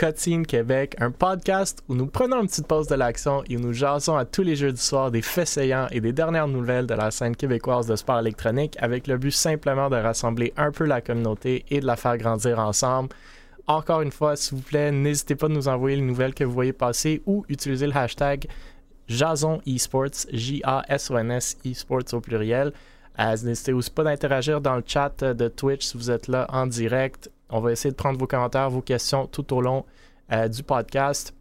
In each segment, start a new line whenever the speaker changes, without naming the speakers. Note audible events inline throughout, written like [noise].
Cotine Québec, un podcast où nous prenons une petite pause de l'action et où nous jasons à tous les jeux du soir des faits saillants et des dernières nouvelles de la scène québécoise de sport électronique avec le but simplement de rassembler un peu la communauté et de la faire grandir ensemble. Encore une fois, s'il vous plaît, n'hésitez pas à nous envoyer les nouvelles que vous voyez passer ou utiliser le hashtag Jason Esports, J-A-S-O-N-S Esports au pluriel. Euh, n'hésitez aussi pas d'interagir dans le chat de Twitch si vous êtes là en direct. On va essayer de prendre vos commentaires, vos questions tout au long euh, du podcast.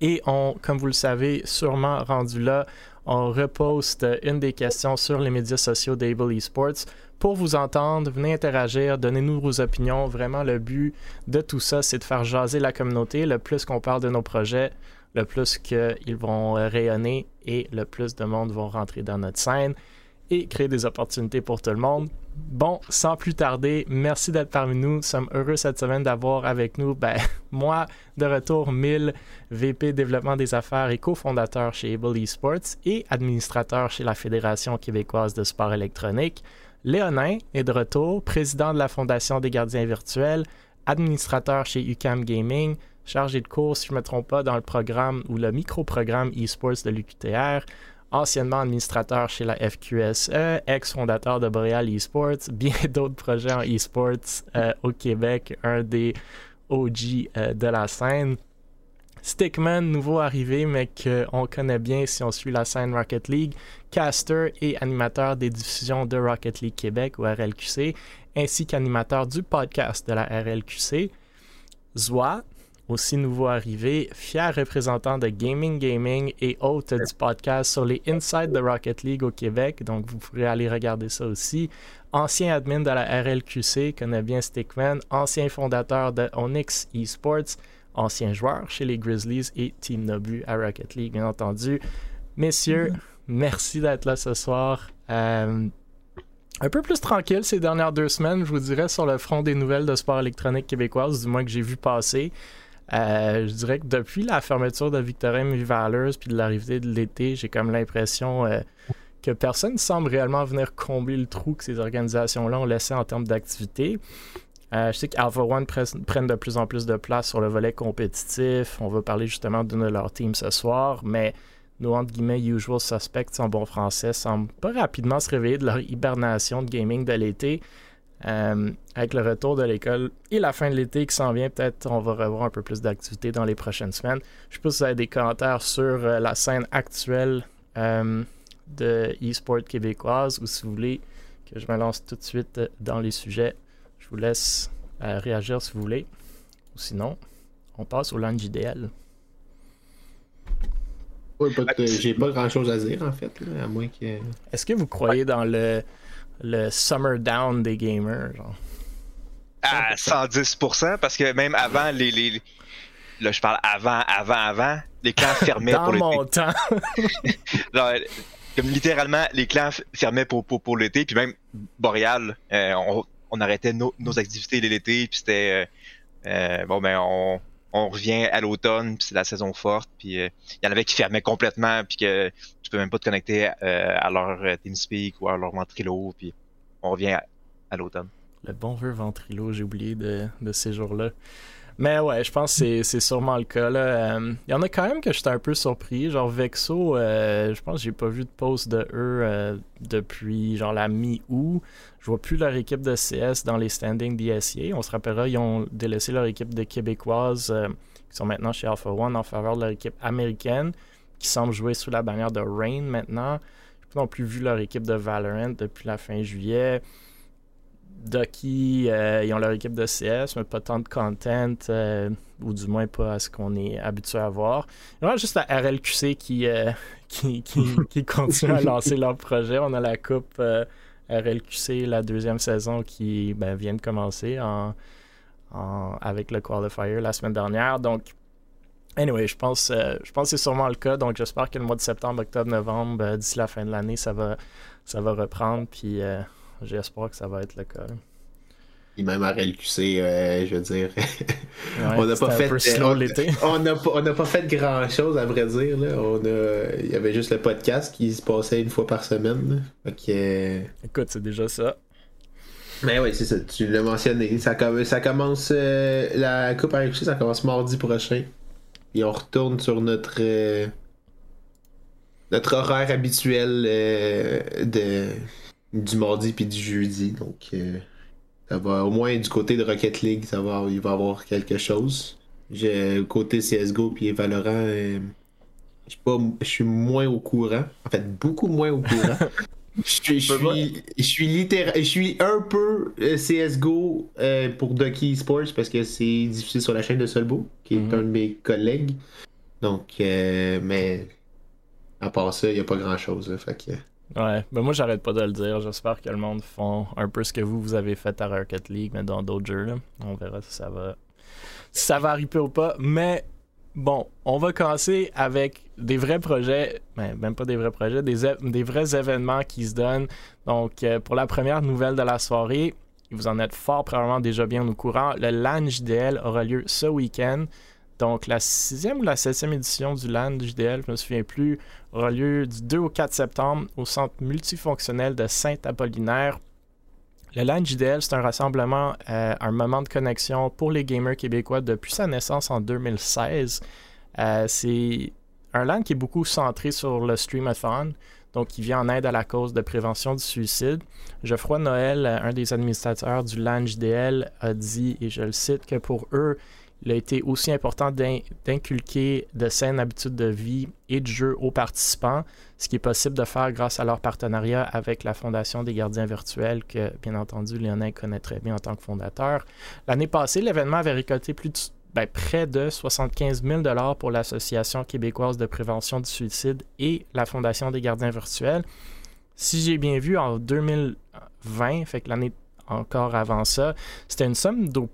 Et on, comme vous le savez, sûrement rendu là, on reposte une des questions sur les médias sociaux d'Able Esports pour vous entendre, venez interagir, donnez-nous vos opinions. Vraiment, le but de tout ça, c'est de faire jaser la communauté. Le plus qu'on parle de nos projets, le plus qu'ils vont rayonner et le plus de monde vont rentrer dans notre scène et créer des opportunités pour tout le monde. Bon, sans plus tarder, merci d'être parmi nous. Nous sommes heureux cette semaine d'avoir avec nous, ben, [laughs] moi, de retour, 1000 VP développement des affaires et cofondateur chez Able Esports et administrateur chez la Fédération québécoise de sport électronique. Léonin est de retour, président de la Fondation des gardiens virtuels, administrateur chez UCAM Gaming, chargé de cours, si je ne me trompe pas, dans le programme ou le micro-programme eSports de l'UQTR, anciennement administrateur chez la FQSE, ex-fondateur de Boreal Esports, [laughs] bien d'autres projets en esports euh, au Québec, un des OG euh, de la scène. Stickman, nouveau arrivé, mais qu'on connaît bien si on suit la scène Rocket League, caster et animateur des diffusions de Rocket League Québec ou RLQC, ainsi qu'animateur du podcast de la RLQC. Zoa, aussi nouveau arrivé, fier représentant de Gaming Gaming et hôte du podcast sur les Inside de Rocket League au Québec. Donc, vous pourrez aller regarder ça aussi. Ancien admin de la RLQC, connaît bien Stickman. Ancien fondateur de Onyx Esports. Ancien joueur chez les Grizzlies et Team Nobu à Rocket League, bien entendu. Messieurs, merci d'être là ce soir. Euh, un peu plus tranquille ces dernières deux semaines, je vous dirais, sur le front des nouvelles de sport électronique québécoise, du moins que j'ai vu passer. Euh, je dirais que depuis la fermeture de Victorin Valors puis de l'arrivée de l'été, j'ai comme l'impression euh, que personne ne semble réellement venir combler le trou que ces organisations-là ont laissé en termes d'activité. Euh, je sais qu'Alpha One prennent de plus en plus de place sur le volet compétitif. On va parler justement d'une de leurs teams ce soir, mais nos entre guillemets usual suspects en bon français semblent pas rapidement se réveiller de leur hibernation de gaming de l'été. Euh, avec le retour de l'école et la fin de l'été qui s'en vient, peut-être on va revoir un peu plus d'activité dans les prochaines semaines. Je sais pas si vous avez des commentaires sur euh, la scène actuelle euh, de e-sport québécoise ou si vous voulez que je me lance tout de suite dans les sujets. Je vous laisse réagir si vous voulez. Ou sinon, on passe au lunch idéal.
J'ai pas grand chose à dire en fait, à moins que.
Est-ce que vous croyez dans le le summer down des gamers. Genre.
À 110%, parce que même avant les, les, Là, je parle avant, avant, avant. Les clans [laughs] fermaient
Dans
pour l'été.
mon temps. [laughs]
comme littéralement, les clans fermaient pour, pour, pour l'été. Puis même Boréal, euh, on, on, arrêtait nos, nos activités l'été. Puis c'était. Euh, euh, bon, ben, on, on revient à l'automne. Puis c'est la saison forte. Puis euh, il y en avait qui fermaient complètement. Puis que tu peux même pas te connecter euh, à leur euh, TeamSpeak ou à leur Ventrilo, puis on revient à, l'automne.
Le bon vieux Ventrilo, j'ai oublié de, de ces jours-là. Mais ouais, je pense que c'est sûrement le cas. Il euh, y en a quand même que j'étais un peu surpris. Genre Vexo, je pense que j'ai pas vu de post de eux depuis genre la mi-août. Je vois plus leur équipe de CS dans les standings d'ISIA. On se rappellera, ils ont délaissé leur équipe de Québécoises qui sont maintenant chez Alpha One en faveur de leur équipe américaine qui semblent jouer sous la bannière de Rain maintenant. Je n'ai pas non plus vu leur équipe de Valorant depuis la fin juillet. Ducky, euh, ils ont leur équipe de CS, mais pas tant de content, euh, ou du moins pas à ce qu'on est habitué à voir. Il y a juste la RLQC qui, euh, [laughs] qui, qui, continue à lancer leur projet. On a la Coupe RLQC, la deuxième saison qui ben, vient de commencer en, avec le Qualifier la semaine dernière. Donc, Anyway, je pense, euh, je pense que c'est sûrement le cas. Donc, j'espère que le mois de septembre, octobre, novembre, euh, d'ici la fin de l'année, ça va, ça va reprendre. Puis, euh, j'espère que ça va être le cas.
Et même à RLQC, je veux dire, on n'a pas fait on n'a pas, on pas fait grand chose à vrai dire. Là. On a, il y avait juste le podcast qui se passait une fois par semaine.
Écoute, c'est déjà ça.
Mais oui, c'est ça, tu l'as mentionné. Ça, ça commence. Euh, la Coupe à ça commence mardi prochain. Et on retourne sur notre. Euh, notre horaire habituel euh, de, du mardi puis du jeudi. Donc, ça va au moins du côté de Rocket League, ça va, il va y avoir quelque chose. J'ai côté CSGO puis Valorant. je suis moins au courant. En fait, beaucoup moins au courant. [laughs] Je suis, je suis, je suis, je suis un peu euh, CSGO euh, pour Ducky Sports parce que c'est diffusé sur la chaîne de Solbo, qui est mhm. un de mes collègues. Donc, euh, mais à part ça, il n'y a pas grand chose. fait que...
Ouais, ben moi j'arrête pas de le dire. J'espère que le monde font un peu ce que vous, vous avez fait à Rocket League, mais dans d'autres jeux. On verra si ça va. Si ça va arriver ou pas. Mais Bon, on va commencer avec des vrais projets, ben, même pas des vrais projets, des, vrais événements qui se donnent. Donc, euh, pour la première nouvelle de la soirée, vous en êtes fort probablement déjà bien au courant, le LAN JDL aura lieu ce week-end. Donc, la sixième ou la septième édition du LAN JDL, je ne me souviens plus, aura lieu du 2 au 4 septembre au centre multifonctionnel de Saint-Apollinaire le LAN JDL, c'est un rassemblement, euh, un moment de connexion pour les gamers québécois depuis sa naissance en 2016. Euh, c'est un LAN qui est beaucoup centré sur le streamathon, donc qui vient en aide à la cause de prévention du suicide. Geoffroy Noël, un des administrateurs du LAN JDL, a dit, et je le cite, que pour eux, il a été aussi important d'inculquer de saines habitudes de vie et de jeu aux participants, ce qui est possible de faire grâce à leur partenariat avec la Fondation des gardiens virtuels, que bien entendu Lionel connaît très bien en tant que fondateur. L'année passée, l'événement avait récolté ben, près de 75 000 pour l'Association québécoise de prévention du suicide et la Fondation des gardiens virtuels. Si j'ai bien vu, en 2020, fait que l'année encore avant ça, c'était une somme d'au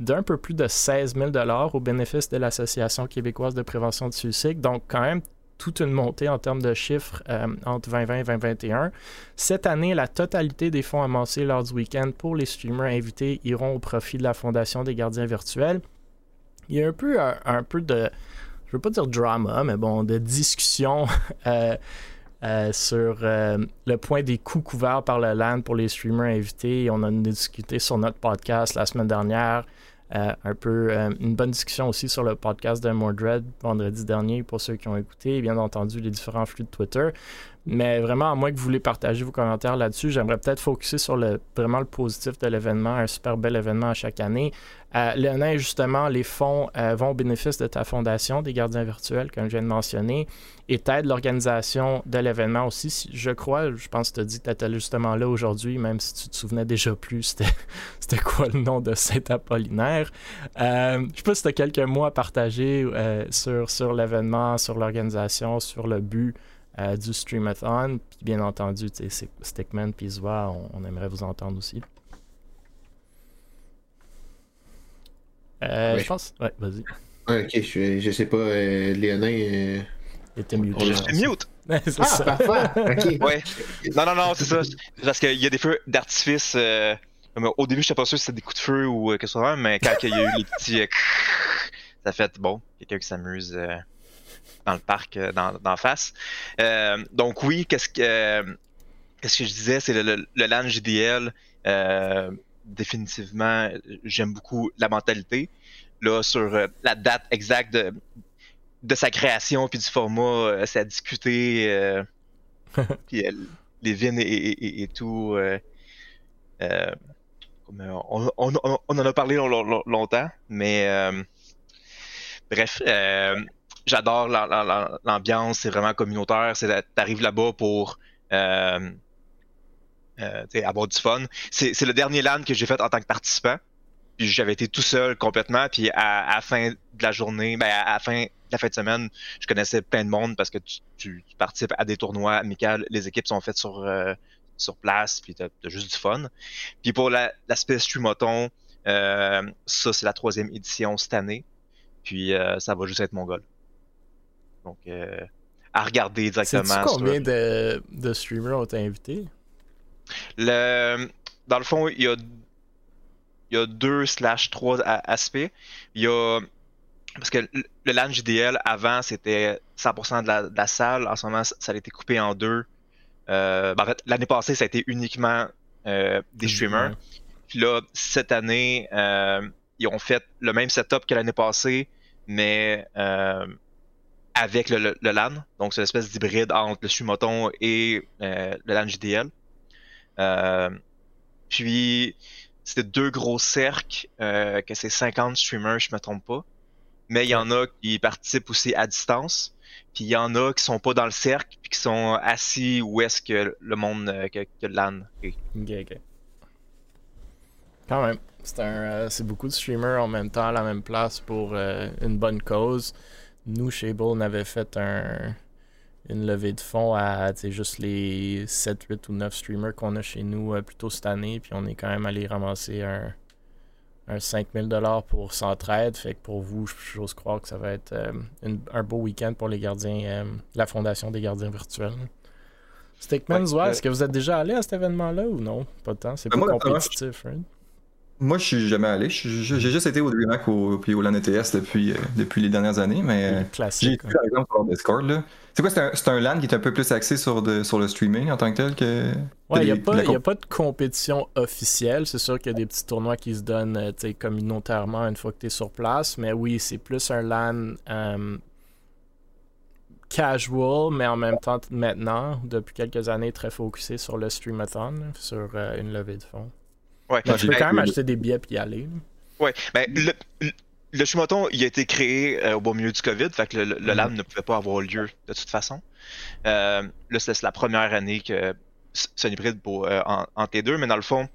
d'un peu plus de 16 000 au bénéfice de l'Association québécoise de prévention du suicide. Donc, quand même, toute une montée en termes de chiffres euh, entre 2020 et 2021. Cette année, la totalité des fonds amassés lors du week-end pour les streamers invités iront au profit de la Fondation des gardiens virtuels. Il y a un peu, un, peu de, je veux pas dire drama, mais bon, de discussion [laughs] euh, euh, sur le point des coûts couverts par le LAN pour les streamers invités. On en a discuté sur notre podcast la semaine dernière. Euh, un peu euh, une bonne discussion aussi sur le podcast de Mordred vendredi dernier pour ceux qui ont écouté, bien entendu les différents flux de Twitter. Mais vraiment, à moins que vous voulez partager vos commentaires là-dessus, j'aimerais peut-être focuser sur le, vraiment le positif de l'événement, un super bel événement à chaque année. Euh, Léonin, justement, les fonds euh, vont au bénéfice de ta fondation des gardiens virtuels, comme je viens de mentionner, et t'aide l'organisation de l'événement aussi. Je crois, je pense que tu as dit que tu étais justement là aujourd'hui, même si tu te souvenais déjà plus, c'était [laughs] quoi le nom de Saint-Apollinaire. Euh, je sais pas si tu as quelques mots à partager euh, sur l'événement, sur l'organisation, sur le but. Euh, du Streamathon. Puis bien entendu, Stickman puis Zwa, on, aimerait vous entendre aussi. Euh, je pense. Ouais, vas-y.
ok, je, je sais pas, euh, Léonin. Euh...
Il était mute. [laughs] Je mute.
ah, ça. parfait. [laughs] Ok.
Ouais. Non, non, non, c'est ça. Parce qu'il y a des feux d'artifice. Euh, au début, je sais pas sûr si c'était des coups de feu ou quelque chose, mais quand il y a eu les petits. [laughs] ça fait, bon, quelqu'un qui s'amuse dans le parc euh, d'en face. Euh, donc oui, qu'est-ce que euh, qu'est-ce que je disais, c'est le, le, LAN GDL. définitivement, j'aime beaucoup la mentalité. Là, sur la date exacte de, de sa création puis du format, c'est à discuter. [laughs] puis les vines et, et, tout. On, on, on, en a parlé longtemps, mais bref, j'adore l'ambiance, c'est vraiment communautaire. C'est t'arrives là-bas pour euh, euh, avoir du fun. C'est le dernier LAN que j'ai fait en tant que participant. Puis j'avais été tout seul complètement. Puis à, la fin de la journée, ben à, la fin de la fin de semaine, je connaissais plein de monde parce que tu, participes à des tournois amicaux. Les équipes sont faites sur euh, sur place, puis t'as as juste du fun. Puis pour l'aspect streamoton, euh, ça c'est la troisième édition cette année. Puis ça va juste être mon goal. Donc, euh, à regarder directement.
combien de, de, streamers ont été invités?
Le, dans le fond, il y a, il y a deux slash trois aspects. Il y a. Parce que le LAN JDL, avant, c'était 100% de la, salle. En ce moment, ça a été coupé en deux. Euh, ben, en fait, l'année passée, ça a été uniquement euh, des streamers. Puis là, cette année, euh, ils ont fait le même setup que l'année passée, mais avec le, LAN. Donc, c'est une espèce d'hybride entre le Streamoton et le LAN JDL. puis, c'était deux gros cercles, que c'est 50 streamers, je me trompe pas. Mais il y en a qui participent aussi à distance. Puis il y en a qui sont pas dans le cercle, puis qui sont assis où est-ce que le monde, que, que LAN est.
Quand même. C'est euh, beaucoup de streamers en même temps à la même place pour euh, une bonne cause. Nous, chez Bull, on avait fait un, une levée de fonds à juste les 7, 8 ou 9 streamers qu'on a chez nous euh, plus tôt cette année. Puis on est quand même allé ramasser un, un 5000 pour s'entraide. Fait que pour vous, j'ose croire que ça va être un beau week-end pour les gardiens, la Fondation des gardiens virtuels. Stickman, est-ce que vous êtes déjà allé à cet événement-là ou non? Pas de temps, c'est pas compétitif, right?
Moi, je suis jamais allé. J'ai juste été au DreamHack ou au LAN ETS depuis, euh, depuis les dernières années, mais j'ai été par exemple sur Discord. C'est quoi, c'est un, un, LAN qui est un peu plus axé sur, de, sur le streaming en tant que tel que.
Ouais, il n'y a, a, pas de compétition officielle. C'est sûr qu'il y a des petits tournois qui se donnent euh, communautairement une fois que tu es sur place, mais oui, c'est plus un LAN euh, casual, mais en même temps, maintenant, depuis quelques années, très focusé sur le streamathon, sur une levée de fonds. Ouais. je peux quand même acheter des billets et y aller.
Ouais, ben, le, le Chumoton, il a été créé euh, au beau milieu du COVID, fait que le, le, LAN ne pouvait pas avoir lieu de toute façon. Euh, là, c'est la première année que c'est un hybride pour, euh, en, les deux, mais dans le fond,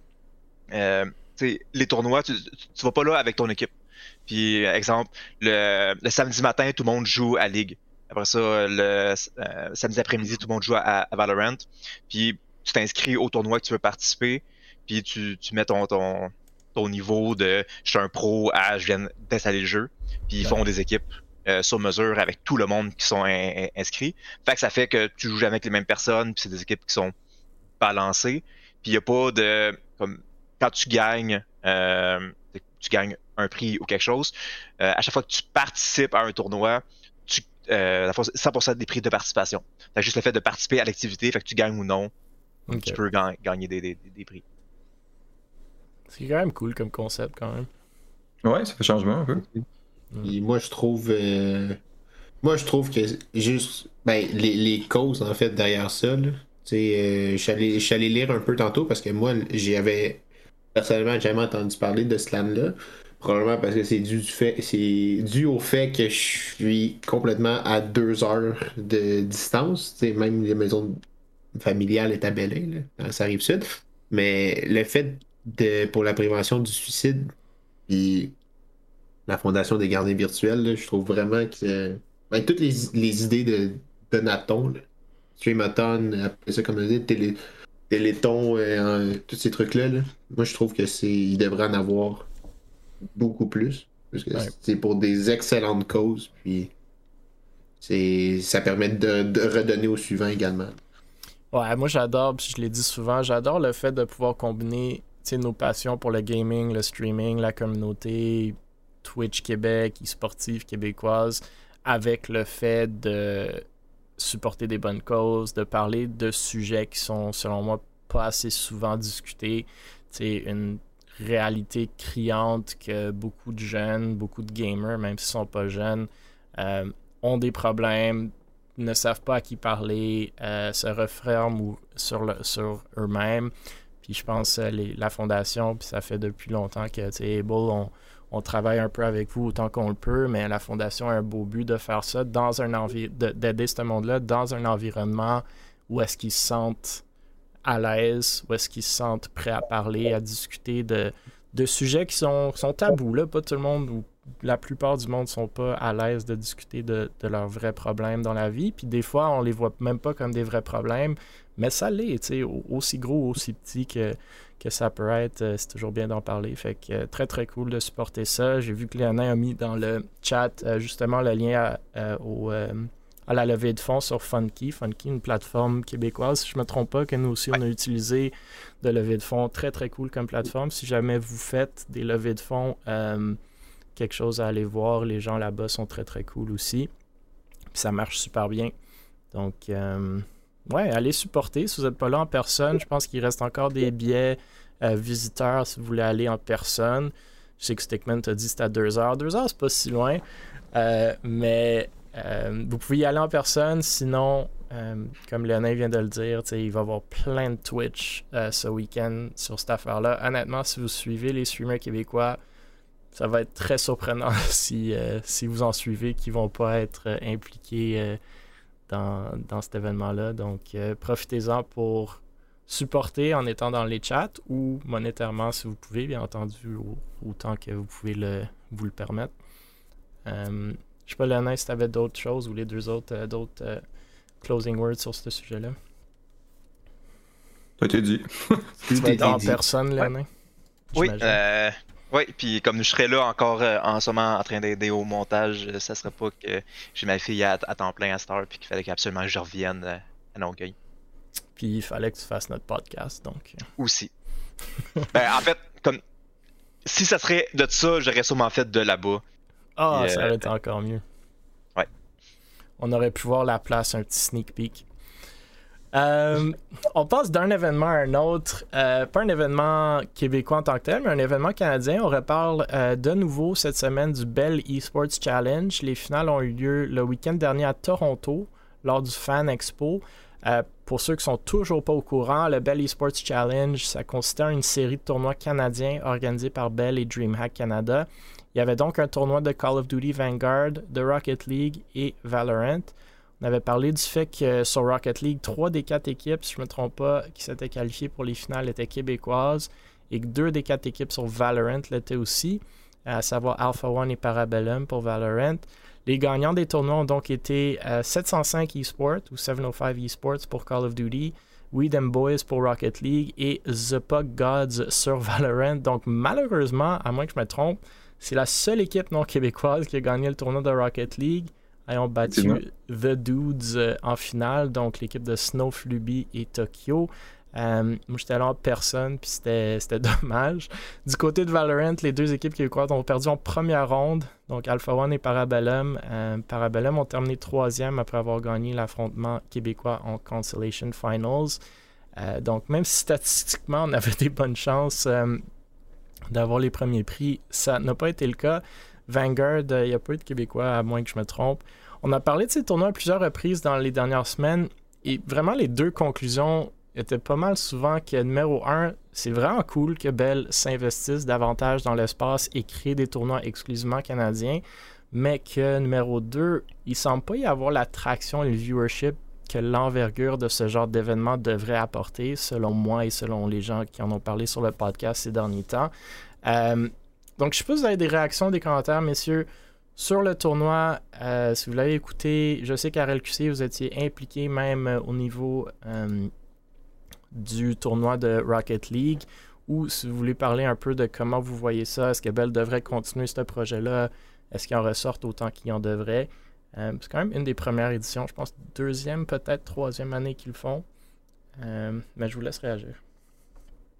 euh, les tournois, tu, tu, vas pas là avec ton équipe. Puis, exemple, le, le, samedi matin, tout le monde joue à Ligue. Après ça, le samedi après-midi, tout le monde joue à, à Valorant. Puis, tu t'inscris au tournoi que tu veux participer puis tu, tu mets ton, ton, ton, niveau de je suis un pro à je viens d'installer le jeu, puis ils font des équipes euh, sur mesure avec tout le monde qui sont inscrits. Fait que ça fait que tu joues jamais avec les mêmes personnes, puis c'est des équipes qui sont balancées. Puis il n'y a pas de comme quand tu gagnes, euh, tu gagnes un prix ou quelque chose, euh, à chaque fois que tu participes à un tournoi, tu, euh, 100% des prix de participation. T'as juste le fait de participer à l'activité, fait que tu gagnes ou non, tu peux gagner des, des, des prix.
C'est quand même cool comme concept quand même.
Ouais, ça fait changement un peu.
moi je trouve euh, moi je trouve que juste ben, les, les, causes en fait derrière ça, là, euh, je suis allé, lire un peu tantôt parce que moi j'avais personnellement jamais entendu parler de ce land-là. Probablement parce que c'est dû, fait, c'est dû au fait que je suis complètement à deux heures de distance. sais même les maisons familiales est à Belley, là, ça arrive sud. Mais le fait de, pour la prévention du suicide. Puis la Fondation des gardiens virtuels, je trouve vraiment que. Avec toutes les, idées de Donaton, Streamathon, ça comme on dit, télé, Téléthon, euh, tous ces trucs-là, moi je trouve que c'est. Il devrait en avoir beaucoup plus. Parce que c'est pour des excellentes causes. Puis c'est ça permet de, de redonner au suivant également.
Ouais, moi j'adore, je l'ai dit souvent, j'adore le fait de pouvoir combiner nos passions pour le gaming, le streaming, la communauté Twitch Québec, e-sportive québécoise, avec le fait de supporter des bonnes causes, de parler de sujets qui sont, selon moi, pas assez souvent discutés. C'est une réalité criante que beaucoup de jeunes, beaucoup de gamers, même s'ils sont pas jeunes, euh, ont des problèmes, ne savent pas à qui parler, euh, se referment sur, sur eux-mêmes. Puis je pense euh, la fondation, puis ça fait depuis longtemps que, sais, on, on, travaille un peu avec vous autant qu'on le peut, mais la fondation a un beau but de faire ça dans un d'aider ce monde-là dans un environnement où est-ce qu'ils se sentent à l'aise, où est-ce qu'ils se sentent prêts à parler, à discuter de, de sujets qui sont, sont tabous, là. Pas tout le monde ou la plupart du monde sont pas à l'aise de discuter de, de, leurs vrais problèmes dans la vie. Puis des fois, on les voit même pas comme des vrais problèmes. Mais ça l'est, tu sais, aussi gros, aussi petit que, que ça peut être, euh, c'est toujours bien d'en parler. Fait que euh, très très cool de supporter ça. J'ai vu que Léonin a mis dans le chat euh, justement le lien à, au, à la levée de fonds sur Funky. Funky, une plateforme québécoise, si je ne me trompe pas, que nous aussi on a utilisé de levée de fonds. Très très cool comme plateforme. Si jamais vous faites des levées de fonds, quelque chose à aller voir. Les gens là-bas sont très très cool aussi. Puis ça marche super bien. Donc ouais, allez supporter si vous n'êtes pas là en personne. Je pense qu'il reste encore des billets visiteurs si vous voulez aller en personne. Je sais que Stickman t'a dit que c'était à 2 heures. 2 heures, c'est pas si loin. mais vous pouvez y aller en personne. Sinon, comme Léonin vient de le dire, il va y avoir plein de Twitch ce week-end sur cette affaire-là. Honnêtement, si vous suivez les streamers québécois, ça va être très surprenant [laughs] si, euh, si vous en suivez qui vont pas être euh, impliqués euh, dans, dans, cet événement-là. Donc, profitez-en pour supporter en étant dans les chats ou monétairement si vous pouvez, bien entendu, autant que vous pouvez le, vous le permettre. je sais pas, Léonin, si tu avais d'autres choses ou les deux autres, d'autres closing words sur ce sujet-là.
Ça dit.
tu vas être en personne, Léonin?
Oui, oui, puis comme je serais là encore euh, en ce moment en train d'aider au montage, euh, ça serait pas que j'ai ma fille à, temps plein à Star puis qu'il fallait absolument que je revienne euh, à Longueuil.
Puis il fallait que tu fasses notre podcast, donc.
Aussi. [laughs] ben, en fait, comme si ça serait de ça, j'aurais sûrement fait de là-bas.
Ah, ça aurait été encore mieux.
Ouais.
On aurait pu voir la place, un petit sneak peek. Euh, on passe d'un événement à un autre. Euh, pas un événement québécois en tant que tel, mais un événement canadien. On reparle euh, de nouveau cette semaine du Bell Esports Challenge. Les finales ont eu lieu le week-end dernier à Toronto lors du Fan Expo. pour ceux qui sont toujours pas au courant, le Bell Esports Challenge, ça consistait en une série de tournois canadiens organisés par Bell et DreamHack Canada. Il y avait donc un tournoi de Call of Duty Vanguard, de Rocket League et Valorant. On avait parlé du fait que sur Rocket League, trois des quatre équipes, si je ne me trompe pas, qui s'étaient qualifiées pour les finales étaient québécoises et que deux des quatre équipes sur Valorant l'étaient aussi, à savoir Alpha One et Parabellum pour Valorant. Les gagnants des tournois ont donc été 705 eSports ou 705 eSports pour Call of Duty, We Them Boys pour Rocket League et The Puck Gods sur Valorant. Donc malheureusement, à moins que je me trompe, c'est la seule équipe non québécoise qui a gagné le tournoi de Rocket League ont battu The Dudes euh, en finale, donc l'équipe de Snow, Fluby et Tokyo. Euh, moi, j'étais là en personne, puis [laughs] c'était dommage. Du côté de Valorant, les deux équipes québécoises ont perdu en première ronde. Donc, Alpha One et Parabellum. Euh, Parabellum ont terminé troisième après avoir gagné l'affrontement québécois en Consolation Finals. donc, même si statistiquement, on avait [laughs] des bonnes chances d'avoir les premiers prix, ça n'a pas été le cas. Vanguard, il n'y a pas eu de Québécois, à moins que je me trompe. On a parlé de ces tournois à plusieurs reprises dans les dernières semaines et vraiment les deux conclusions étaient pas mal souvent que numéro un, c'est vraiment cool que Bell s'investisse davantage dans l'espace et crée des tournois exclusivement canadiens, mais que numéro deux, il semble pas y avoir l'attraction et le viewership que l'envergure de ce genre d'événement devrait apporter, selon moi et selon les gens qui en ont parlé sur le podcast ces derniers temps. Euh, donc, je si vous avez des réactions, des commentaires, messieurs, sur le tournoi. Euh, si vous l'avez écouté, je sais qu'à RLQC, vous étiez impliqué même euh, au niveau euh, du tournoi de Rocket League. Ou si vous voulez parler un peu de comment vous voyez ça, est-ce que Bell devrait continuer ce projet-là? Est-ce qu'il en ressorte autant qu'il en devrait? c'est quand même une des premières éditions, je pense deuxième, peut-être troisième année qu'ils font. mais je vous laisse réagir.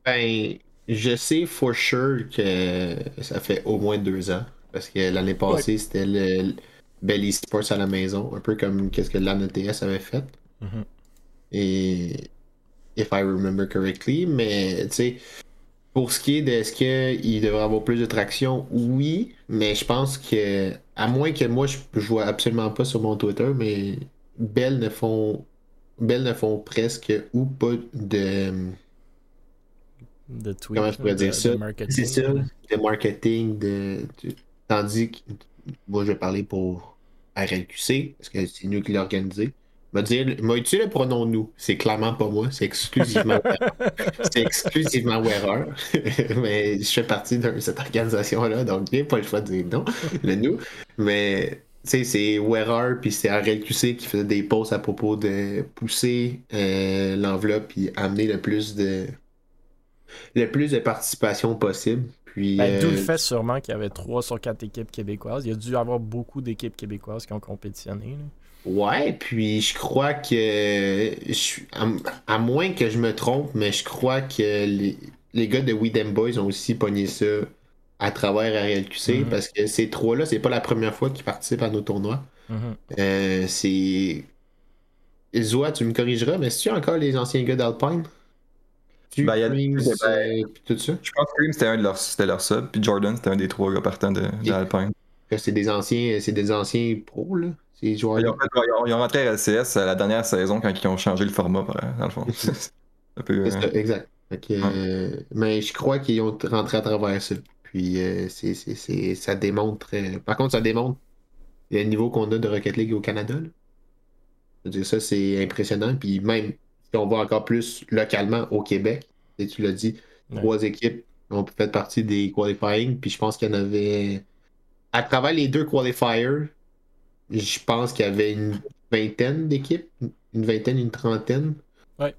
Ben, je sais for sure que ça fait au moins deux ans. Parce que l'année passée, c'était le Belly Sports à la maison, un peu comme qu'est-ce que l'ANETS avait fait. Mm-hmm. Et if I remember correctly, mais tu sais, pour ce qui est de ce qu'il devrait avoir plus de traction, oui, mais je pense que, à moins que moi, je, je vois absolument pas sur mon Twitter, mais Bell ne font, Bell ne font presque ou pas de
de tweet, Comment je pourrais dire
ça? C'est ça, de marketing, de... tandis que moi je vais parler pour RLQC, parce que c'est nous qui l'avons organisé. M'a utilisé le pronom nous. C'est clairement pas moi, c'est exclusivement [laughs] c'est exclusivement Wearer. [laughs] Mais je fais partie de cette organisation-là, donc il n'y a pas le choix de dire non, le nous. Mais c'est Wearer puis c'est RLQC qui faisait des posts à propos de pousser euh, l'enveloppe et amener le plus de le plus de participation possible. Puis,
ben, D'où le euh, fait sûrement qu'il y avait 3 sur 4 équipes québécoises. Il y a dû y avoir beaucoup d'équipes québécoises qui ont compétitionné.
Ouais, puis je crois que. à, moins que je me trompe, mais je crois que les, les gars de We Boys ont aussi pogné ça à travers RLQC mhm. parce que ces trois-là, c'est pas la première fois qu'ils participent à nos tournois. Mhm. Euh, c'est Zoa, tu me corrigeras, mais que tu encore les anciens gars d'Alpine?
Ben, y a... ben, tout ça? Je pense que Cream c'était un de leurs c'était leur sub, puis Jordan c'était un des trois gars partants.
De, c'est des anciens c'est des anciens pros là.
Ils ont, ils, ont, rentré à LCS à la dernière saison quand ils ont changé le format dans le fond. [laughs]
peu, euh, exact. Euh, mais je crois qu'ils ont rentré à travers ça. Puis euh, c'est, ça démontre. par contre, ça démontre le niveau qu'on a de Rocket League au Canada. Je veux dire, ça, c'est impressionnant. Puis même on voit encore plus localement au Québec, et tu l'as dit, trois équipes ont fait partie des qualifying. Puis je pense qu'il y en avait. À travers les deux qualifiers, je pense qu'il y avait une vingtaine d'équipes, une vingtaine, une trentaine.
Ouais.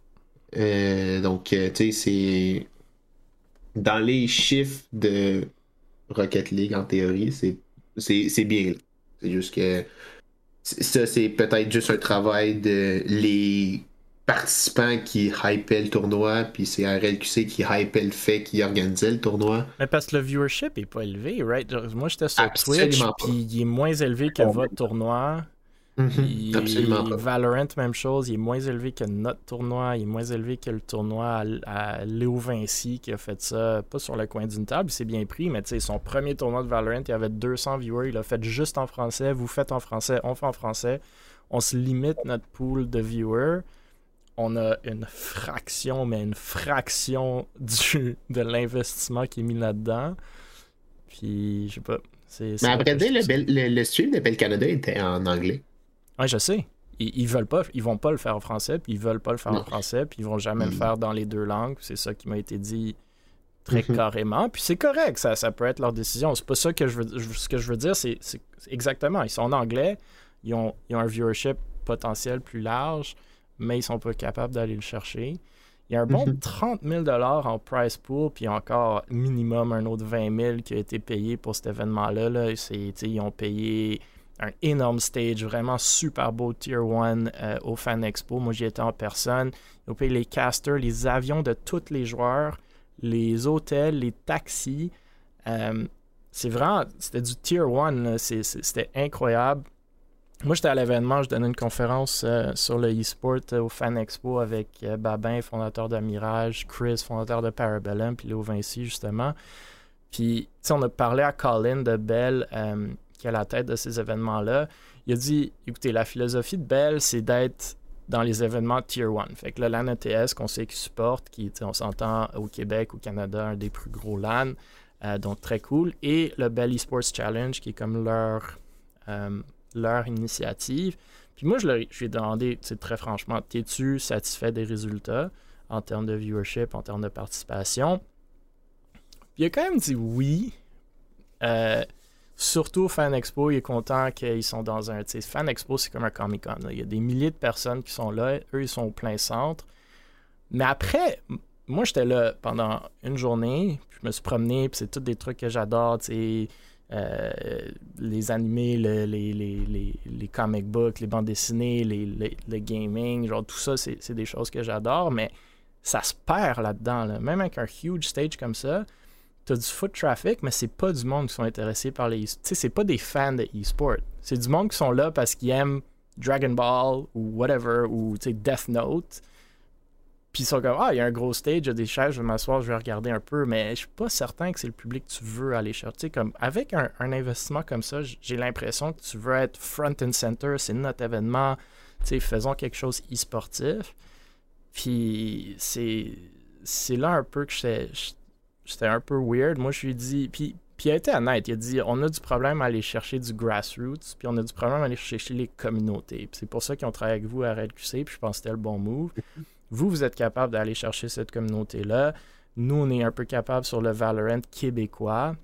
Euh, donc, euh, tu sais, c'est. Dans les chiffres de Rocket League, en théorie, c'est bien. C'est juste que. Ça, c'est peut-être juste un travail de les participants qui hypaient le tournoi, puis c'est RLQC qui hypait le fait qu'il organisait le tournoi.
Mais parce que le viewership est pas élevé, right? Moi, j'étais sur Twitch, puis il est moins élevé que votre tournoi.
Mhm. Absolument
pas. Valorant, même chose, il est moins élevé que notre tournoi, il est moins élevé que le tournoi à, Léo Vinci qui a fait ça, pas sur le coin d'une table, c'est bien pris, mais tu sais, son premier tournoi de Valorant, il y avait 200 viewers, il l'a fait juste en français, vous faites en français, on fait en français, on se limite notre pool de viewers on a une fraction, mais une fraction [laughs] du, de l'investissement qui est mis là-dedans. Puis, je sais pas.
mais après dire, le, le, stream de Bell Canada était en anglais.
Oui, je sais. Ils, veulent pas, ils vont pas le faire en français, puis ils veulent pas le faire en français, puis ils vont jamais le mm. faire dans les deux langues. C'est ça qui m'a été dit très mm-hmm. carrément. Puis c'est correct, ça, ça peut être leur décision. C'est pas ça que je veux Ce que je veux dire, c'est exactement. Ils sont en anglais, ils ont, ils ont un viewership potentiel plus large mais ils sont pas capables d'aller le chercher. Il y a un bon 30 000 en price pool, puis encore minimum un autre 20 000 qui a été payé pour cet événement-là. Là. Ils ont payé un énorme stage, vraiment super beau Tier 1 euh, au Fan Expo. Moi, j'y étais en personne. Ils ont payé les casters, les avions de tous les joueurs, les hôtels, les taxis. Euh, c'est vraiment, c'était du Tier 1, c'était incroyable. Moi, j'étais à l'événement, je donnais une conférence euh, sur le e-sport euh, au Fan Expo avec euh, Babin, fondateur de Mirage, Chris, fondateur de Parabellum, puis Léo Vinci, justement. Puis, on a parlé à Colin de Bell, qui est à la tête de ces événements-là. Il a dit écoutez, la philosophie de Bell, c'est d'être dans les événements Tier 1. Fait que le LAN ETS qu'on sait qu'ils supportent, qui, on s'entend au Québec, au Canada, un des plus gros LAN, donc très cool. Et le Bell Esports Challenge, qui est comme leur leur initiative. Puis moi, je, leur, lui ai demandé, très franchement, es-tu satisfait des résultats en termes de viewership, en termes de participation? Puis il a quand même dit oui. Euh, surtout Fan Expo, il est content qu'ils sont dans un. Fan Expo, c'est comme un Comic Con. Il y a des milliers de personnes qui sont là. Eux, ils sont au plein centre. Mais après, moi, j'étais là pendant une journée. je me suis promené. Puis c'est tous des trucs que j'adore. Euh, les animés, les, les, les, comic books, les bandes dessinées, le gaming, genre tout ça, c'est des choses que j'adore, mais ça se perd là-dedans. Même avec un huge stage comme ça, tu as du foot traffic, mais c'est pas du monde qui sont intéressés par les. Tu sais, c'est pas des fans de e-sport. C'est du monde qui sont là parce qu'ils aiment Dragon Ball ou whatever, ou Death Note. Puis ils sont comme, ah, il y a un gros stage, il y a des chaises, je vais m'asseoir, je vais regarder un peu, mais je suis pas certain que c'est le public que tu veux aller chercher. Comme, avec un, investissement comme ça, j'ai l'impression que tu veux être front and center, c'est notre événement, tu faisons quelque chose e-sportif. Puis c'est, là un peu que j'étais un peu weird. Moi, je lui ai dit, puis, puis il a été honnête, il a dit, on a du problème à aller chercher du grassroots, puis on a du problème à aller chercher les communautés. C'est pour ça qu'ils ont travaillé avec vous à RedQC, puis je pense que c'était le bon move. Vous, vous êtes capable d'aller chercher cette communauté-là. Nous, on est un peu capable sur le Valorant québécois.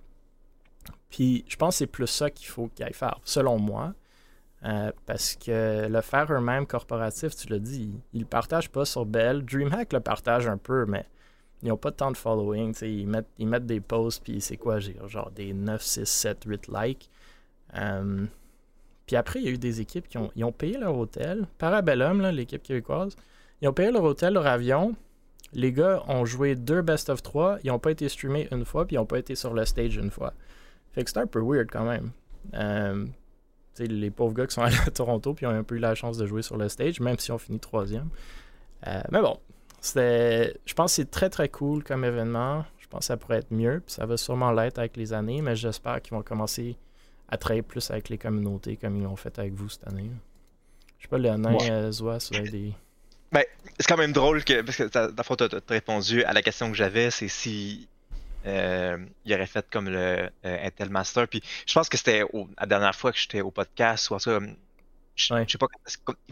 Puis, je pense que c'est plus ça qu'il faut qu'ils aillent faire, selon moi. Euh, parce que le faire eux-mêmes corporatif, tu l'as dit, ils ne le partagent pas sur Bell. DreamHack le partage un peu, mais ils n'ont pas tant de following. Ils mettent, ils mettent des posts, puis c'est quoi, genre des 9, 6, 7, 8 likes. Euh, puis après, il y a eu des équipes qui ont, ont payé leur hôtel. Parabellum, l'équipe québécoise, ils ont payé leur hôtel, leur avion. Les gars ont joué deux best of 3. Ils n'ont pas été streamés une fois, puis ils n'ont pas été sur le stage une fois. Fait que c'est un peu weird quand même. Euh, les pauvres gars qui sont [laughs] allés à Toronto puis ont un peu eu la chance de jouer sur le stage, même si on finit troisième. Euh, mais bon, c'était, je pense que c'est très très cool comme événement. Je pense que ça pourrait être mieux, puis ça va sûrement l'être avec les années, mais j'espère qu'ils vont commencer à travailler plus avec les communautés comme ils l'ont fait avec vous cette année. Je sais pas, Léonin, ouais. euh, Zoa, des.
Ben, c'est quand même drôle que, parce que tu as, répondu à la question que j'avais, c'est si euh, il aurait fait comme le euh, Intel Master. Puis je pense que c'était la dernière fois que j'étais au podcast, ou en je, sais pas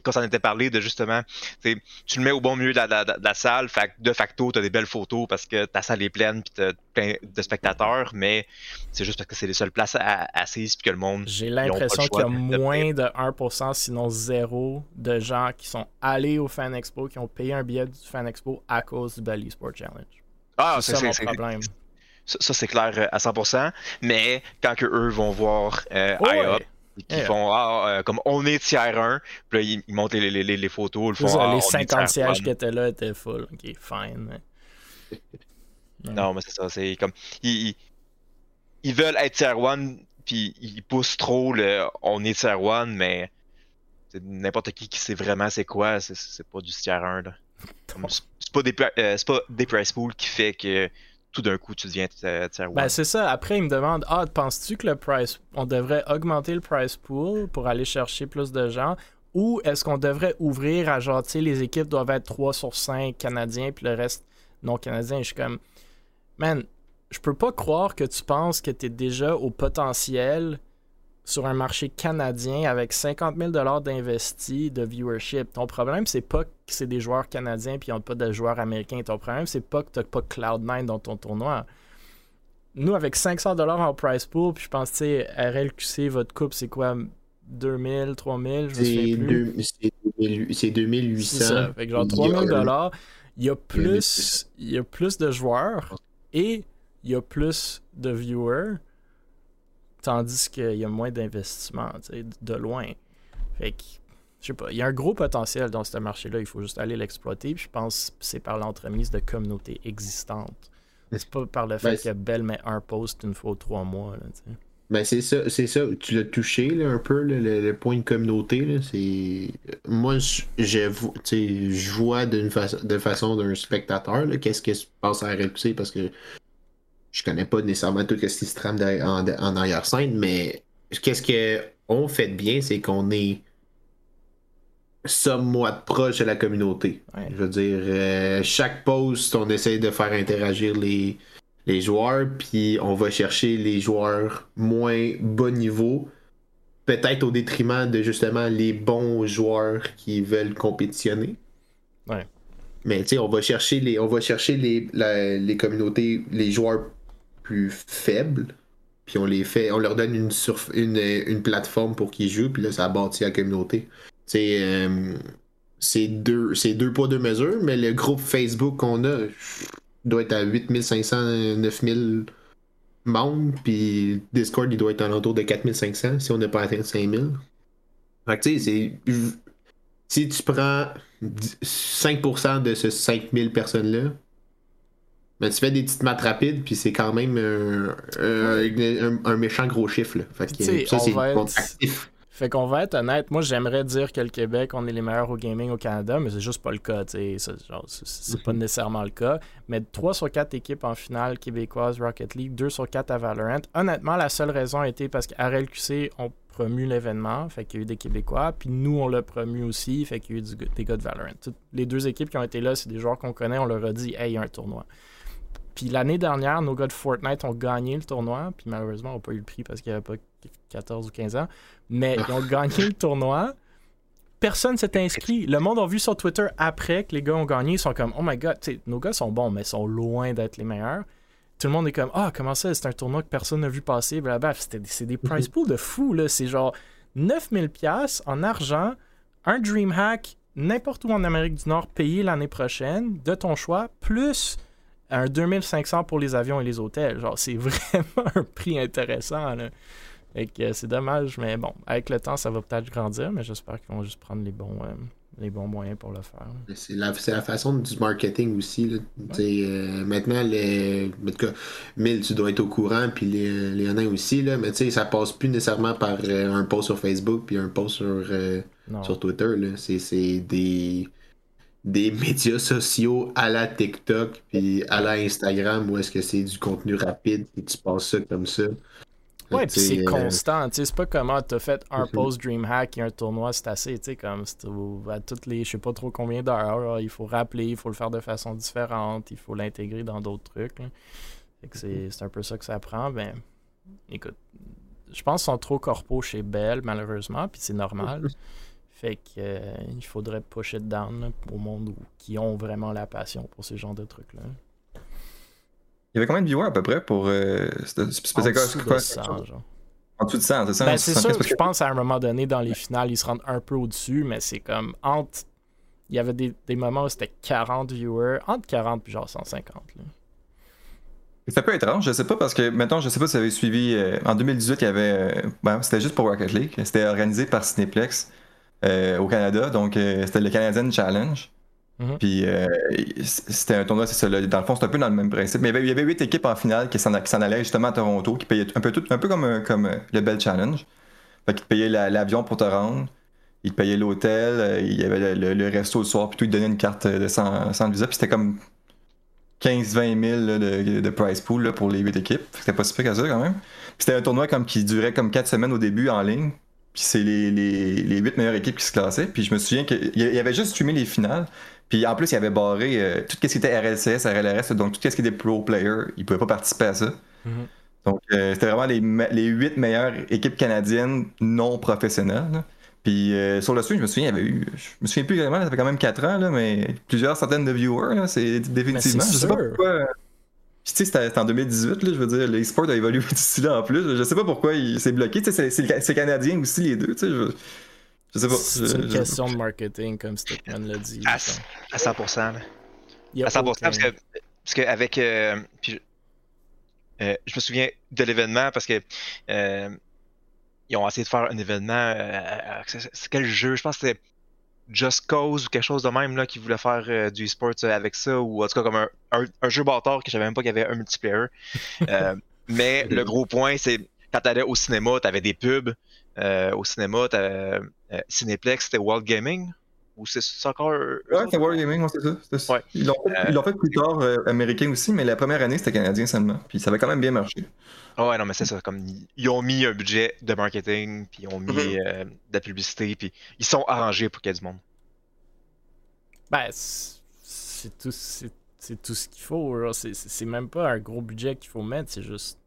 quand ça en était parlé de justement, tu le mets au bon milieu de la, salle, fait, de facto, tu as des belles photos parce que ta salle est pleine puis tu as plein de spectateurs, mais c'est juste parce que c'est les seules places assises puis que le monde.
J'ai l'impression qu'il y a moins de 1%, sinon zéro, de gens qui sont allés au Fan Expo, qui ont payé un billet du Fan Expo à cause du Bally Sport Challenge.
Ah, c'est ça mon problème. Ça, c'est clair euh, à 100%, mais quand que eux vont voir euh, qui font ah, euh, comme on est tiers 1, puis là, ils, montrent les, les, les, photos,
le font, ah, Les 50 sièges qui étaient là étaient full. Ok, fine.
Non, mais c'est ça, c'est comme. Ils, ils, veulent être tier 1, puis ils poussent trop le on est tier 1, mais n'importe qui qui sait vraiment c'est quoi, c'est pas du tier 1. [laughs] C'est pas, des, euh, pas des price pools qui fait que tout d'un coup, tu deviens tier
Ben, c'est ça. Après, il me demande Ah, penses-tu que le price, on devrait augmenter le price pool pour aller chercher plus de gens? Ou est-ce qu'on devrait ouvrir à genre, tu sais, les équipes doivent être 3 sur 5 Canadiens puis le reste non Canadiens? Je suis comme, man, je peux pas croire que tu penses que tu es déjà au potentiel sur un marché canadien avec 50 000 d'investis de viewership. Ton problème, c'est pas que c'est des joueurs canadiens puis ils n'ont pas de joueurs américains. Ton problème, c'est pas que tu n'as pas Cloud9 dans ton tournoi. Nous, avec 500 en price pool, puis je pense, tu sais, RLQC, votre coupe, c'est quoi? 2000, 3000, je
C'est 2800. C'est ça.
Fait que genre 3000 dollars, il y a plus, il y a plus de joueurs et il y a plus de viewers Tandis qu'il y a moins d'investissement, de loin. Fait que, je sais pas, il y a un gros potentiel dans ce marché-là, il faut juste aller l'exploiter. Puis je pense que c'est par l'entremise de communautés existantes. C'est pas par le fait ben, que Bell met un post une fois ou trois mois. Là,
ben c'est ça, c'est ça. Tu l'as touché là, un peu, le, point de communauté. c'est... Moi, je, je vois d'une de façon d'un spectateur qu'est-ce qui se passe à RLC parce que je connais pas nécessairement tout ce qui se trame en, arrière-scène, mais qu'est-ce qu'on fait de bien, c'est qu'on est somewhat proche de la communauté. Je veux dire, euh, chaque post, on essaie de faire interagir les, les joueurs, puis on va chercher les joueurs moins bas niveau, peut-être au détriment de justement les bons joueurs qui veulent compétitionner. Mais tu sais, on va chercher les, on va chercher les, les communautés, les joueurs plus faibles, puis on les fait, on leur donne une, une, une plateforme pour qu'ils jouent, puis là, ça bâtit la communauté. C'est euh, deux, deux poids, deux mesures, mais le groupe Facebook qu'on a doit être à 8500, 9000 membres, puis Discord, il doit être à l'entour de 4500 si on n'a pas atteint 5000. Fait tu sais, si tu prends 5% de ces 5000 personnes-là, mais tu fais des petites maths rapides, puis c'est quand même un, méchant gros chiffre. Fait que, ça, c'est
actif. Fait qu'on va être honnête, moi j'aimerais dire que le Québec, on est les meilleurs au gaming au Canada, mais c'est juste pas le cas. C'est pas nécessairement le cas. Mais 3 sur 4 équipes en finale québécoise Rocket League, 2 sur 4 à Valorant. Honnêtement, la seule raison a été parce qu'RLQC ont promu l'événement, fait qu'il y a eu des Québécois, puis nous on l'a promu aussi, fait qu'il y a eu des gars de Valorant. les deux équipes qui ont été là, c'est des joueurs qu'on connaît, on leur a dit, hey, il y a un tournoi. Puis l'année dernière, nos gars de Fortnite ont gagné le tournoi. Puis malheureusement, ils n'ont pas eu le prix parce qu'il n'y avait pas 14 ou 15 ans. Mais ils ont [laughs] gagné le tournoi. Personne s'est inscrit. Le monde a vu sur Twitter après que les gars ont gagné. Ils sont comme, oh my god, nos gars sont bons, mais ils sont loin d'être les meilleurs. Tout le monde est comme, ah, comment ça, c'est un tournoi que personne n'a vu passer. C'est des prize mhm. pools de fou. là. C'est genre 9000$ en argent, un Dreamhack n'importe où en Amérique du Nord payé l'année prochaine, de ton choix, plus un 2500 pour les avions et les hôtels. Genre, c'est [laughs] vraiment un prix intéressant. Là. que c'est dommage, mais bon, avec le temps, ça va peut-être grandir, mais j'espère qu'ils vont juste prendre les bons, euh, les bons moyens pour le faire.
C'est la, la, façon du marketing aussi. Euh, maintenant, les, Mille, tu dois être au courant, puis les, Léonin aussi, là, mais ça passe plus nécessairement par euh, un post sur Facebook puis un post sur, euh, sur Twitter. C'est des, des médias sociaux à la TikTok puis à la Instagram où est-ce que c'est du contenu rapide et tu passes ça comme ça.
Ouais, puis c'est euh, constant. C'est pas comment t'as fait un post DreamHack et un tournoi, c'est assez. Tu sais, comme à toutes les, je sais pas trop combien d'heures, il faut rappeler, il faut le faire de façon différente, il faut l'intégrer dans d'autres trucs. C'est un peu ça que ça prend. Ben, écoute, je pense qu'ils sont trop corpaux chez Bell, malheureusement, puis c'est normal. [laughs] Fait que euh, il faudrait push it down au monde qui ont vraiment la passion pour ce genre de trucs-là.
Il y avait combien de viewers à peu près pour. Euh,
en dessous de 100, genre.
En dessous de 100, c'est ça?
Ben, c'est sûr, je pense à un moment donné, dans les finales, ils se rendent un peu au-dessus, mais c'est comme entre. Il y avait des, des moments où c'était 40 viewers, entre 40 et genre 150. Là.
C'est un peu étrange, je sais pas, parce que maintenant, je sais pas si vous avez suivi. Euh, en 2018, il y avait. Euh, ben, c'était juste pour Rocket League. C'était organisé par Cineplex au Canada, donc c'était le Canadian Challenge. Mhm. Puis euh, c'était un tournoi, c'est ça. dans le fond, c'est un peu dans le même principe. Mais il y avait huit équipes en finale qui s'en, allaient justement à Toronto, qui payaient un peu, tout, un peu comme, comme euh, le Bell Challenge. Fait qu'ils te payaient l'avion pour te rendre, ils te payaient l'hôtel, euh, il y avait le, resto le soir, puis tout, ils te donnaient une carte de 100, visa. Puis c'était comme 15-20 000 de, de, prize pool pour les huit équipes. C'était pas si peu qu'à ça quand même. Puis c'était un tournoi comme qui durait comme 4 semaines au début en ligne. Puis c'est les, les, les 8 meilleures équipes qui se classaient. Puis je me souviens qu'il y avait juste streamé les finales. Puis en plus, il avait barré euh, tout ce qui était RLCS, RLRS, donc tout ce qui était pro player, il pouvait pas participer à ça. Mm-hmm. Donc euh, c'était vraiment les, les 8 meilleures équipes canadiennes non professionnelles. Puis euh, sur le stream, je me souviens, il y avait eu. Je me souviens plus vraiment, ça fait quand même 4 ans, là, mais plusieurs centaines de viewers, c'est définitivement. Je sais pas pourquoi. Tu sais, c'était en 2018, là, je veux dire, l'e-sport a évolué [laughs] d'ici là en plus. Je sais pas pourquoi il s'est bloqué. C'est canadien aussi, les deux. Tu sais, je... Je sais pas.
C'est une question de marketing, comme Stickman l'a dit.
À, 100%. À 100%, parce que, parce que avec. Euh, puis, euh, je me souviens de l'événement parce que. Euh, ils ont essayé de faire un événement. c'est quel jeu Je pense que c'était Just Cause ou quelque chose de même là, qui voulait faire du e-sport avec ça, ou en tout cas comme un, un, jeu bâtard que je savais même pas qu'il y avait un multiplayer. [laughs] mais le gros point, c'est quand tu allais au cinéma, tu avais des pubs. Euh, au cinéma, t'avais euh, Cineplex, c'était World Gaming ou c'est encore. Ouais,
Gaming, c'est ça. Ils l'ont fait, plus tard euh, américain aussi, mais la première année c'était canadien seulement. Puis ça avait quand même bien marché.
Oh, ouais, non, mais c'est ça. Comme ils ont mis un budget de marketing, puis ils ont mis mm-hmm. de la publicité, puis ils sont arrangés pour qu'il y ait du monde.
Ben, c'est tout, c'est tout ce qu'il faut. C'est même pas un gros budget qu'il faut mettre, c'est juste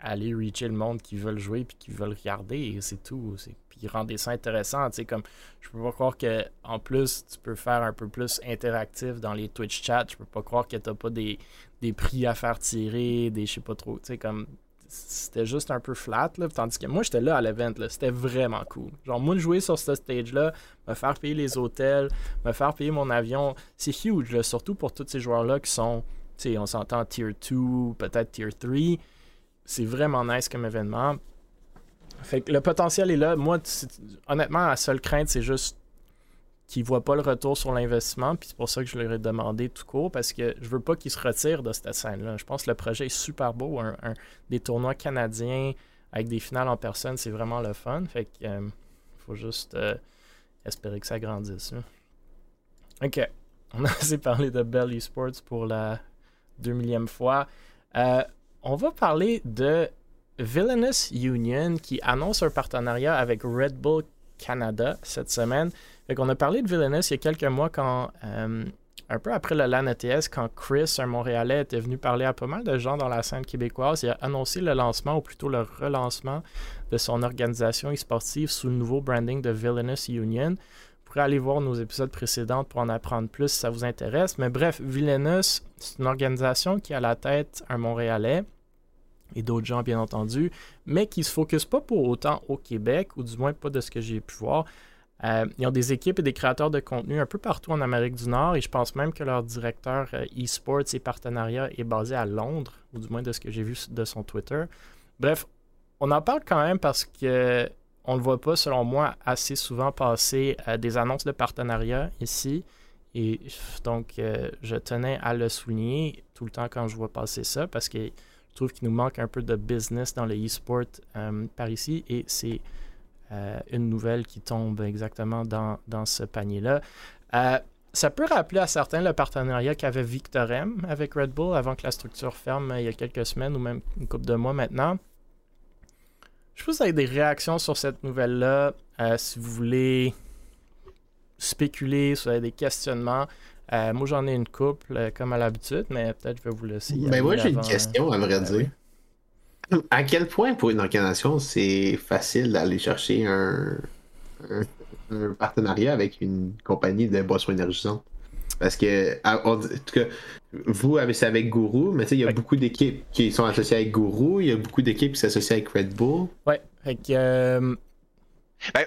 aller reacher le monde qui veulent jouer puis qui veulent regarder et c'est tout. Puis rendre ça intéressant. Tu sais, comme je peux pas croire que en plus tu peux faire un peu plus interactif dans les Twitch chats. Je peux pas croire que t'as pas des, des prix à faire tirer, des je sais pas trop. Tu sais, comme c'était juste un peu flat. Là, tandis que moi, j'étais là à l'event. C'était vraiment cool. Genre, moi, jouer sur ce stage-là, me faire payer les hôtels, me faire payer mon avion, c'est huge. surtout pour tous ces joueurs-là qui sont, tu sais, on s'entend tier 2, peut-être tier 3 c'est vraiment nice comme événement. Fait que le potentiel est là. Moi, honnêtement, la seule crainte, c'est juste qu'ils ne voient pas le retour sur l'investissement. Puis c'est pour ça que je leur ai demandé tout court, parce que je veux pas qu'ils se retirent de cette scène-là. Je pense que le projet est super beau. Un, des tournois canadiens avec des finales en personne, c'est vraiment le fun. Fait que euh, faut juste euh, espérer que ça grandisse. Ok. On a [laughs] assez parlé de Bell Esports pour la deux millième fois. Euh, on va parler de Villainous Union qui annonce un partenariat avec Red Bull Canada cette semaine. Fait qu'on a parlé de Villainous il y a quelques mois quand, euh, un peu après le LAN ETS, quand Chris, un Montréalais, était venu parler à pas mal de gens dans la scène québécoise. Il a annoncé le lancement, ou plutôt le relancement de son organisation e-sportive sous le nouveau branding de Villainous Union. Vous pourrez aller voir nos épisodes précédents pour en apprendre plus si ça vous intéresse. Mais bref, Villainous, c'est une organisation qui a la tête un Montréalais et d'autres gens, bien entendu, mais qui ne se focusent pas pour autant au Québec, ou du moins pas de ce que j'ai pu voir. Euh, ils ont des équipes et des créateurs de contenu un peu partout en Amérique du Nord, et je pense même que leur directeur euh, e-sports et partenariat est basé à Londres, ou du moins de ce que j'ai vu de son Twitter. Bref, on en parle quand même parce que on ne le voit pas, selon moi, assez souvent passer des annonces de partenariat ici. Et donc, euh, je tenais à le souligner tout le temps quand je vois passer ça parce que je trouve qu'il nous manque un peu de business dans le e-sport euh, par ici et c'est euh, une nouvelle qui tombe exactement dans, dans ce panier-là. ça peut rappeler à certains le partenariat qu'avait Victorem avec Red Bull avant que la structure ferme il y a quelques semaines ou même une couple de mois maintenant. Je pense que vous avez des réactions sur cette nouvelle-là. si vous voulez spéculer, si vous avez des questionnements. Euh, moi, j'en ai une couple, euh, comme à l'habitude, mais peut-être je vais vous laisser.
Mais ben, moi, j'ai une question, à vrai dire. À quel point, pour une organisation, c'est facile d'aller chercher un, partenariat avec une compagnie de boissons énergisantes? Parce que, en tout cas, vous, c'est avec Guru, mais il y a beaucoup d'équipes qui sont associées avec Guru, il y a beaucoup d'équipes qui s'associent avec Red Bull.
Ouais, fait que. Euh,
ben,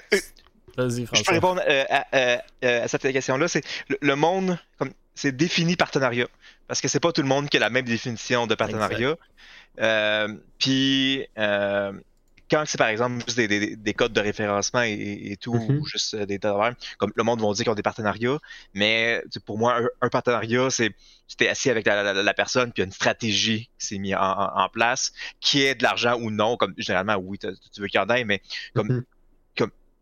je peux répondre euh, euh, euh, à, cette question-là. C'est le, monde, comme c'est défini partenariat. Parce que c'est pas tout le monde qui a la même définition de partenariat. Puis quand c'est par exemple juste des, codes de référencement et, tout, mm-hmm. ou juste des comme le monde va dire qu'ils ont des partenariats, mais pour moi, un, partenariat, c'est c'était assis avec la, personne, puis une stratégie qui s'est mise en, place, qui est de l'argent ou non, comme généralement, oui, tu veux qu'il y en ait, mais comme mm-hmm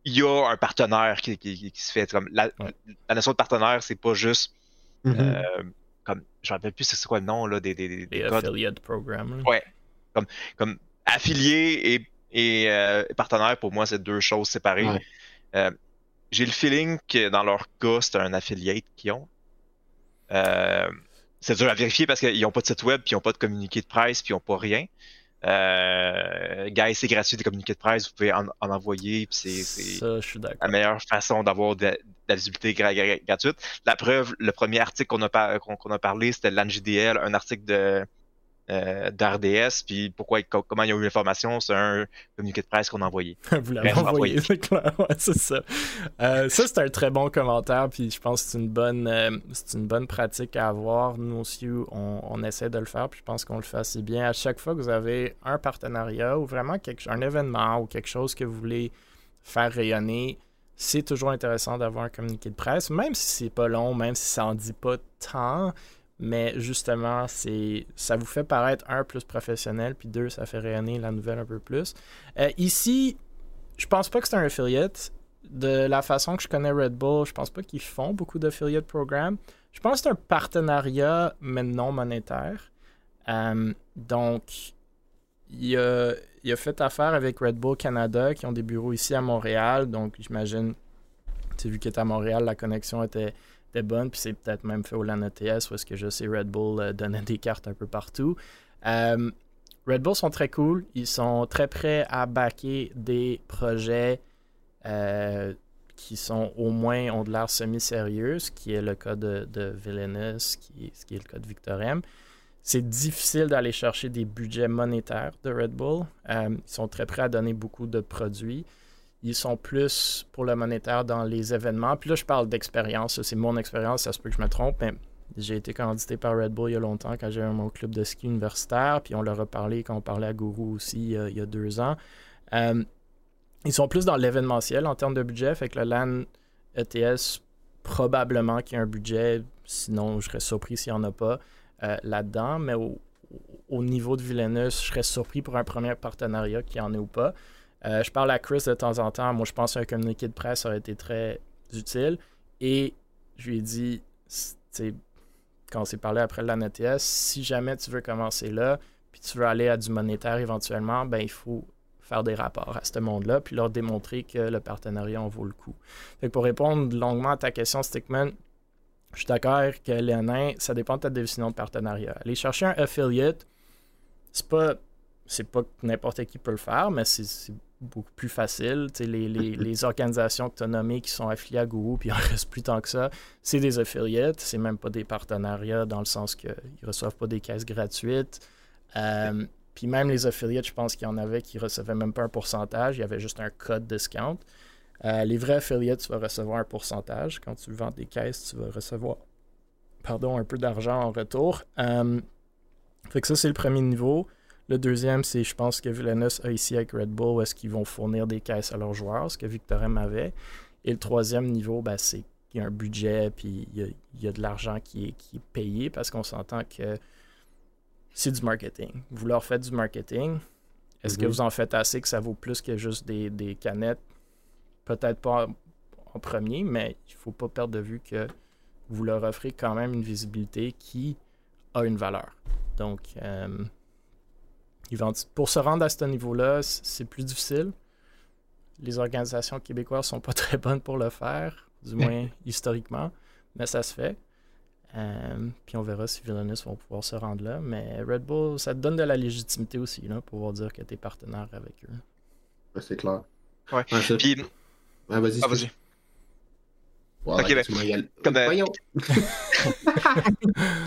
il y a un partenaire qui, se fait. Comme la, notion de partenaire, c'est pas juste. Mm-hmm. Euh, comme, je ne rappelle plus c'est quoi le nom là, des, des,
des affiliate program.
Ouais. Comme, comme affilié et, et euh, partenaire, pour moi, c'est deux choses séparées. Euh, j'ai le feeling que dans leur cas, c'est un affiliate qu'ils ont. c'est dur à vérifier parce qu'ils n'ont pas de site web, puis ils n'ont pas de communiqué de presse, puis ils n'ont pas rien. Euh, guys, c'est gratuit des communiqués de presse, vous pouvez en, envoyer. C'est la meilleure façon d'avoir de, la visibilité gratuite. La preuve, le premier article qu'on a, qu'on a parlé, c'était l'ANGDL, un article de euh, d'RDS, puis pourquoi, comment il y a eu l'information, c'est un communiqué de presse qu'on a envoyé. [laughs]
Vous l'avez envoyé, [laughs] c'est clair, c'est ça. Euh, ça, c'est un très bon commentaire, puis je pense que c'est une bonne, euh, c'est une bonne pratique à avoir. Nous aussi, on, essaie de le faire, puis je pense qu'on le fait assez bien. À chaque fois que vous avez un partenariat ou vraiment quelque, un événement ou quelque chose que vous voulez faire rayonner, c'est toujours intéressant d'avoir un communiqué de presse, même si c'est pas long, même si ça en dit pas tant mais justement, c'est ça vous fait paraître un plus professionnel, puis deux, ça fait rayonner la nouvelle un peu plus. Euh, ici, je pense pas que c'est un affiliate. De la façon que je connais Red Bull, je pense pas qu'ils font beaucoup d'affiliate programmes. Je pense que c'est un partenariat, mais non monétaire. Euh, donc, il a, a fait affaire avec Red Bull Canada, qui ont des bureaux ici à Montréal. Donc, j'imagine, vu qu'il est à Montréal, la connexion était bonne, puis c'est peut-être même fait au LAN ETS où que je sais Red Bull euh, donnait des cartes un peu partout. Euh, Red Bull sont très cool, ils sont très prêts à backer des projets euh, qui sont au moins ont de l'air semi-sérieux, ce qui est le cas de, de Villainous, qui, ce qui est le cas de Victorem. C'est difficile d'aller chercher des budgets monétaires de Red Bull. ils sont très prêts à donner beaucoup de produits ils sont plus pour le monétaire dans les événements. Puis là, je parle d'expérience. C'est mon expérience, ça se peut que je me trompe, mais j'ai été commandité par Red Bull il y a longtemps quand j'avais mon club de ski universitaire. Puis on leur a parlé quand on parlait à Guru aussi il y a, deux ans. Euh, ils sont plus dans l'événementiel en termes de budget. Fait que le LAN ETS, probablement qu'il y a un budget. Sinon, je serais surpris s'il n'y en a pas euh, là-dedans. Mais au, au, niveau de Villeneuve, je serais surpris pour un premier partenariat qu'il y en ait ou pas. Euh, je parle à Chris de temps en temps. Moi, je pense qu'un communiqué de presse aurait été très utile. Et je lui ai dit, quand on s'est parlé après l'ANETS, si jamais tu veux commencer là, puis tu veux aller à du monétaire éventuellement, ben il faut faire des rapports à ce monde-là, puis leur démontrer que le partenariat en vaut le coup. pour répondre longuement à ta question, Stickman, je suis d'accord que les ça dépend de ta définition de partenariat. Aller chercher un affiliate, c'est pas c'est pas n'importe qui peut le faire, mais c'est beaucoup plus facile. Les, les, organisations que tu as nommées qui sont affiliées à Google, puis il en [laughs] reste plus tant que ça, c'est des affiliates, c'est même pas des partenariats dans le sens qu'ils ne reçoivent pas des caisses gratuites. Euh, puis même les affiliates, je pense qu'il y en avait qui recevaient même pas un pourcentage, il y avait juste un code discount. Euh, les vrais affiliates, tu vas recevoir un pourcentage. Quand tu vends des caisses, tu vas recevoir pardon, un peu d'argent en retour. Euh, fait que ça, c'est le premier niveau. Le deuxième, c'est je pense que Villainous a ici avec Red Bull, est-ce qu'ils vont fournir des caisses à leurs joueurs, ce que Victorem avait. Et le troisième niveau, ben, c'est qu'il y a un budget, puis il y a, de l'argent qui est, qui est payé parce qu'on s'entend que c'est du marketing. Vous leur faites du marketing. Est-ce que mhm. vous en faites assez que ça vaut plus que juste des, canettes? Peut-être pas en premier, mais il ne faut pas perdre de vue que vous leur offrez quand même une visibilité qui a une valeur. Donc, euh, pour se rendre à ce niveau-là, c'est plus difficile. Les organisations québécoises sont pas [laughs] très bonnes pour le faire, du [laughs] moins historiquement, mais ça se fait. Euh, puis on verra si Villainous vont pouvoir se rendre là. Mais Red Bull, ça te donne de la légitimité aussi, là, pour pouvoir dire que tu es partenaire avec eux.
c'est clair.
Ouais. puis...
vas-y.
Ah, vas-y.
ok, ben, comme, euh, Voyons. [laughs]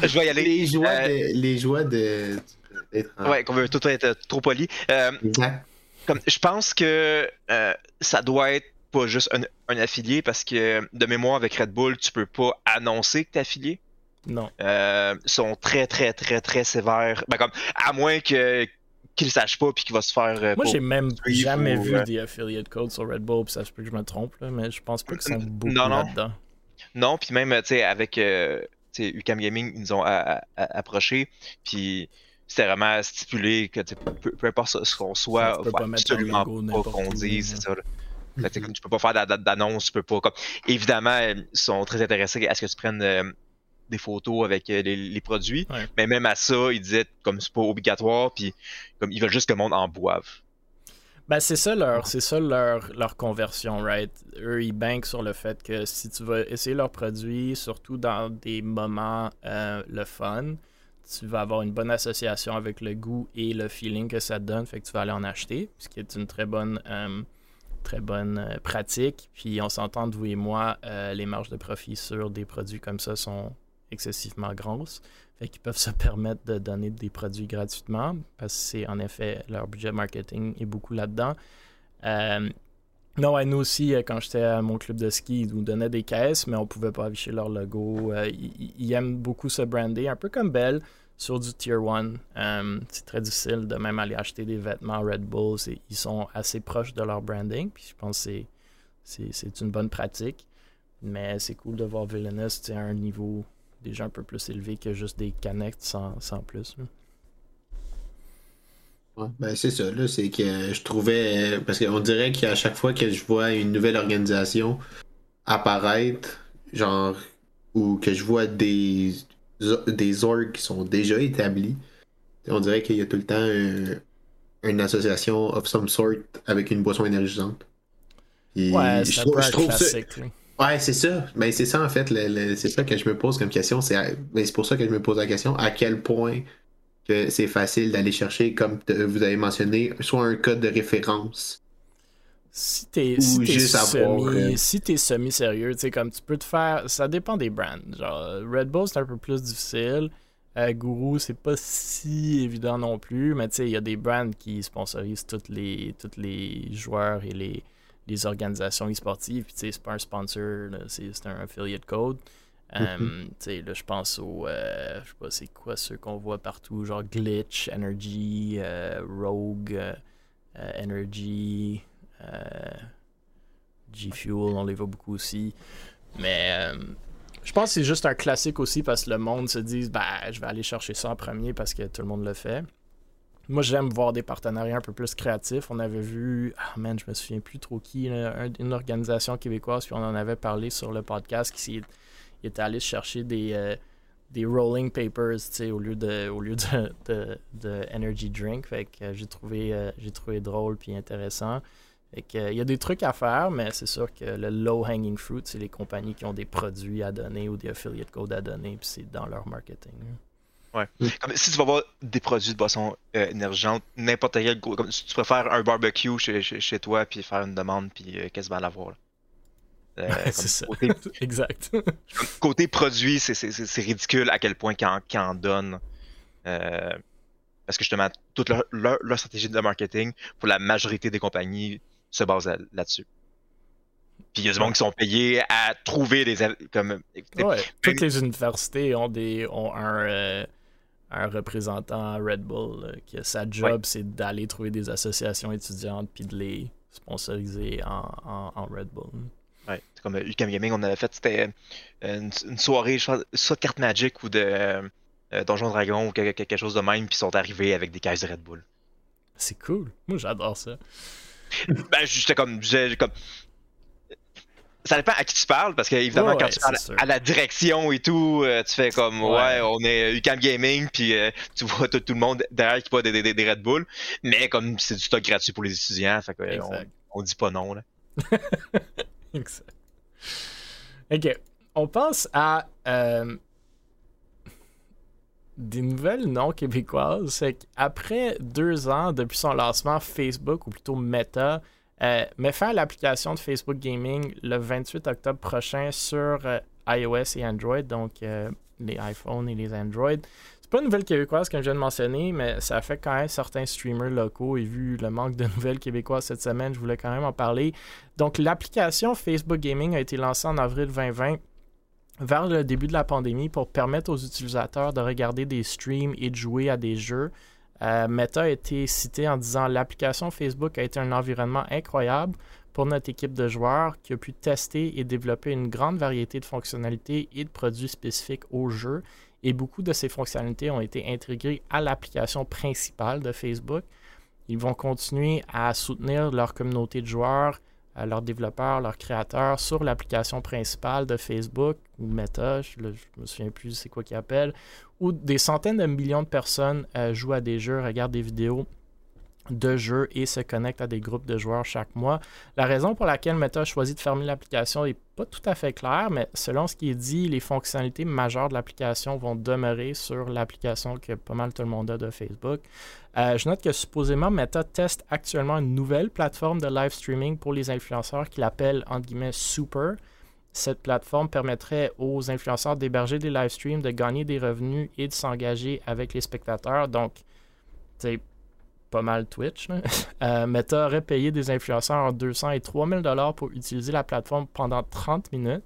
je vais y aller.
Les joies euh, de. Les joies de...
Ouais, qu'on veut tout être trop poli. comme, je pense que ça doit être pas juste un, un, affilié parce que de mémoire avec Red Bull, tu peux pas annoncer que tu es affilié.
Non.
Euh, sont très, très, très, très sévères. Ben, comme, à moins que qu'il ne sache pas puis qu'il va se faire. Euh,
Moi, j'ai même jamais vu euh, des affiliate codes sur Red Bull, puis ça se peut que je me trompe, là, mais je pense pas qu'ils sont beaucoup non, non. là-dedans.
Non, puis même, tu sais, avec euh, UCAM Gaming, ils nous ont approché, puis c'était vraiment stipulé que peu, peu, importe ce qu'on soit,
il faut absolument pas
qu'on dise, c'est ça. Là. [laughs] Tu peux pas faire d'annonce, tu peux pas. Comme... Évidemment, ils sont très intéressés à ce que tu prennes des photos avec euh, les, produits. Mais même à ça, ils disaient comme c'est pas obligatoire, puis comme ils veulent juste que le monde en boive.
Ben, c'est ça leur, c'est ça leur, leur conversion, right? Eux, ils bankent sur le fait que si tu vas essayer leurs produits, surtout dans des moments euh, le fun, tu vas avoir une bonne association avec le goût et le feeling que ça te donne, fait que tu vas aller en acheter, ce qui est une très bonne, euh, très bonne pratique. Puis on s'entend, vous et moi, les marges de profit sur des produits comme ça sont excessivement grosses. Fait qu'ils peuvent se permettre de donner des produits gratuitement parce que c'est en effet leur budget marketing est beaucoup là-dedans. Euh, non, nous aussi, euh, quand j'étais à mon club de ski, ils nous donnaient des caisses, mais on pouvait pas afficher leur logo. Euh, ils, aiment beaucoup se brander, un peu comme Bell sur du Tier 1. c'est très difficile de même aller acheter des vêtements Red Bull. Ils sont assez proches de leur branding, puis je pense que c'est une bonne pratique. Mais c'est cool de voir Villainous à un niveau déjà un peu plus élevé que juste des canettes sans, plus.
Ben c'est ça, là, c'est que je trouvais. Parce qu'on dirait qu'à chaque fois que je vois une nouvelle organisation apparaître, genre, ou que je vois des, des orgs qui sont déjà établis, on dirait qu'il y a tout le temps une association of some sort avec une boisson énergisante.
ouais, c'est un trouve classique.
Ouais, c'est ça. Mais c'est ça, en fait. c'est ça que je me pose comme question. C'est, c'est pour ça que je me pose la question. À quel point que c'est facile d'aller chercher, comme vous avez mentionné, soit un code de référence.
Si t'es si semi, euh, si es semi sérieux, tu sais comme tu peux te faire, ça dépend des brands. Genre Red Bull c'est un peu plus difficile. Euh, Guru c'est pas si évident non plus, mais tu sais il y a des brands qui sponsorisent toutes les tous les joueurs et les les organisations e-sportives. Puis, c'est pas un sponsor, c'est un affiliate code. Mm là, je pense au. Euh, je sais pas, c'est quoi ceux qu'on voit partout, genre Glitch, Energy, euh, Rogue, Energy, G-Fuel, on les voit beaucoup aussi. Mais je pense que c'est juste un classique aussi parce que le monde se dit, bah, je vais aller chercher ça en premier parce que tout le monde le fait. Moi, j'aime voir des partenariats un peu plus créatifs. On avait vu, ah man, je me souviens plus trop qui, une organisation québécoise, puis on en avait parlé sur le podcast, qui était allé chercher des, euh, des rolling papers, au lieu de, au lieu de, de, energy drink. Fait que euh, j'ai trouvé, euh, j'ai trouvé drôle puis intéressant. Fait que, il y a des trucs à faire, mais c'est sûr que le low hanging fruit, c'est les compagnies qui ont des produits à donner ou des affiliate codes à donner, puis c'est dans leur marketing.
Ouais. Mm. Comme, si tu vas voir des produits de boisson euh, énergisante, n'importe quel. Comme, si tu préfères un barbecue chez, chez, toi, puis faire une demande, puis euh, quasiment l'avoir.
Euh, c'est ça. [laughs] exact.
côté produit, c'est ridicule à quel point qu'ils en, donnent. Euh, parce que justement, toute leur, leur, stratégie de marketing, pour la majorité des compagnies, se base là-dessus. Puis il y a des gens qui sont payés à trouver des. Comme,
ouais, toutes les universités ont, des, ont un, un représentant à Red Bull, que sa job, c'est d'aller trouver des associations étudiantes puis de les sponsoriser en, en, Red Bull.
Ouais, c'est comme UCAM Gaming, on avait fait, c'était une, soirée, soit de carte Magic ou de euh, Donjon Dragon ou quelque, chose de même, puis ils sont arrivés avec des caisses de Red Bull.
C'est cool. Moi, j'adore ça. [laughs]
ben, j'étais comme, comme, ça dépend à qui tu parles, parce que évidemment, quand tu parles à la direction et tout, euh, tu fais comme, ouais, on est UCAM Gaming, puis euh, tu vois tout, le monde derrière qui boit des, des, Red Bull, mais comme c'est du stock gratuit pour les étudiants, fait que, on, on, dit pas non, là. [laughs]
Ok, on pense à euh, des nouvelles non québécoises. C'est qu'après deux ans depuis son lancement, Facebook, ou plutôt Meta, euh, met fin à l'application de Facebook Gaming le 28 octobre prochain sur euh, iOS et Android, donc les iPhones et les Android. Pas une nouvelle québécoise comme je viens de mentionner, mais ça fait quand même certains streamers locaux et vu le manque de [laughs] nouvelles québécoises cette semaine, je voulais quand même en parler. Donc l'application Facebook Gaming a été lancée en avril 2020 vers le début de la pandémie pour permettre aux utilisateurs de regarder des streams et de jouer à des jeux euh, Meta a été cité en disant l'application Facebook a été un environnement incroyable pour notre équipe de joueurs qui a pu tester et développer une grande variété de fonctionnalités et de produits spécifiques au jeu. Et beaucoup de ces fonctionnalités ont été intégrées à l'application principale de Facebook. Ils vont continuer à soutenir leur communauté de joueurs leurs développeurs, leurs créateurs sur l'application principale de Facebook ou Meta, je ne me souviens plus c'est quoi qu'ils appellent, où des centaines de millions de personnes euh, jouent à des jeux, regardent des vidéos de jeux et se connectent à des groupes de joueurs chaque mois. La raison pour laquelle Meta a choisi de fermer l'application n'est pas tout à fait claire, mais selon ce qui est dit, les fonctionnalités majeures de l'application vont demeurer sur l'application que pas mal tout le monde a de Facebook. Euh, je note que supposément Meta teste actuellement une nouvelle plateforme de live streaming pour les influenceurs qu'il appelle entre guillemets Super. Cette plateforme permettrait aux influenceurs d'héberger des live streams, de gagner des revenus et de s'engager avec les spectateurs. Donc, c'est pas mal Twitch. [laughs] Euh, Meta aurait payé des influenceurs en 200 et 3000 dollars pour utiliser la plateforme pendant 30 minutes.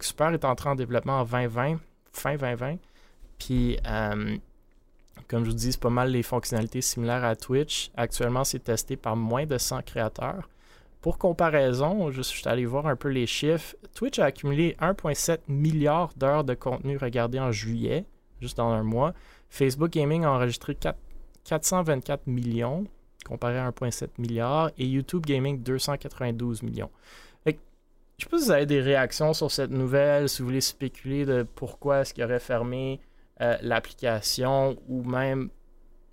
Super est entré en développement en 2020, fin 2020. Puis, euh, comme je vous dis, c'est pas mal les fonctionnalités similaires à Twitch. Actuellement, c'est testé par moins de 100 créateurs. Pour comparaison, je suis allé voir un peu les chiffres. Twitch a accumulé 1,7 milliard d'heures de contenu regardé en juillet, juste dans un mois. Facebook Gaming a enregistré 4 424 millions comparé à 1,7 milliard et YouTube Gaming 292 millions. je ne sais pas si vous avez des réactions sur cette nouvelle, si vous voulez spéculer de pourquoi est-ce qu'il aurait fermé euh, l'application ou même,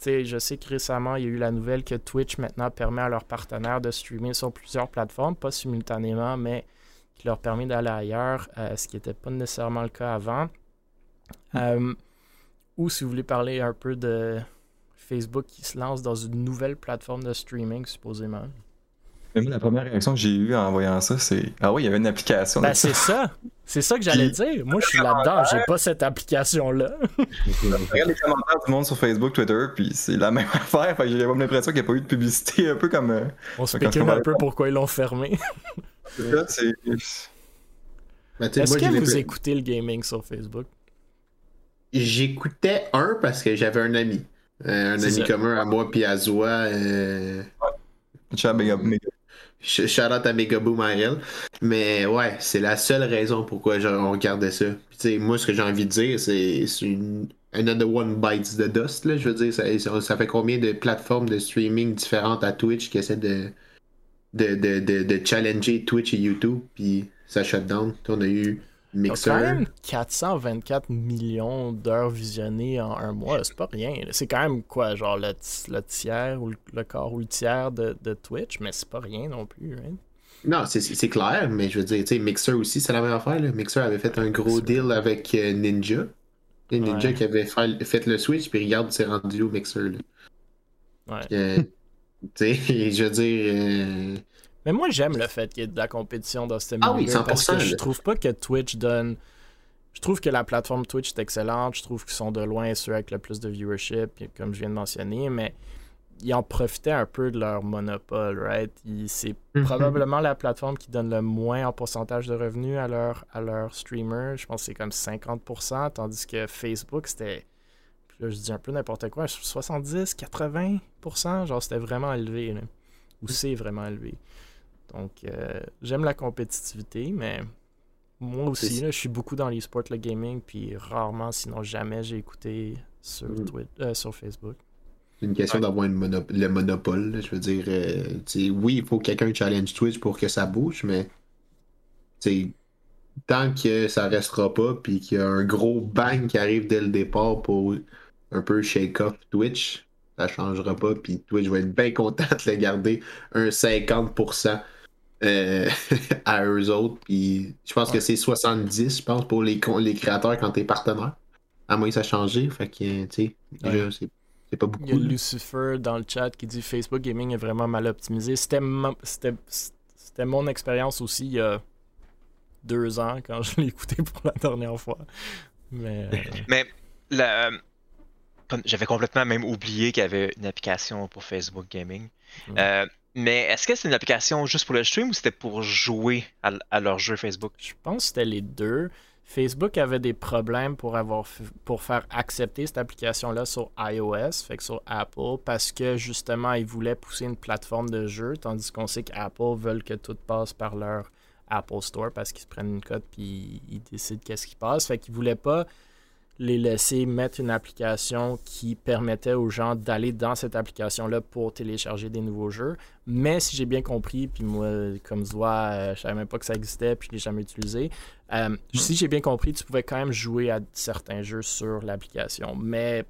je sais que récemment, il y a eu la nouvelle que Twitch maintenant permet à leurs partenaires de streamer sur plusieurs plateformes, pas simultanément, mais qui leur permet d'aller ailleurs, euh, ce qui n'était pas nécessairement le cas avant. Mm. Euh, ou si vous voulez parler un peu de Facebook qui se lance dans une nouvelle plateforme de streaming, supposément.
Mais la première réaction que j'ai eue en voyant ça, c'est Ah oui, il y avait une application.
Ben, c'est ça. C'est ça que j'allais dire. Moi, je suis là-dedans. J'ai pas cette application-là.
regarde les commentaires du monde sur Facebook, Twitter, puis c'est la même [laughs] affaire. J'ai l'impression qu'il n'y a pas eu de publicité, un peu comme. Euh,
On spécule un peu pourquoi ils l'ont fermé. Ben, Est-ce que vous écoutez le gaming sur Facebook?
J'écoutais un parce que j'avais un ami. Euh, un ami commun à moi puis à Zoa. Euh... Shout out à Megaboo Marel. Mais ouais, c'est la seule raison pourquoi on regardait ça. Puis, moi, ce que j'ai envie de dire, c'est une Another One Bites the Dust. Là, je veux dire, ça, ça, fait combien de plateformes de streaming différentes à Twitch qui essaient de, de, de, de, de challenger Twitch et YouTube, puis ça shut down. On a eu Mixer.
quand même 424 millions d'heures visionnées en un mois, c'est pas rien. C'est quand même quoi, genre le, tiers ou le, quart ou le tiers de, Twitch, mais c'est pas rien non plus. Hein?
Non, c'est clair, mais je veux dire, tu sais, Mixer aussi, c'est la même affaire. Là. Mixer avait fait un gros deal avec euh, Ninja. Ninja qui avait fait, le Switch, puis regarde, c'est rendu au Mixer. Là.
Ouais.
Euh, [laughs] tu sais, je veux dire. Euh,
mais moi, j'aime le fait qu'il y ait de la compétition dans ce
milieu. Ah oui, 100%,
parce que je trouve pas que Twitch donne. Je trouve que la plateforme Twitch est excellente. Je trouve qu'ils sont de loin ceux avec le plus de viewership, comme je viens de mentionner, mais ils en profitaient un peu de leur monopole, right? C'est mhm. probablement la plateforme qui donne le moins en pourcentage de revenus à leurs à leur streamers. Je pense que c'est comme 50%, tandis que Facebook, c'était là, je dis un peu n'importe quoi, 70, 80%, genre c'était vraiment élevé. Ou c'est vraiment élevé. Donc, euh, j'aime la compétitivité, mais moi aussi, je suis beaucoup dans l'e-sport, le gaming, puis rarement, sinon jamais, j'ai écouté sur, mm. euh, sur Facebook.
C'est une question d'avoir le monopole. Je veux dire, euh, oui, il faut que quelqu'un challenge Twitch pour que ça bouge, mais tant que ça restera pas, puis qu'il y a un gros bang qui arrive dès le départ pour un peu shake off Twitch, ça changera pas, puis Twitch va être bien content de le garder un 50% euh, [laughs] à eux autres. Puis je pense que c'est 70, je pense, pour les, les créateurs quand t'es partenaire. À moins que ça a changé. Fait que, tu sais, c'est pas beaucoup.
Il y a Lucifer dans le chat qui dit Facebook Gaming est vraiment mal optimisé. C'était mon expérience aussi il y a deux ans quand je l'ai écouté pour la dernière fois. Mais, euh,
Mais j'avais complètement même oublié qu'il y avait une application pour Facebook Gaming. Euh, mais est-ce que c'est une application juste pour le stream ou c'était pour jouer à, leur jeu Facebook?
Je pense que c'était les deux. Facebook avait des problèmes pour, avoir, pour faire accepter cette application-là sur iOS, fait que sur Apple, parce que justement, ils voulaient pousser une plateforme de jeu, tandis qu'on sait qu'Apple veulent que tout passe par leur Apple Store parce qu'ils se prennent une cote puis ils décident qu'est-ce qui passe. Fait qu'ils voulaient pas les laisser mettre une application qui permettait aux gens d'aller dans cette application-là pour télécharger des nouveaux jeux. Mais si j'ai bien compris, puis moi, comme je vois, euh, je savais même pas que ça existait, puis je l'ai jamais utilisé. Euh, si j'ai bien compris, tu pouvais quand même jouer à certains jeux sur l'application. Mais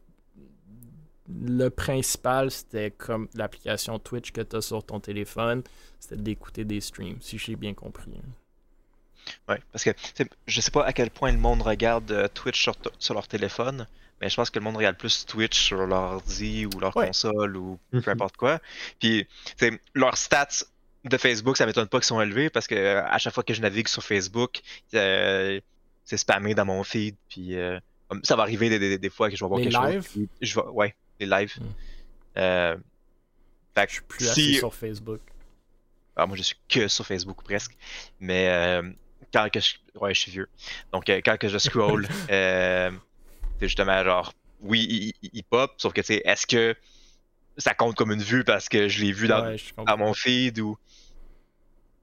le principal, c'était comme l'application Twitch que tu as sur ton téléphone, c'était d'écouter des streams, si j'ai bien compris.
Oui, parce que je sais pas à quel point le monde regarde euh, Twitch sur, leur téléphone, mais je pense que le monde regarde plus Twitch sur leur ordi ou leur console ou peu mhm. importe quoi. Puis, leurs stats de Facebook, ça m'étonne pas qu'ils sont élevés parce que euh, à chaque fois que je navigue sur Facebook, euh, c'est spammé dans mon feed. Puis, ça va arriver des, fois que je vais voir
les
quelque
live?
chose. Je ouais, les lives.
Hmm. je suis plus si... sur Facebook.
Ah, moi, je suis que sur Facebook presque. Mais quand que je... Ouais, je suis vieux. Donc, euh, quand que je scroll, [laughs] euh, c'est justement genre, oui, il, pop, sauf que, tu sais, est-ce que ça compte comme une vue parce que je l'ai vu dans, mon feed ou...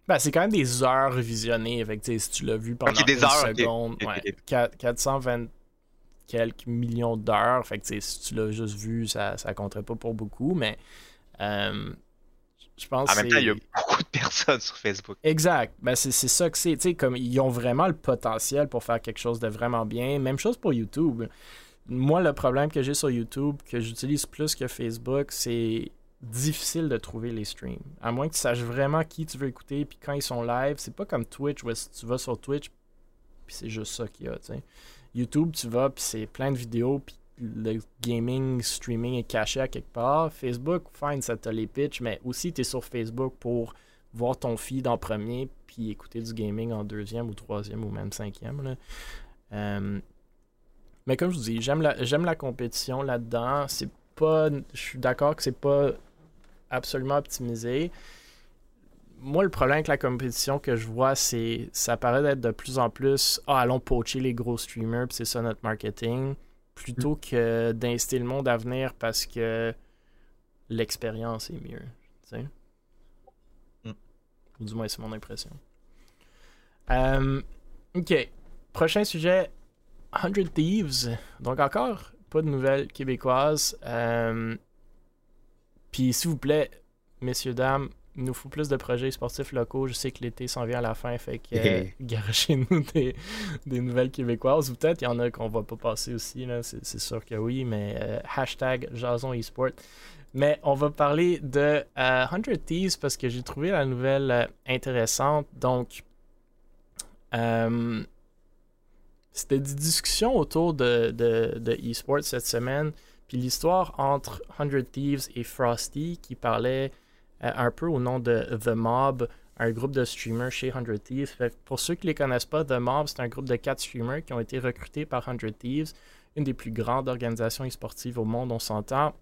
Ben, c'est quand même des heures visionnées. Fait que, si tu l'as vu pendant des une heures, seconde, 420 quelques millions d'heures. Fait que, si tu l'as juste vu, ça, ça compterait pas pour beaucoup. Mais euh, en
même temps, il y a beaucoup de personnes sur Facebook.
Exact. Ben, c'est ça que c'est. Comme ils ont vraiment le potentiel pour faire quelque chose de vraiment bien. Même chose pour YouTube. Moi, le problème que j'ai sur YouTube, que j'utilise plus que Facebook, c'est difficile de trouver les streams. À moins que tu saches vraiment qui tu veux écouter, puis quand ils sont live, c'est pas comme Twitch où tu vas sur Twitch, puis c'est juste ça qu'il y a. YouTube, tu vas, puis c'est plein de vidéos, puis le gaming, streaming est caché à quelque part. Facebook, fine, ça te les pitch, mais aussi tu es sur Facebook pour voir ton feed en premier, puis écouter du gaming en deuxième ou troisième ou même cinquième. Euh, mais comme je vous dis, j'aime la, compétition là-dedans. C'est pas. Je suis d'accord que c'est pas absolument optimisé. Moi, le problème avec la compétition que je vois, c'est ça paraît d'être de plus en plus Ah, allons poacher les gros streamers, puis c'est ça notre marketing plutôt mm. que d'inciter le monde à venir parce que l'expérience est mieux. Mm. Ou du moins, c'est mon impression. Euh, ok. Prochain sujet 100 Thieves. Donc, encore pas de nouvelles québécoises. Euh, puis, s'il vous plaît, messieurs, dames, nous faut plus de projets sportifs locaux. Je sais que l'été s'en vient à la fin, fait que euh, [laughs] nous des, nouvelles québécoises. Ou peut-être il y en a qu'on va pas passer aussi, c'est, sûr que oui, mais euh, hashtag Jason eSport. Mais on va parler de 100 euh, Thieves parce que j'ai trouvé la nouvelle euh, intéressante. Donc, c'était des discussions autour de, de, de eSport cette semaine. Puis l'histoire entre 100 Thieves et Frosty qui parlait euh, un peu au nom de The Mob, un groupe de streamers chez 100 Thieves. pour ceux qui ne les connaissent pas, The Mob, c'est un groupe de quatre streamers qui ont été recrutés par 100 Thieves, une des plus grandes organisations e-sportives au monde, on s'entend.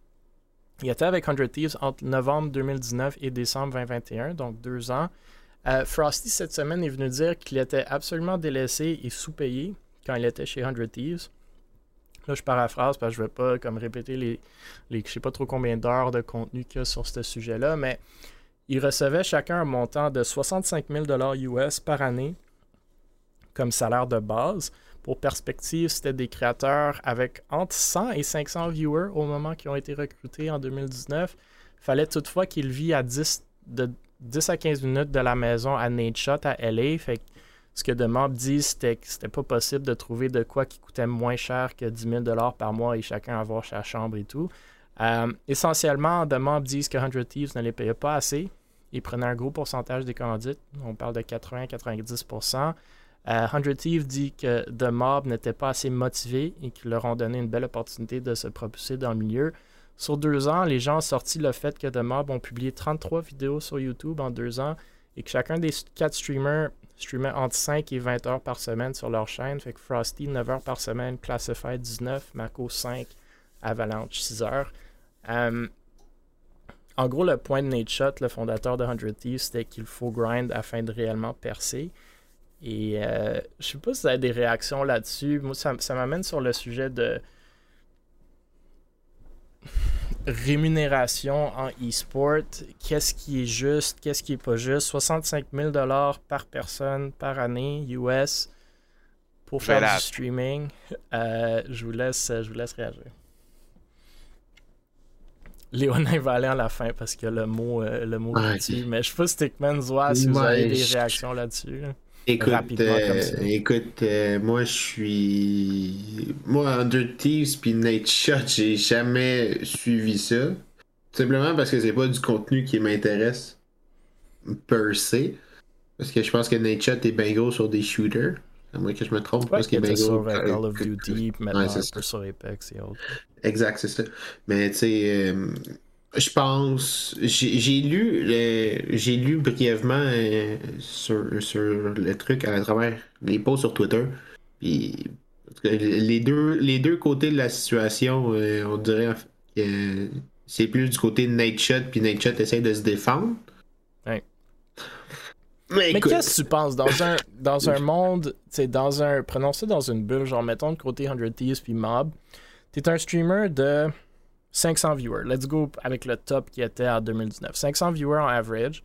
Ils étaient avec 100 Thieves entre novembre 2019 et décembre 2021, donc deux ans. Euh, Frosty, cette semaine, est venu dire qu'il était absolument délaissé et sous-payé quand il était chez 100 Thieves. Là, je paraphrase parce que je ne vais pas comme répéter les, les je sais pas trop combien d'heures de contenu qu'il y a sur ce sujet-là, mais ils recevaient chacun un montant de 65 000 US par année comme salaire de base. Pour perspective, c'était des créateurs avec entre 100 et 500 viewers au moment qui ont été recrutés en 2019. Fallait toutefois qu'ils vivent à 10, de 10 à 15 minutes de la maison à Nate Shot à LA. Ce que Mob dit, c'était que c'était pas possible de trouver de quoi qui coûtait moins cher que 10 000 par mois et chacun avoir sa chambre et tout. Euh, essentiellement, The Mob disent que 100 Thieves ne les payait pas assez. Ils prenaient un gros pourcentage des commandites. On parle de 80-90%. 100 Thieves dit que The Mob n'était pas assez motivé et qu'ils leur ont donné une belle opportunité de se propulser dans le milieu. Sur deux ans, les gens ont sorti le fait que The Mob ont publié 33 vidéos sur YouTube en deux ans et que chacun des quatre streamers streamait entre 5 et 20 heures par semaine sur leur chaîne. Fait que Frosty, 9 heures par semaine, Classified 19, Mako 5, Avalanche 6 heures. Euh, en gros, le point de Nate Shot, le fondateur de 100 Thieves, c'était qu'il faut grind afin de réellement percer. Et euh, je sais pas si vous avez des réactions là-dessus. Moi, ça m'amène sur le sujet de rémunération en e-sport, qu'est-ce qui est juste, qu'est-ce qui est pas juste? 65 000 par personne par année US pour faire du streaming. Euh, je, vous laisse, je vous laisse réagir. Léonin va aller à la fin parce qu'il y a le mot, euh, le mot là-dessus. Mais je sais pas, Stickman, si vous avez des réactions là-dessus.
Écoute, euh, écoute euh, moi je suis. Moi, Under Thieves puis Night Shot, j'ai jamais suivi ça. Simplement parce que c'est pas du contenu qui m'intéresse per se. Parce que je pense que Night Shot est bien gros sur des shooters. À moins que je me trompe, parce qu'il est bien gros. Sur Call of Duty, maintenant sur Apex et autres. Exact, c'est ça. Mais tu sais. Euh, je pense. J'ai lu j'ai lu brièvement euh, sur, le truc à travers les posts sur Twitter. Puis les deux, les deux côtés de la situation, euh, on dirait que c'est plus du côté de Nightshot, puis Nightshot essaie de se défendre.
Mais, qu'est-ce que tu penses dans un, dans un monde, dans un. Prenons ça dans une bulle, genre mettons le côté 100 Thieves puis Mob. T'es un streamer de 500 viewers. Let's go avec le top qui était en 2019. 500 viewers en average.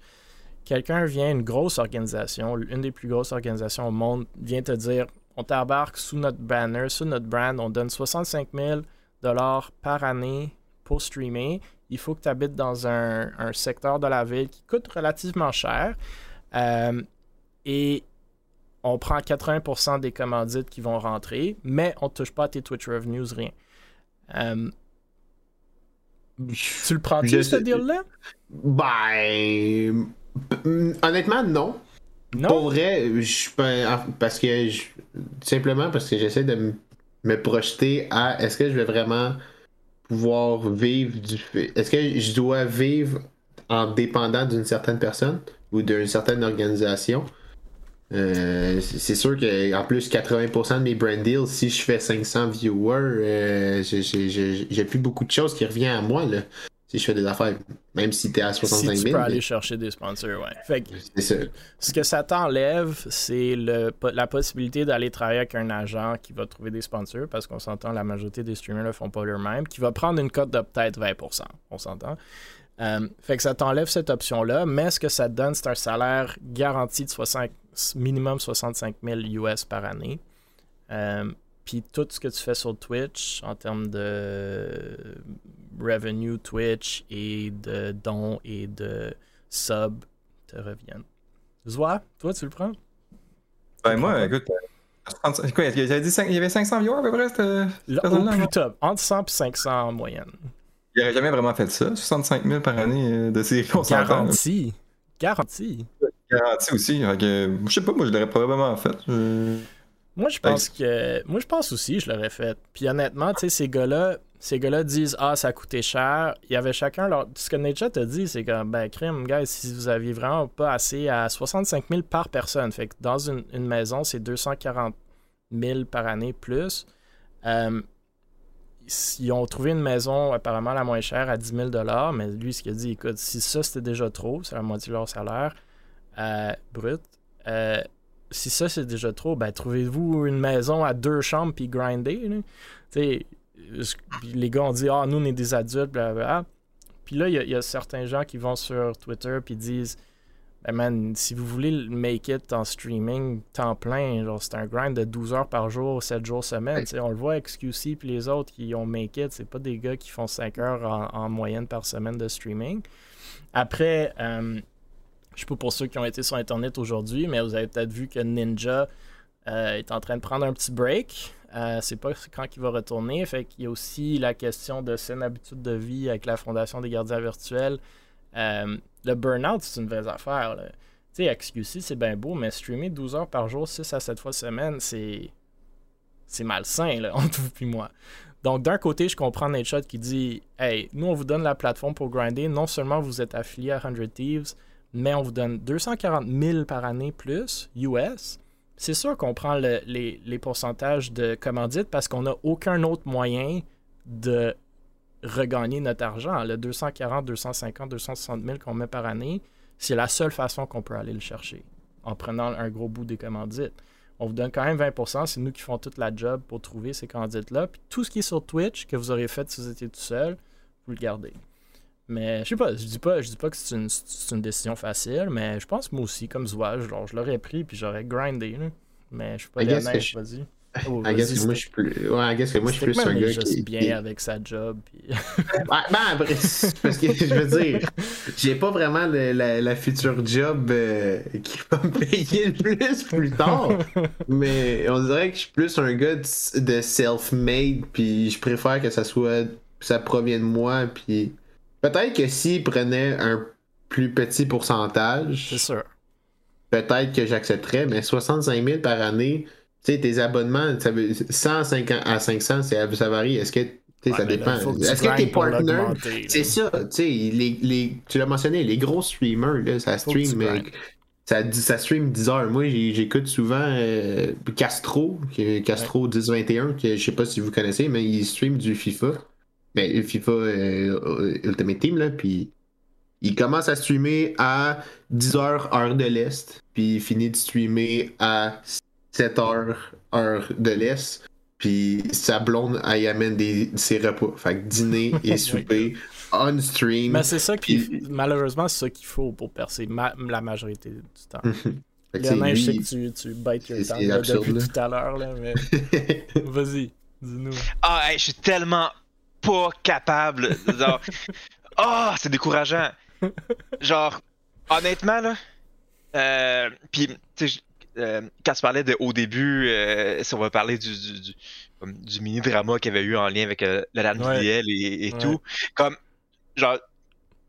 Quelqu'un vient, une grosse organisation, une des plus grosses organisations au monde, vient te dire on t'embarque sous notre banner, sous notre brand, on donne 65 000 par année pour streamer. Il faut que tu habites dans un, secteur de la ville qui coûte relativement cher. Euh, et on prend 80% des commandites qui vont rentrer, mais on ne touche pas à tes Twitch revenues, rien. Euh, tu le prends-tu, ce deal-là?
Ben. Honnêtement, non. Non? Pour vrai, je parce que simplement parce que j'essaie de me projeter à est-ce que je vais vraiment pouvoir vivre du est-ce que je dois vivre en dépendant d'une certaine personne ou d'une certaine organisation? Euh, c'est sûr qu'en plus 80% de mes brand deals, si je fais 500 viewers, euh, j'ai plus beaucoup de choses qui reviennent à moi là, si je fais des affaires, même si t'es à 65 000.
Si tu peux aller chercher des sponsors, ouais. Ce que ça t'enlève, c'est la possibilité d'aller travailler avec un agent qui va trouver des sponsors, parce qu'on s'entend, la majorité des streamers ne font pas eux-mêmes, qui va prendre une cote de peut-être 20%, on s'entend. Euh, fait que ça t'enlève cette option-là, mais ce que ça te donne, c'est un salaire garanti de 60, minimum 65 000 US par année. Euh, puis tout ce que tu fais sur Twitch en termes de revenue Twitch et de dons et de subs te reviennent. Zoa, toi, tu le prends?
Ben, moi, écoute, quoi, il, y avait 500 viewers à peu près?
Là, plus top, entre 100 et 500 en moyenne.
Il n'aurait jamais vraiment fait ça, 65 000 par année euh, de série
Garanti. Garanti.
Garanti aussi. je sais pas, moi je l'aurais probablement fait.
Moi je pense que. Moi je pense aussi je l'aurais fait. Puis honnêtement, tu sais, ces gars-là, ces gars-là disent Ah, ça a coûté cher. Il y avait chacun leur. Ce que Nature te dit, c'est que ben crime, guys, si vous aviez vraiment pas assez à 65 000 par personne. Fait que dans une, maison, c'est 240 000 par année plus. Euh, ils ont trouvé une maison apparemment la moins chère à 10 000 mais lui, ce qu'il a dit, écoute, si ça c'était déjà trop, c'est la moitié de leur salaire euh, brut, euh, si ça c'est déjà trop, ben trouvez-vous une maison à deux chambres puis grindez. Tu les gars ont dit Ah, nous on est des adultes, blablabla. Puis là, il y, a certains gens qui vont sur Twitter puis disent ben man, si vous voulez make it en streaming temps plein, genre c'est un grind de 12 heures par jour, 7 jours semaine. On le voit avec QC puis les autres qui ont make it, c'est pas des gars qui font 5 heures en, moyenne par semaine de streaming. Après, euh, je sais pas pour ceux qui ont été sur Internet aujourd'hui, mais vous avez peut-être vu que Ninja euh, est en train de prendre un petit break. Euh, c'est pas quand il va retourner. Fait qu'il y a aussi la question de saine habitude de vie avec la Fondation des gardiens virtuels. Euh, le burn-out, c'est une vraie affaire. Tu sais, XQC, c'est bien beau, mais streamer 12 heures par jour, 6 à 7 fois semaine, c'est. C'est malsain, là, [laughs] entre vous et moi. Donc, d'un côté, je comprends Nate qui dit Hey, nous, on vous donne la plateforme pour grinder. Non seulement vous êtes affilié à 100 Thieves, mais on vous donne 240 000 par année plus, US. C'est sûr qu'on prend les, pourcentages de commandites parce qu'on n'a aucun autre moyen de regagner notre argent. Le 240, 250, 260 000 qu'on met par année, c'est la seule façon qu'on peut aller le chercher en prenant un gros bout des commandites. On vous donne quand même 20%, c'est nous qui font toute la job pour trouver ces commandites-là. Puis tout ce qui est sur Twitch que vous auriez fait si vous étiez tout seul, vous le gardez. Mais je sais pas, je dis pas, je dis pas que c'est une, une, décision facile, mais je pense moi aussi, comme Zouage, genre, je l'aurais pris puis j'aurais grindé. Mais je suis pas honnête, vas-y. [laughs]
Oh, I guess que moi je suis plus. Ouais, I guess que moi je suis plus un gars qui.
bien avec sa job. Puis... [laughs]
ben, après, parce que je veux dire, j'ai pas vraiment la, la, future job euh, qui va me payer le plus plus tard. mais on dirait que je suis plus un gars de, self-made, puis je préfère que ça soit. ça provienne de moi, puis Peut-être que s'ils prenaient un plus petit pourcentage.
C'est sûr.
Peut-être que j'accepterais, mais 65 000 par année, tu sais, tes abonnements, ça veut, 150 à 500, ça varie. Est-ce que ça dépend. Est-ce que tes partners. C'est ça, tu sais, les, les, tu l'as mentionné, les gros streamers, là, ça stream. Ça, ça, stream 10 heures. Moi, j'écoute souvent euh, Castro, Castro 1021, que je sais pas si vous connaissez, mais il stream du FIFA ben, FIFA euh, Ultimate Team, là, puis il commence à streamer à 10h heure de l'Est, puis il finit de streamer à 7h heure de l'Est, puis sa blonde, elle y amène des, ses repas. Fait que dîner [laughs] et souper on stream.
Mais c'est ça qui, malheureusement, c'est ça qu'il faut pour percer la majorité du temps. Léonard, je sais que tu, tu bêtes le temps depuis tout à l'heure, là, mais [laughs] vas-y, dis-nous.
Ah, je suis tellement pas capable. Genre, [laughs] ah, c'est décourageant. Genre, honnêtement, là, euh, puis, tu sais, euh, quand tu parlais de au début, euh, si on va parler du, du, du, mini-drama qu'il y avait eu en lien avec euh, la lame et, tout, comme, genre,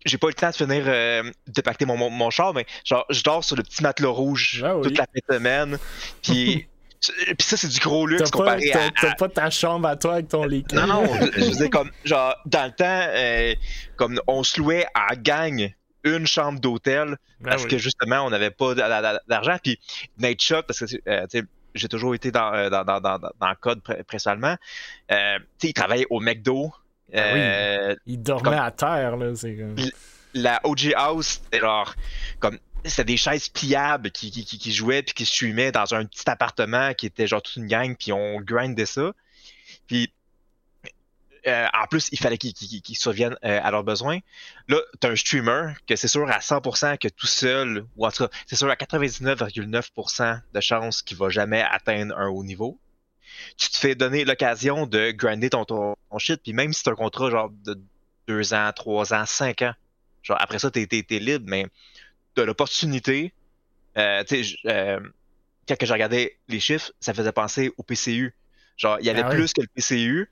j'ai pas eu le temps de finir de pacter mon, mon, char, mais genre, je dors sur le petit matelot rouge ah toute la semaine, puis [laughs] Puis ça, c'est du gros luxe comparé
à. T'as pas ta chambre à toi avec ton lit.
Non, non, je, veux dire, comme, genre, dans le temps, euh, comme on se louait à gang une chambre d'hôtel ben parce que justement, on n'avait pas d'argent. Puis Nate Shot, parce que, euh, tu sais, j'ai toujours été dans, euh, dans, dans, dans, dans le code principalement. Euh, il travaillait au McDo.
Ben oui, il dormait à terre, là. Comme...
La OG House, genre, comme c'était des chaises pliables qui, qui, qui, jouaient puis qui streamaient dans un petit appartement qui était genre toute une gang, puis on grindait ça. Puis euh, en plus, il fallait qu'ils surviennent euh, à leurs besoins. Là, tu as un streamer que c'est sûr à 100% que tout seul, ou en c'est sûr à 99,9% de chances qu'il va jamais atteindre un haut niveau. Tu te fais donner l'occasion de grinder ton, ton, shit, puis même si tu as un contrat genre de 2 ans, 3 ans, 5 ans, genre après ça, tu es, libre, mais de l'opportunité. Euh, euh, quand j'ai regardé les chiffres, ça faisait penser au PCU. Genre, il y avait ah plus que le PCU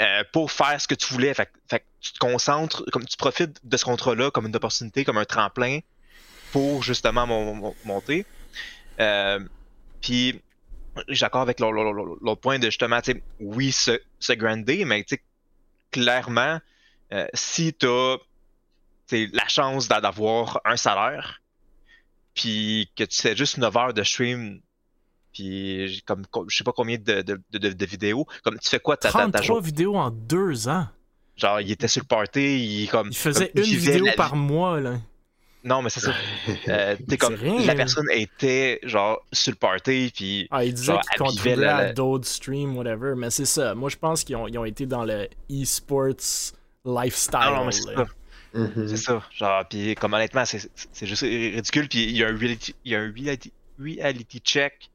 euh, pour faire ce que tu voulais. Fait, fait tu te concentres, comme tu profites de ce contrat-là comme une opportunité, comme un tremplin pour justement monter. Euh, puis, j'ai d'accord avec l'autre point de justement, oui, se, se grander, mais clairement, si tu as la chance d'avoir un salaire, puis que tu fais juste 9 heures de stream, puis comme je sais pas combien de, de, de, vidéos, comme tu fais quoi
ta, ta, ta vidéos en deux ans.
Genre, il était sur le party, il comme.
Il faisait une vidéo par mois, là.
Non, mais c'est ça. [laughs] Euh, comme la personne était genre sur le party puis
ah, il disait qu'il contribuait à d'autres streams whatever, mais c'est ça. Moi je pense qu'ils ont, ils ont été dans le e-sports lifestyle. Ah, non, ça.
Mm-hmm. C'est ça. Genre puis comme honnêtement, c'est, c'est juste ridicule puis il y a un reality, il y a un reality, check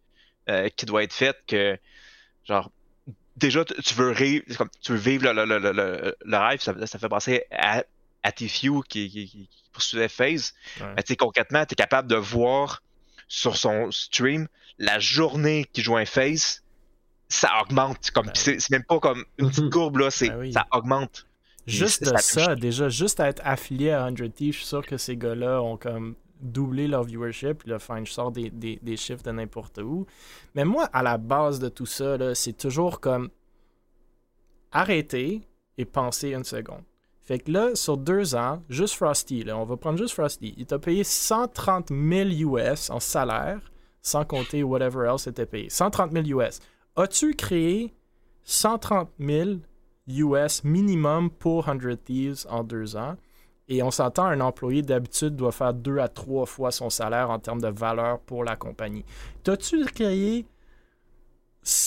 euh, qui doit être fait que genre déjà tu veux rire, comme, tu veux vivre le, le, le, le rêve, ça, ça fait penser à à Tfue qui, qui, qui, poursuivait FaZe, ouais. concrètement, tu es capable de voir sur son stream la journée qu'il joue un FaZe, ça augmente. Comme, ben c'est, même pas comme une petite [laughs] courbe, là, c'est, ben ça augmente.
Juste de ça, déjà, juste à être affilié à 100 Thieves, je suis sûr que ces gars-là ont comme doublé leur viewership. Le fin, je sors des, des, des, chiffres de n'importe où. Mais moi, à la base de tout ça, c'est toujours comme arrêter et penser une seconde. Fait que là, sur deux ans, juste Frosty, là, on va prendre juste Frosty, il t'a payé 130 000 US en salaire, sans compter whatever else était payé. 130 000 US. As-tu créé 130 000 US minimum pour 100 Thieves en deux ans? Et on s'entend, un employé d'habitude doit faire deux à trois fois son salaire en termes de valeur pour la compagnie. T'as-tu créé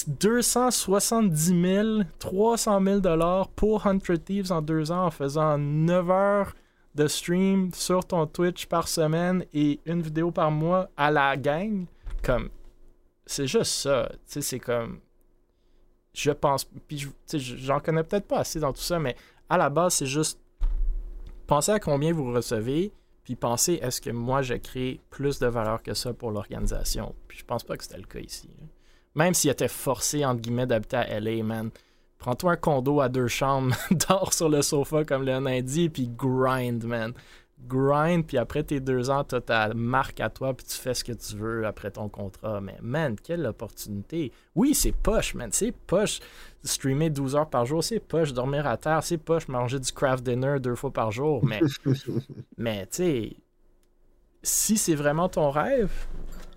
270 000, 300 000 dollars pour 100 Thieves en deux ans en faisant 9 heures de stream sur ton Twitch par semaine et une vidéo par mois à la gang? Comme, c'est juste ça. Tu sais, c'est comme, je pense, puis j'en connais peut-être pas assez dans tout ça, mais à la base, c'est juste pensez à combien vous recevez, puis pensez est-ce que moi j'ai créé plus de valeur que ça pour l'organisation. Puis je pense pas que c'était le cas ici. Même s'il était forcé, entre guillemets, d'habiter à LA, man. Prends-toi un condo à deux chambres, [laughs] dors sur le sofa comme le dit, puis grind, man. Grind, puis après tes deux ans, t'as ta marque à toi, puis tu fais ce que tu veux après ton contrat. Mais man, quelle opportunité. Oui, c'est poche, man. C'est poche. Streamer 12 heures par jour, c'est poche. Dormir à terre, c'est poche. Manger du craft dinner deux fois par jour. Mais, [laughs] mais tu sais, si c'est vraiment ton rêve,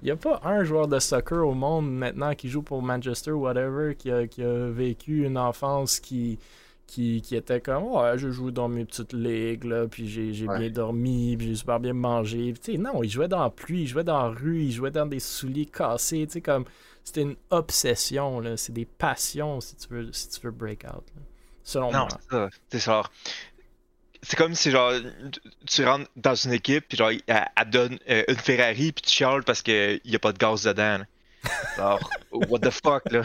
il n'y a pas un joueur de soccer au monde maintenant qui joue pour Manchester whatever qui a, vécu une enfance qui, qui, était comme ouais, je joue dans mes petites ligues, là, puis j'ai bien dormi, puis j'ai super bien mangé. non, il jouait dans la pluie, il jouait dans la rue, il jouait dans des souliers cassés. comme C'était une obsession, c'est des passions si tu veux, si tu veux break out. selon moi.
Non, c'est ça c'est comme si genre tu rentres dans une équipe puis genre elle, donne euh, une Ferrari puis tu chiales parce qu'il n'y a pas de gaz dedans. Genre [laughs] what the fuck là?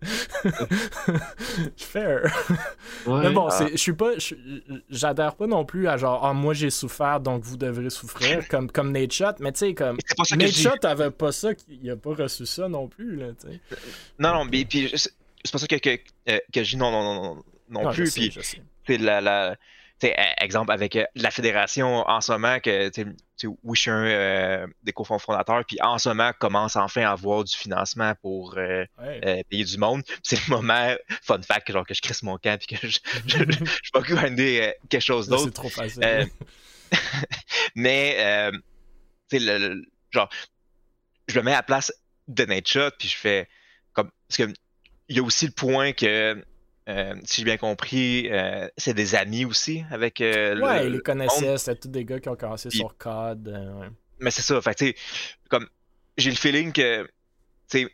[laughs]
Fair. mais bon, ah. je suis pas. J'adhère pas non plus à genre ah moi j'ai souffert donc vous devrez souffrir [laughs] comme, comme Nate Shot, mais tu sais comme Nate Shot avait pas ça, il a pas reçu ça non plus là, sais.
Non non, mais puis c'est pas ça que, que, euh, que, je dis non non non non, non plus puis c'est la, la e, exemple avec euh, la fédération en ce moment que oui je suis un euh, des cofondateurs puis en ce moment commence enfin à avoir du financement pour euh, payer du monde. C'est le moment fun fact genre que je crisse mon camp puis que je je, [laughs] je, pas grinder quelque chose d'autre c'est trop facile. [laughs] [laughs] Mais tu le, genre je me mets à la place de Nate puis je fais comme parce que il y a aussi le point que euh, si j'ai bien compris, euh, c'est des amis aussi avec. Euh,
ouais, ils les connaissaient, c'était tous des gars qui ont commencé sur COD.
Mais c'est ça, fait comme j'ai le feeling que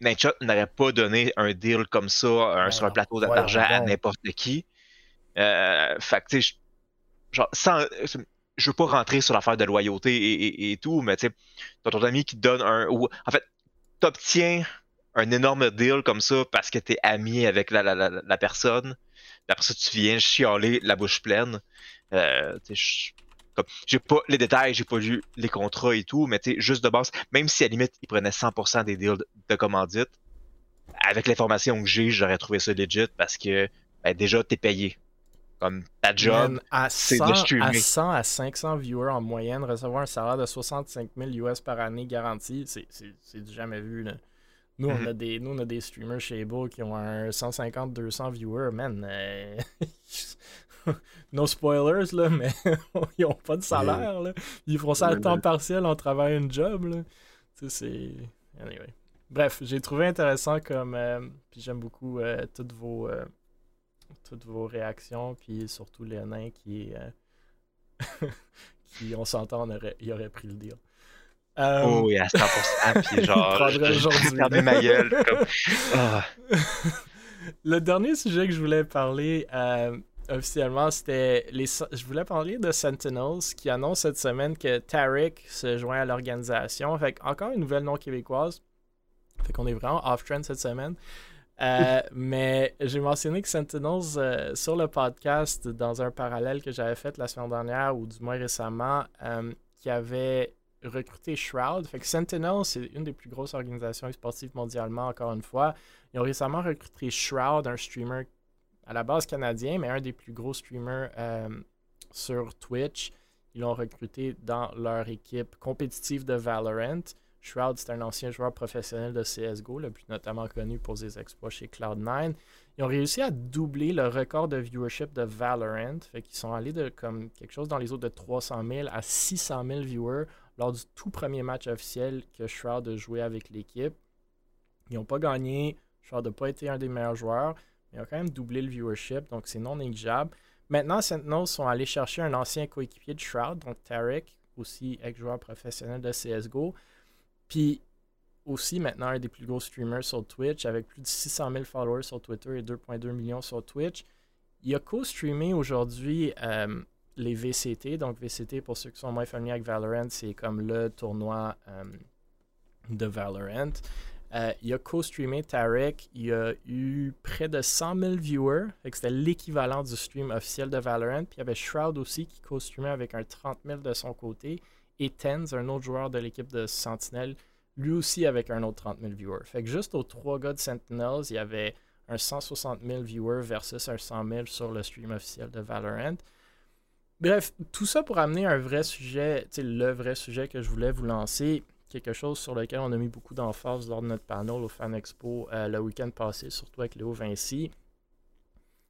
Nightshot n'aurait pas donné un deal comme ça sur un plateau d'argent à n'importe qui. fait que, genre, sans, je veux pas rentrer sur l'affaire de loyauté et, tout, mais tu sais, ton ami qui donne un. Ou, en fait, t'obtiens un énorme deal comme ça parce que t'es ami avec la, la, la, personne. Après ça, tu viens chialer la bouche pleine. Euh, j'ai pas les détails, j'ai pas lu les contrats et tout, mais juste de base, même si à la limite, ils prenaient 100% des deals de, commandite, avec l'information que j'ai, j'aurais trouvé ça legit parce que ben, déjà, t'es payé. Comme ta job, c'est de streamer.
À 100 à 500 viewers en moyenne, recevoir un salaire de 65 000 US par année garanti, c'est du jamais vu. Là. Nous, on mhm. a des, nous, on a des streamers chez Able qui ont un 150-200 viewers. Man, euh... [laughs] no spoilers, là, mais [laughs] ils ont pas de salaire. Là. Ils font ça à temps partiel en travaillant une job. Là. Tu sais, c'est. Anyway. Bref, j'ai trouvé intéressant comme. Euh, puis j'aime beaucoup euh, toutes, vos, euh, toutes vos réactions. Puis surtout Léonin qui. Puis [laughs] on s'entend, il aurait pris le deal.
Oh oui, à 100%. puis [laughs] genre, je, ma gueule. Comme... Ah. [laughs]
le dernier sujet que je voulais parler euh, officiellement, c'était les. Je voulais parler de Sentinels qui annonce cette semaine que Tarek se joint à l'organisation. Fait encore une nouvelle non québécoise. Fait qu'on est vraiment off-trend cette semaine. Euh, [laughs] mais j'ai mentionné que Sentinels euh, sur le podcast, dans un parallèle que j'avais fait la semaine dernière, ou du moins récemment, qui avait recruté Shroud. Fait que Sentinels, c'est une des plus grosses organisations sportives mondialement, encore une fois. Ils ont récemment recruté Shroud, un streamer à la base canadien, mais un des plus gros streamers euh, sur Twitch. Ils l'ont recruté dans leur équipe compétitive de Valorant. Shroud, c'est un ancien joueur professionnel de CSGO, le plus notamment connu pour ses exploits chez Cloud9. Ils ont réussi à doubler le record de viewership de Valorant. Fait qu'ils sont allés de comme quelque chose dans les autres de 300 000 à 600 000 viewers lors du tout premier match officiel que Shroud a joué avec l'équipe. Ils n'ont pas gagné. Shroud n'a pas été un des meilleurs joueurs. Mais ils ont quand même doublé le viewership, donc c'est non négligeable. Maintenant, Sentinels sont allés chercher un ancien coéquipier de Shroud, donc Tarek, aussi ex-joueur professionnel de CSGO. Puis aussi maintenant un des plus gros streamers sur Twitch, avec plus de 600 000 followers sur Twitter et 2,2 millions sur Twitch. Il a co-streamé aujourd'hui euh, les VCT. Donc, VCT, pour ceux qui sont moins familiers avec Valorant, c'est comme le tournoi euh, de Valorant. Euh, il a co-streamé Tarek. Il a eu près de 100 000 viewers. C'était l'équivalent du stream officiel de Valorant. Puis il y avait Shroud aussi qui co-streamait avec un 30 000 de son côté. Et Tens, un autre joueur de l'équipe de Sentinel, lui aussi avec un autre 30 000 viewers. Fait que juste aux trois gars de Sentinels, il y avait un 160 000 viewers versus un 100 000 sur le stream officiel de Valorant. Bref, tout ça pour amener un vrai sujet, le vrai sujet que je voulais vous lancer, quelque chose sur lequel on a mis beaucoup d'emphase lors de notre panel au Fan Expo euh, le week-end passé, surtout avec Léo Vinci.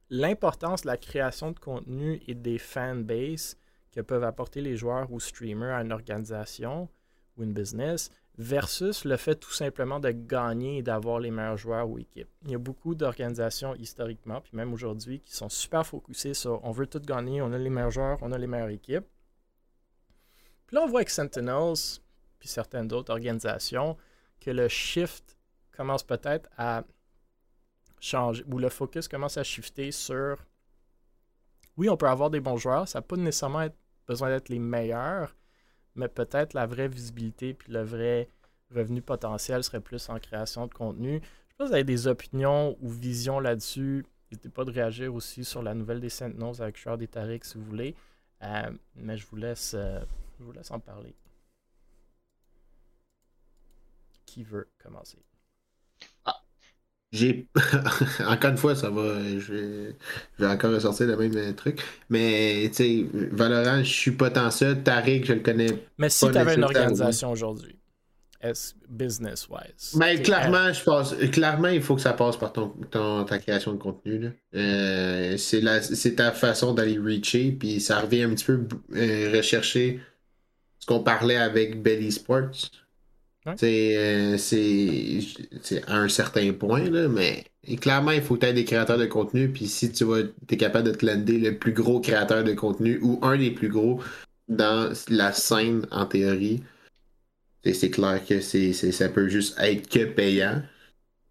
L'importance de la création de contenu et des fanbases que peuvent apporter les joueurs ou streamers à une organisation ou une business versus le fait tout simplement de gagner et d'avoir les meilleurs joueurs ou équipes. Il y a beaucoup d'organisations historiquement, puis même aujourd'hui, qui sont super focusées sur on veut tout gagner, on a les meilleurs joueurs, on a les meilleures équipes. Puis là, on voit avec Sentinels, puis certaines d'autres organisations, que le shift commence peut-être à changer, ou le focus commence à shifter sur oui, on peut avoir des bons joueurs, ça n'a pas nécessairement besoin d'être les meilleurs, mais peut-être la vraie visibilité puis le vrai revenu potentiel serait plus en création de contenu. Je sais pas si vous avez des opinions ou visions là-dessus. N'hésitez pas de réagir aussi sur la nouvelle des Sentinels avec Shard et Tariq si vous voulez. Euh, mais je vous laisse euh, je vous laisse en parler. Qui veut commencer?
J'ai [laughs] encore une fois ça va je vais, encore ressortir le même truc. Mais tu sais Valorant je suis pas tant ça Tariq je le connais
mais si tu avais une organisation aujourd'hui business wise
mais clairement je pense clairement il faut que ça passe par ton, ta création de contenu euh, c'est ta façon d'aller reacher puis ça revient un petit peu euh, rechercher ce qu'on parlait avec Belly Sports euh, c'est à un certain point, là, mais clairement, il faut être des créateurs de contenu. Puis si tu es capable de te lander le plus gros créateur de contenu ou un des plus gros dans la scène en théorie, c'est clair que c'est ça peut juste être que payant.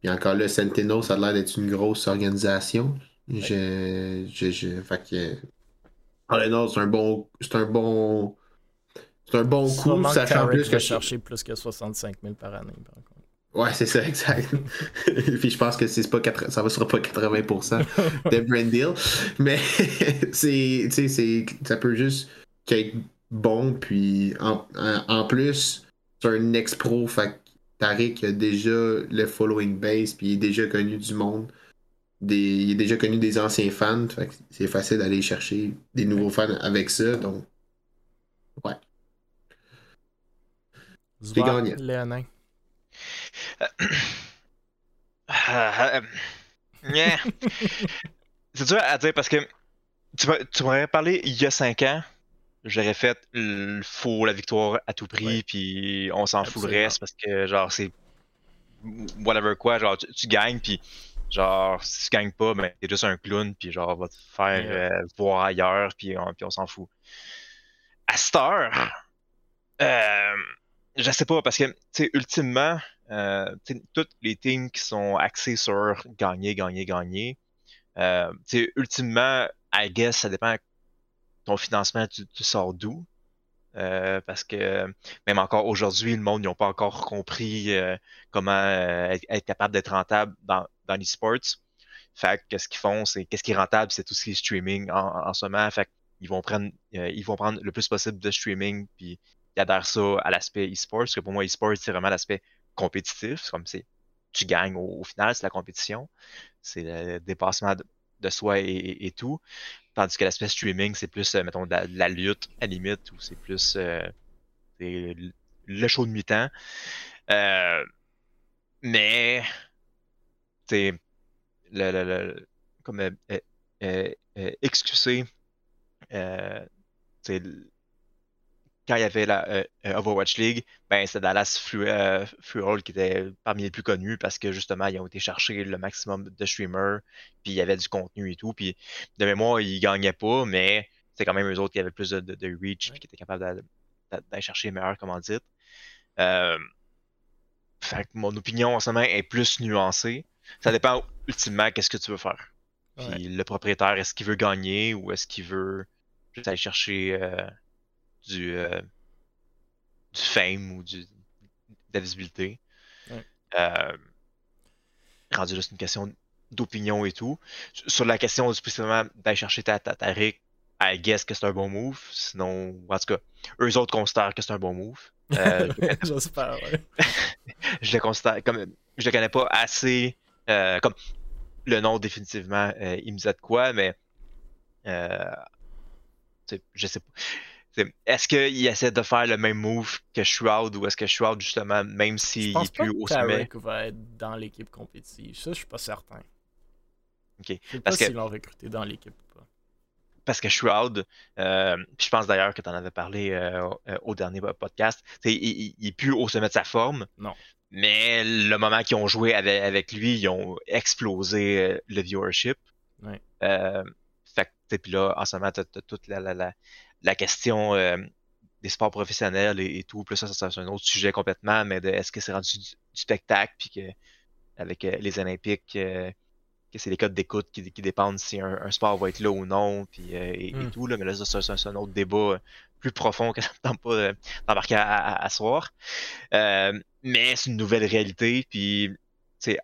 Puis encore là, Sentinel, ça a l'air d'être une grosse organisation. Je, je, je, fait que. c'est un bon. C'est un bon c'est un bon coup,
sachant plus que. chercher plus que 65 000 par année, par contre.
Ouais, c'est ça, exact. [laughs] puis je pense que c'est pas ça va sur pas 80% [laughs] de brand deal. Mais [laughs] c'est, c'est, ça peut juste être bon. Puis en, en plus, c'est un ex-pro. Fait Tariq a déjà le following base. Puis il est déjà connu du monde. Des, il est déjà connu des anciens fans. Fait c'est facile d'aller chercher des nouveaux fans avec ça. Donc, ouais.
C'est gagné. Léonin. [laughs]
c'est dur à dire parce que tu m'aurais parlé il y a 5 ans, j'aurais fait il faut la victoire à tout prix, puis on s'en fout le reste parce que genre c'est whatever quoi, genre tu, gagnes, puis genre si tu gagnes pas, ben t'es juste un clown, puis genre va te faire euh, voir ailleurs, puis on, puis on s'en fout. à Star, euh, je sais pas, parce que, tu ultimement, euh, toutes les teams qui sont axés sur gagner, gagner, gagner, euh, tu ultimement, I guess, ça dépend ton financement, tu, sors d'où. Euh, parce que même encore aujourd'hui, le monde n'a pas encore compris euh, comment euh, être, capable d'être rentable dans, dans l'e-sports. Fait que ce qu'ils font, c'est qu'est-ce qui est rentable, c'est tout ce qui est streaming en, en ce moment. Fait ils vont prendre ils vont prendre le plus possible de streaming puis ils adhèrent ça à l'aspect e-sport. Parce que pour moi, e-sport, c'est vraiment l'aspect compétitif. C'est comme si tu gagnes au, final, c'est la compétition. C'est le dépassement de, soi et, tout. Tandis que l'aspect streaming, c'est plus, euh, mettons, de la, lutte, à limite, ou c'est plus euh, le show de mi-temps. Euh, mais, tu le, le, le, comme euh, euh, XQC, quand il y avait la euh, euh, Overwatch League, ben c'est Dallas Fuel qui était parmi les plus connus parce que justement ils ont été chercher le maximum de streamers, puis il y avait du contenu et tout, puis de mémoire ils gagnaient pas, mais c'est quand même eux autres qui avaient plus de, de, reach, puis qui étaient capables d'aller chercher les meilleurs commandites. Euh, fait que mon opinion en ce moment est plus nuancée. Ça dépend ultimement qu'est-ce que tu veux faire. Puis le propriétaire, est-ce qu'il veut gagner ou est-ce qu'il veut juste aller chercher euh, du, euh, du fame ou du, de la visibilité. Euh, rendu juste une question d'opinion et tout. Sur la question spécifiquement d'aller chercher ta, ta, ta I guess que c'est un bon move. Sinon, en tout cas, eux autres considèrent que c'est un bon move.
Euh, [laughs] J'espère, ouais. [laughs]
je le considère comme. Je le connais pas assez. Euh, comme le nom définitivement, euh, il me dit de quoi, mais. Je sais pas. Est-ce qu'il essaie de faire le même move que Shroud ou est-ce que Shroud, justement, même s'il est plus au sommet?
va être dans l'équipe compétitive. Ça, je suis pas certain.
Ok. Je
sais pas s'ils l'ont recruté dans l'équipe ou pas.
Parce que Shroud, euh, je pense d'ailleurs que tu en avais parlé euh, euh, au dernier podcast, il, il, il, est plus au sommet de sa forme.
Non.
Mais le moment qu'ils ont joué avec, avec, lui, ils ont explosé le viewership.
Ouais.
fait puis là, en ce moment, tu as, toute la, la, la, la question euh, des sports professionnels et, tout, plus ça, c'est un autre sujet complètement, mais de est-ce que c'est rendu du, spectacle, puis que avec euh, les Olympiques, euh, que c'est les codes d'écoute qui, dépendent si un, sport va être là ou non, puis et, hmm. tout, là, mais là, ça, c'est un autre débat plus profond que ça ne tente pas d'embarquer à, à, soir. mais c'est une nouvelle réalité, puis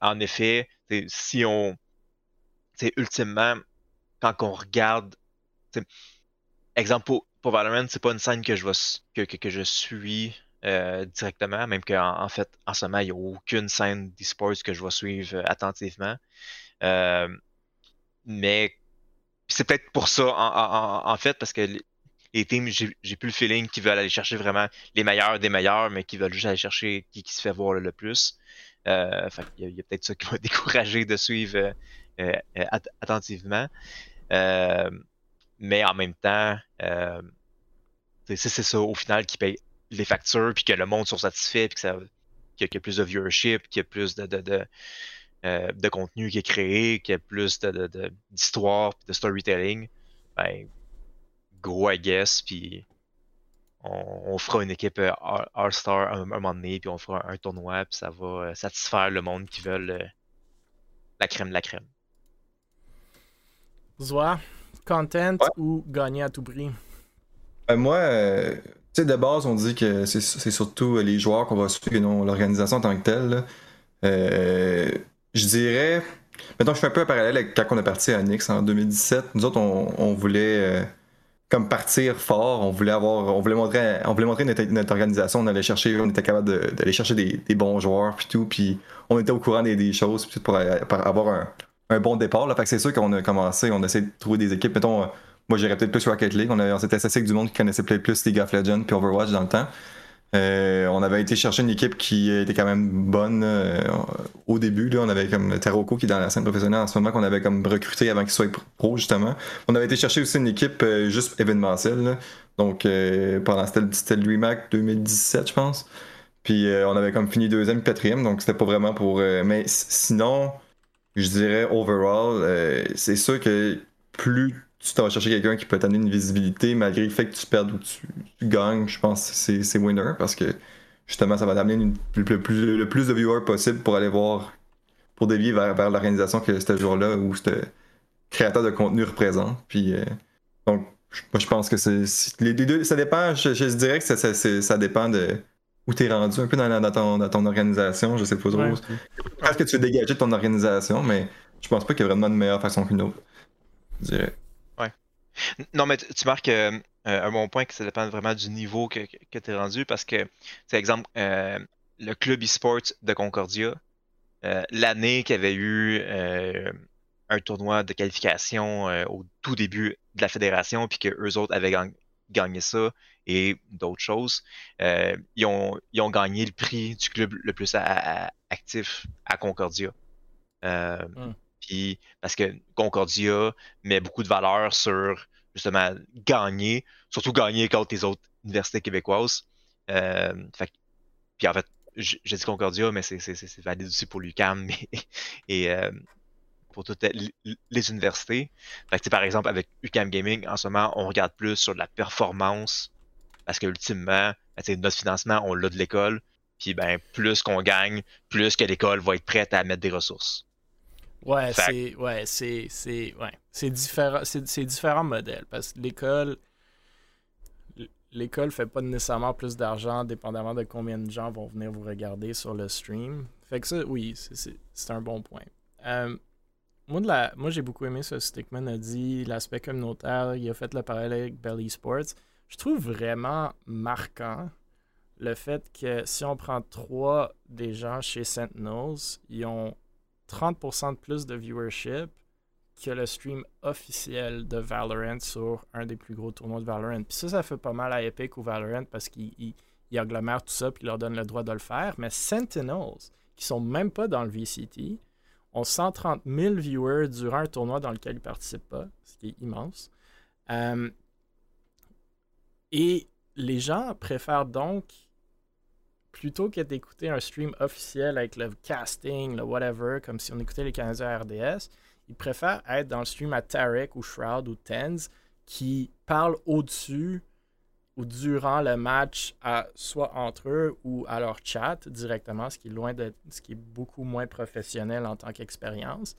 en effet, si on, ultimement, quand on regarde, exemple, pour, pour Valorant, c'est pas une scène que je, que, que, je suis euh, directement, même qu'en en fait, en ce moment, il n'y a aucune scène d'e-sports que je vais suivre euh, attentivement. Euh, mais c'est peut-être pour ça, en, fait, parce que les, teams, j'ai plus le feeling qu'ils veulent aller chercher vraiment les meilleurs des meilleurs, mais qu'ils veulent juste aller chercher qui, qui se fait voir le, plus. fait il y a, peut-être ça qui m'a [laughs] découragé de suivre attentivement. Mais en même temps, c'est ça au final qui paye les factures, puis que le monde soit satisfait, puis qu'il y, a plus de viewership, qu'il y a plus de, de, euh, de, contenu qui est créé, qu'il y a plus d'histoire, de, de storytelling, ben, gros I guess, puis on, fera une équipe euh, All-Star un, un, moment donné, puis on fera un, tournoi, puis ça va euh, satisfaire le monde qui veut la crème de la crème.
Zoa, content ou gagner à tout prix?
Euh, moi, euh, tu sais, de base, on dit que c'est surtout les joueurs qu'on va suivre et non l'organisation en tant que telle. Euh, je dirais. Maintenant, je fais un peu un parallèle avec quand on est parti à Nix en 2017. Nous autres, on, voulait comme partir fort. On voulait avoir, on voulait montrer, on voulait montrer notre, organisation. On allait chercher, on était capable d'aller chercher des, bons joueurs puis tout. Puis on était au courant des, choses pour, avoir un, bon départ. Là. Fait que c'est sûr qu'on a commencé, on a essayé de trouver des équipes. Mettons, moi, j'irais peut-être plus Rocket League. On, s'était associé avec du monde qui connaissait peut-être plus League of Legends puis Overwatch dans le temps. Euh, on avait été chercher une équipe qui était quand même bonne euh, au début. Là, on avait comme Taroko qui est dans la scène professionnelle en ce moment qu'on avait comme recruté avant qu'il soit pro justement. On avait été chercher aussi une équipe euh, juste événementielle. Donc pendant c'était le remake 2017 je pense. Puis on avait comme fini deuxième quatrième donc c'était pas vraiment pour. mais sinon, je dirais overall, c'est sûr que plus tu t'en vas chercher quelqu'un qui peut t'amener une visibilité malgré le fait que tu perdes ou tu, gagnes, je pense que c'est winner parce que justement ça va t'amener le, plus, le plus de viewers possible pour aller voir, pour dévier vers, vers l'organisation que ce jour-là ou ce créateur de contenu représente. Puis euh, donc moi je pense que c'est les, deux, ça dépend, je, dirais que ça, ça dépend de où tu es rendu un peu dans, dans, ton, ton, organisation, je sais pas trop. Est-ce que tu veux dégager de ton organisation, mais je pense pas qu'il y a vraiment une meilleure façon qu'une autre. Je dirais.
Non, mais tu marques euh, un bon point que ça dépend vraiment du niveau que, que tu es rendu parce que, c'est exemple, euh, le club e-sport de Concordia, euh, l'année qu'il y avait eu un tournoi de qualification au tout début de la fédération, puis que eux autres avaient gagné ça et d'autres choses, ils, ont, ils ont gagné le prix du club le plus actif à Concordia. Hmm. Puis parce que Concordia met beaucoup de valeur sur justement gagner, surtout gagner contre les autres universités québécoises. Euh, puis en fait, j'ai dit Concordia, mais c'est valide aussi pour l'UCAM [laughs] et, euh, pour toutes les, universités. Fait par exemple, avec UCAM Gaming, en ce moment, on regarde plus sur la performance parce que ultimement, ben, notre financement, on l'a de l'école. Puis ben, plus qu'on gagne, plus que l'école va être prête à mettre des ressources.
Ouais, c'est ouais, c'est ouais, c'est différent c'est différents modèles parce que l'école l'école fait pas nécessairement plus d'argent dépendamment de combien de gens vont venir vous regarder sur le stream. Fait que ça oui, c'est un bon point. Euh, moi, j'ai beaucoup aimé ce que Stickman a dit, l'aspect communautaire, il a fait le parallèle avec Belly Sports. Je trouve vraiment marquant le fait que si on prend trois des gens chez Sentinels, ils ont 30% de plus de viewership que le stream officiel de Valorant sur un des plus gros tournois de Valorant. Puis ça, ça fait pas mal à Epic ou Valorant parce qu'ils agglomèrent tout ça puis leur donnent le droit de le faire. Mais Sentinels, qui sont même pas dans le VCT, ont 130 000 viewers durant un tournoi dans lequel ils participent pas, ce qui est immense. Euh, et les gens préfèrent donc plutôt que d'écouter un stream officiel avec le casting, le whatever, comme si on écoutait les Canadiens RDS, ils préfèrent être dans le stream à Tarek ou Shroud ou Tens qui parlent au-dessus ou durant le match, soit entre eux ou à leur chat directement, ce qui est loin de ce qui est beaucoup moins professionnel en tant qu'expérience.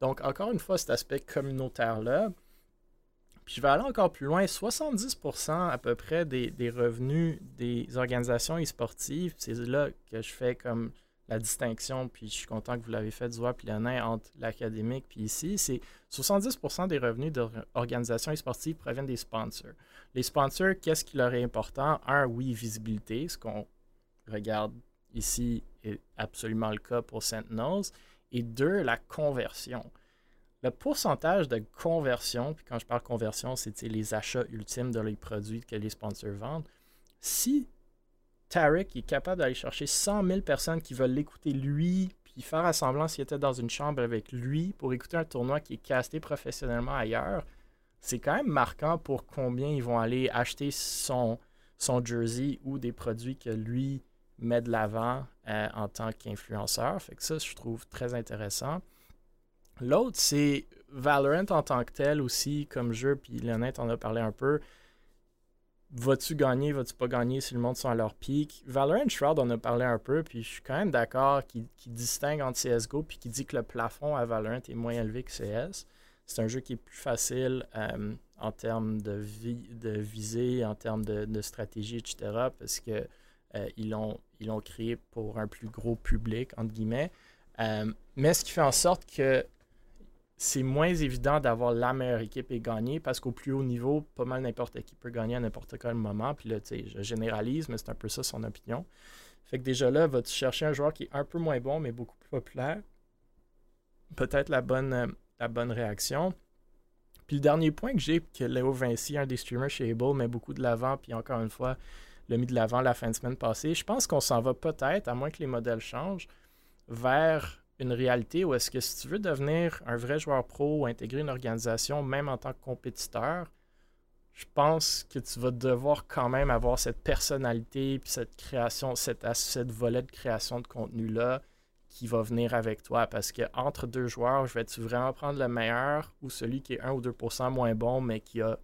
Donc, encore une fois, cet aspect communautaire-là, puis je vais aller encore plus loin. 70% à peu près des, revenus des organisations e-sportives, c'est là que je fais comme la distinction, puis je suis content que vous l'avez fait, Zoua puis entre l'académique puis ici, c'est 70% des revenus d'organisations e-sportives proviennent des sponsors. Les sponsors, qu'est-ce qui leur est important? Un, oui, visibilité, ce qu'on regarde ici est absolument le cas pour Sentinels. Et deux, la conversion le pourcentage de conversion, puis quand je parle conversion, c'est les achats ultimes de les produits que les sponsors vendent. Si Tarek est capable d'aller chercher 100 000 personnes qui veulent l'écouter lui, puis faire à semblant s'il était dans une chambre avec lui pour écouter un tournoi qui est casté professionnellement ailleurs, c'est quand même marquant pour combien ils vont aller acheter son, jersey ou des produits que lui met de l'avant euh, en tant qu'influenceur. Fait que ça, je trouve très intéressant. L'autre, c'est Valorant en tant que tel aussi, comme jeu, puis Lionel en a parlé un peu. Vas-tu gagner, vas-tu pas gagner si le monde sont à leur pic? Valorant Shroud en a parlé un peu, puis je suis quand même d'accord qu'il distingue entre CSGO, puis qu'il dit que le plafond à Valorant est moins élevé que CS. C'est un jeu qui est plus facile euh, en termes de, de visée, en termes de, stratégie, etc., parce que euh, ils l'ont créé pour un plus gros public, entre guillemets. Euh, mais ce qui fait en sorte que c'est moins évident d'avoir la meilleure équipe et gagner parce qu'au plus haut niveau, pas mal n'importe qui peut gagner à n'importe quel moment. Puis là, tu sais, je généralise, mais c'est un peu ça son opinion. Fait que déjà là, vas-tu chercher un joueur qui est un peu moins bon, mais beaucoup plus populaire? Peut-être la bonne, la bonne réaction. Puis le dernier point que j'ai, que Léo Vinci, un des streamers chez Able, met beaucoup de l'avant, puis encore une fois, l'a mis de l'avant la fin de semaine passée. Je pense qu'on s'en va peut-être, à moins que les modèles changent, vers une réalité où est-ce que si tu veux devenir un vrai joueur pro ou intégrer une organisation, même en tant que compétiteur, je pense que tu vas devoir quand même avoir cette personnalité, puis cette création, cette, cette volet de création de contenu-là qui va venir avec toi. Parce que entre deux joueurs, je vais-tu vraiment prendre le meilleur ou celui qui est 1 ou 2% moins bon, mais qui a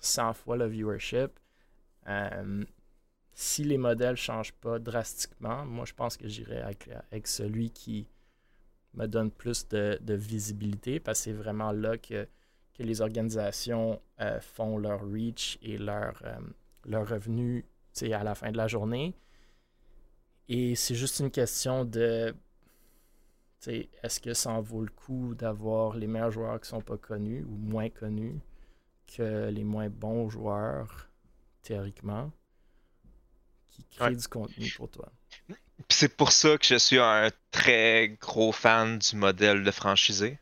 100 fois le viewership? Euh, si les modèles ne changent pas drastiquement, moi je pense que j'irai avec, celui qui me donne plus de, visibilité parce que c'est vraiment là que, que les organisations euh, font leur reach et leur, euh, leur revenu à la fin de la journée. Et c'est juste une question de est-ce que ça en vaut le coup d'avoir les meilleurs joueurs qui ne sont pas connus ou moins connus que les moins bons joueurs, théoriquement, qui créent du contenu pour toi?
C'est pour ça que je suis un très gros fan du modèle de franchisé.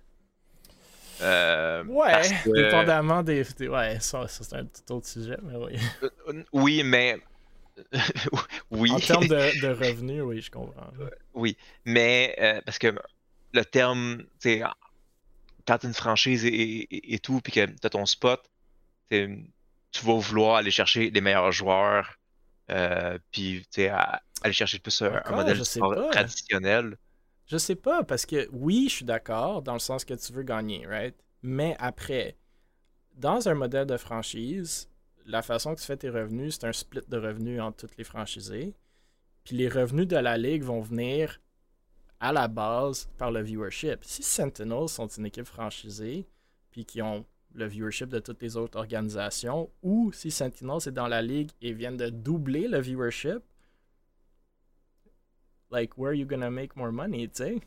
Euh, ouais, dépendamment des. ouais, ça, c'est un tout autre sujet, mais oui.
Euh, oui, mais oui.
En termes de, [laughs] revenus, oui, je comprends.
Oui, mais euh, parce que le terme, tu quand une franchise et, tout, puis que tu as ton spot, tu vas vouloir aller chercher les meilleurs joueurs, euh, puis aller chercher plus un, modèle traditionnel.
Je sais pas, parce que oui, je suis d'accord dans le sens que tu veux gagner, right? Mais après, dans un modèle de franchise, la façon que tu fais tes revenus, c'est un split de revenus entre toutes les franchisés. Puis les revenus de la ligue vont venir à la base par le viewership. Si Sentinels sont une équipe franchisée, puis qui ont le viewership de toutes les autres organisations, ou si Sentinels est dans la ligue et viennent de doubler le viewership, like, where are you gonna make more money, tu sais?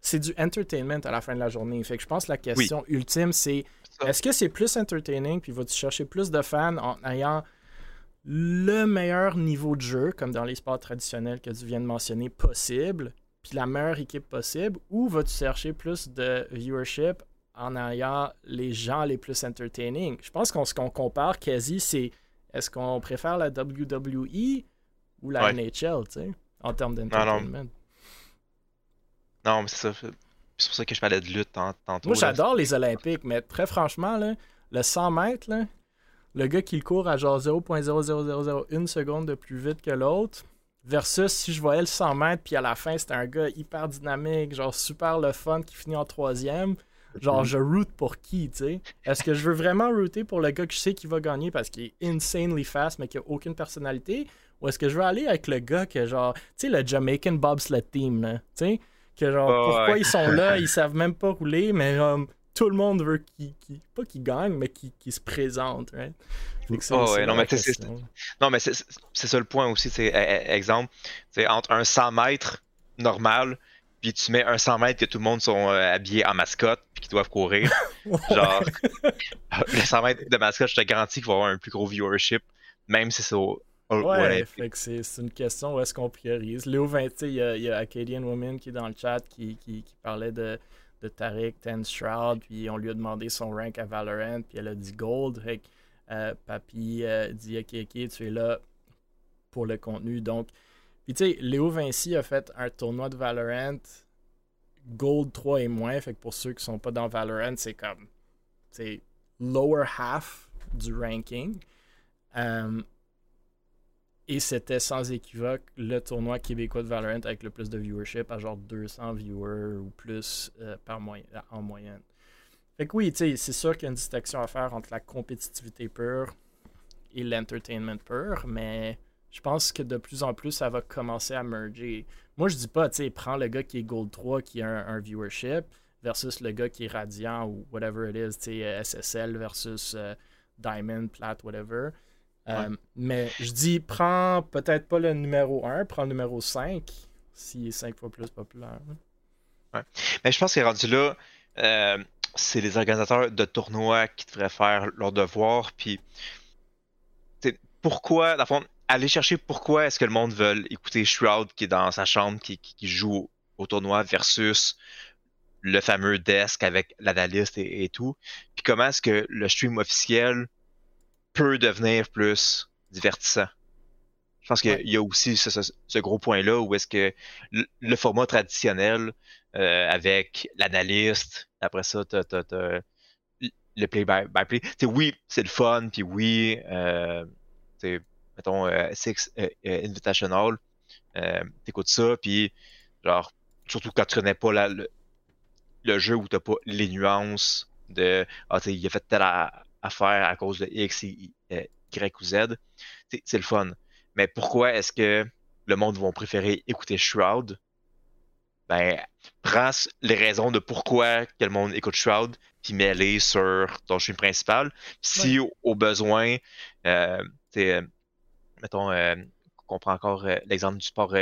C'est du entertainment à la fin de la journée. Fait que je pense que la question ultime, c'est est-ce que c'est plus entertaining, puis vas-tu chercher plus de fans en ayant le meilleur niveau de jeu, comme dans les sports traditionnels que tu viens de mentionner, possible, puis la meilleure équipe possible, ou vas-tu chercher plus de viewership en ayant les gens les plus entertaining? Je pense qu'on ce qu'on compare quasi, c'est est-ce qu'on préfère la WWE ou la NHL, tu sais, en termes d'entertainment?
Non, mais c'est ça. C'est pour ça que je parlais de lutte tantôt.
Moi, j'adore les Olympiques, mais très franchement, là, le 100 mètres, là, le gars qui le court à genre 0.00001 seconde de plus vite que l'autre, versus si je voyais le 100 mètres, puis à la fin, c'était un gars hyper dynamique, genre super le fun qui finit en troisième. Genre, mhm. je route pour qui, tu sais? Est-ce que je veux vraiment router pour le gars que je sais qui va gagner parce qu'il est insanely fast mais qui a aucune personnalité? Ou est-ce que je veux aller avec le gars que, genre, tu sais, le Jamaican Bobsled Team, tu sais? Que genre, pourquoi ils sont là, [laughs] ils savent même pas rouler, mais tout le monde veut qu'ils, pas qu'ils gagnent, mais qu'ils, se présentent, right?
non, mais c'est, non, mais c'est, ça le point aussi, c'est e, e, exemple, c'est entre un 100 mètres normal, puis tu mets un 100 mètres que tout le monde sont euh, habillés en mascotte, puis qu'ils doivent courir. [laughs] Genre, [laughs] le 100 mètres de mascotte, je te garantis qu'il va y avoir un plus gros viewership, même si c'est au,
Ouais, c'est, une question où est-ce qu'on priorise. Léo 20, il y, a, y a Acadian Woman qui est dans le chat qui, qui, parlait de, de Tariq Ten Shroud, puis on lui a demandé son rank à Valorant, puis elle a dit Gold. Fait euh, Papy euh, dit Ok, ok, tu es là pour le contenu. Donc, puis tu sais, Léo Vinci a fait un tournoi de Valorant Gold 3 et moins. Fait que pour ceux qui sont pas dans Valorant, c'est comme, c'est lower half du ranking. Euh, et c'était sans équivoque le tournoi québécois de Valorant avec le plus de viewership, à genre 200 viewers ou plus euh, par en moyenne. Fait que oui, c'est sûr qu'il y a une distinction à faire entre la compétitivité pure et l'entertainment pur, mais je pense que de plus en plus, ça va commencer à merger. Moi, je dis pas, tu prends le gars qui est Gold 3, qui a un, viewership, versus le gars qui est Radiant ou whatever it is, tu SSL versus euh, Diamond, Plat, whatever. Euh, mais je dis, prends peut-être pas le numéro 1, prends le numéro 5, s'il est 5 fois plus populaire.
Ouais. Mais je pense que rendu là, euh, c'est les organisateurs de tournois qui devraient faire leur devoir. Puis, pourquoi, dans fond, aller chercher pourquoi est-ce que le monde veut écouter Shroud qui est dans sa chambre, qui, joue au tournoi versus le fameux desk avec l'analyste et, et, tout. Puis comment est-ce que le stream officiel peut devenir plus divertissant. Je pense qu'il y a aussi ce, gros point-là où est-ce que le, format traditionnel euh, avec l'analyste, après ça, tu as, le play-by-play. oui, c'est le fun, puis oui, euh, mettons, euh, Six euh, Invitational, t'écoutes ça, puis genre, surtout quand tu connais pas la, le, jeu où t'as pas les nuances de Ah, il a fait telle affaire à cause de X, Y ou Z, c'est le fun. Mais pourquoi est-ce que le monde va préférer écouter Shroud? Ben, prends les raisons de pourquoi que le monde écoute Shroud, puis mets-les sur ton stream principal. Si au, besoin, euh, euh mettons, euh, qu'on prend encore euh, l'exemple du sport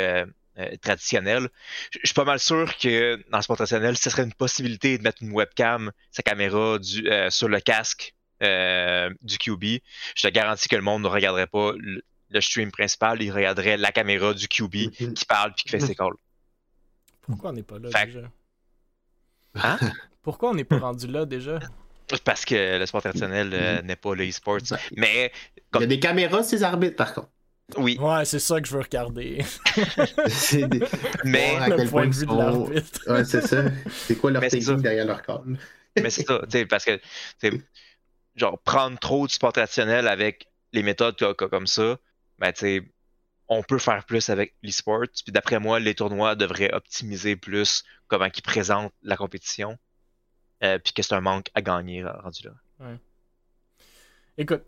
traditionnel, je suis pas mal sûr que dans le sport traditionnel, ce serait une possibilité de mettre une webcam, sa caméra du, sur le casque du QB. Je te garantis que le monde ne regarderait pas le, stream principal, il regarderait la caméra du QB qui parle puis qui fait ses calls.
Pourquoi on n'est pas là déjà? Hein? [laughs] Pourquoi on n'est pas rendu là déjà?
Parce que le sport traditionnel euh, n'est pas le e-sport. Mais.
Il y a des caméras, ces arbitres, par contre.
Oui.
Ouais, c'est ça que je veux regarder. [laughs] [laughs]
Mais.
le point de vue de l'arbitre.
ouais, c'est ça. C'est quoi leur technique derrière leur corps?
Mais c'est ça, tu sais, parce que, genre, prendre trop du sport traditionnel avec les méthodes comme ça, ben, on peut faire plus avec l'e-sport. Puis d'après moi, les tournois devraient optimiser plus comment ils présentent la compétition. Euh, puis que c'est un manque à gagner rendu là.
Écoute,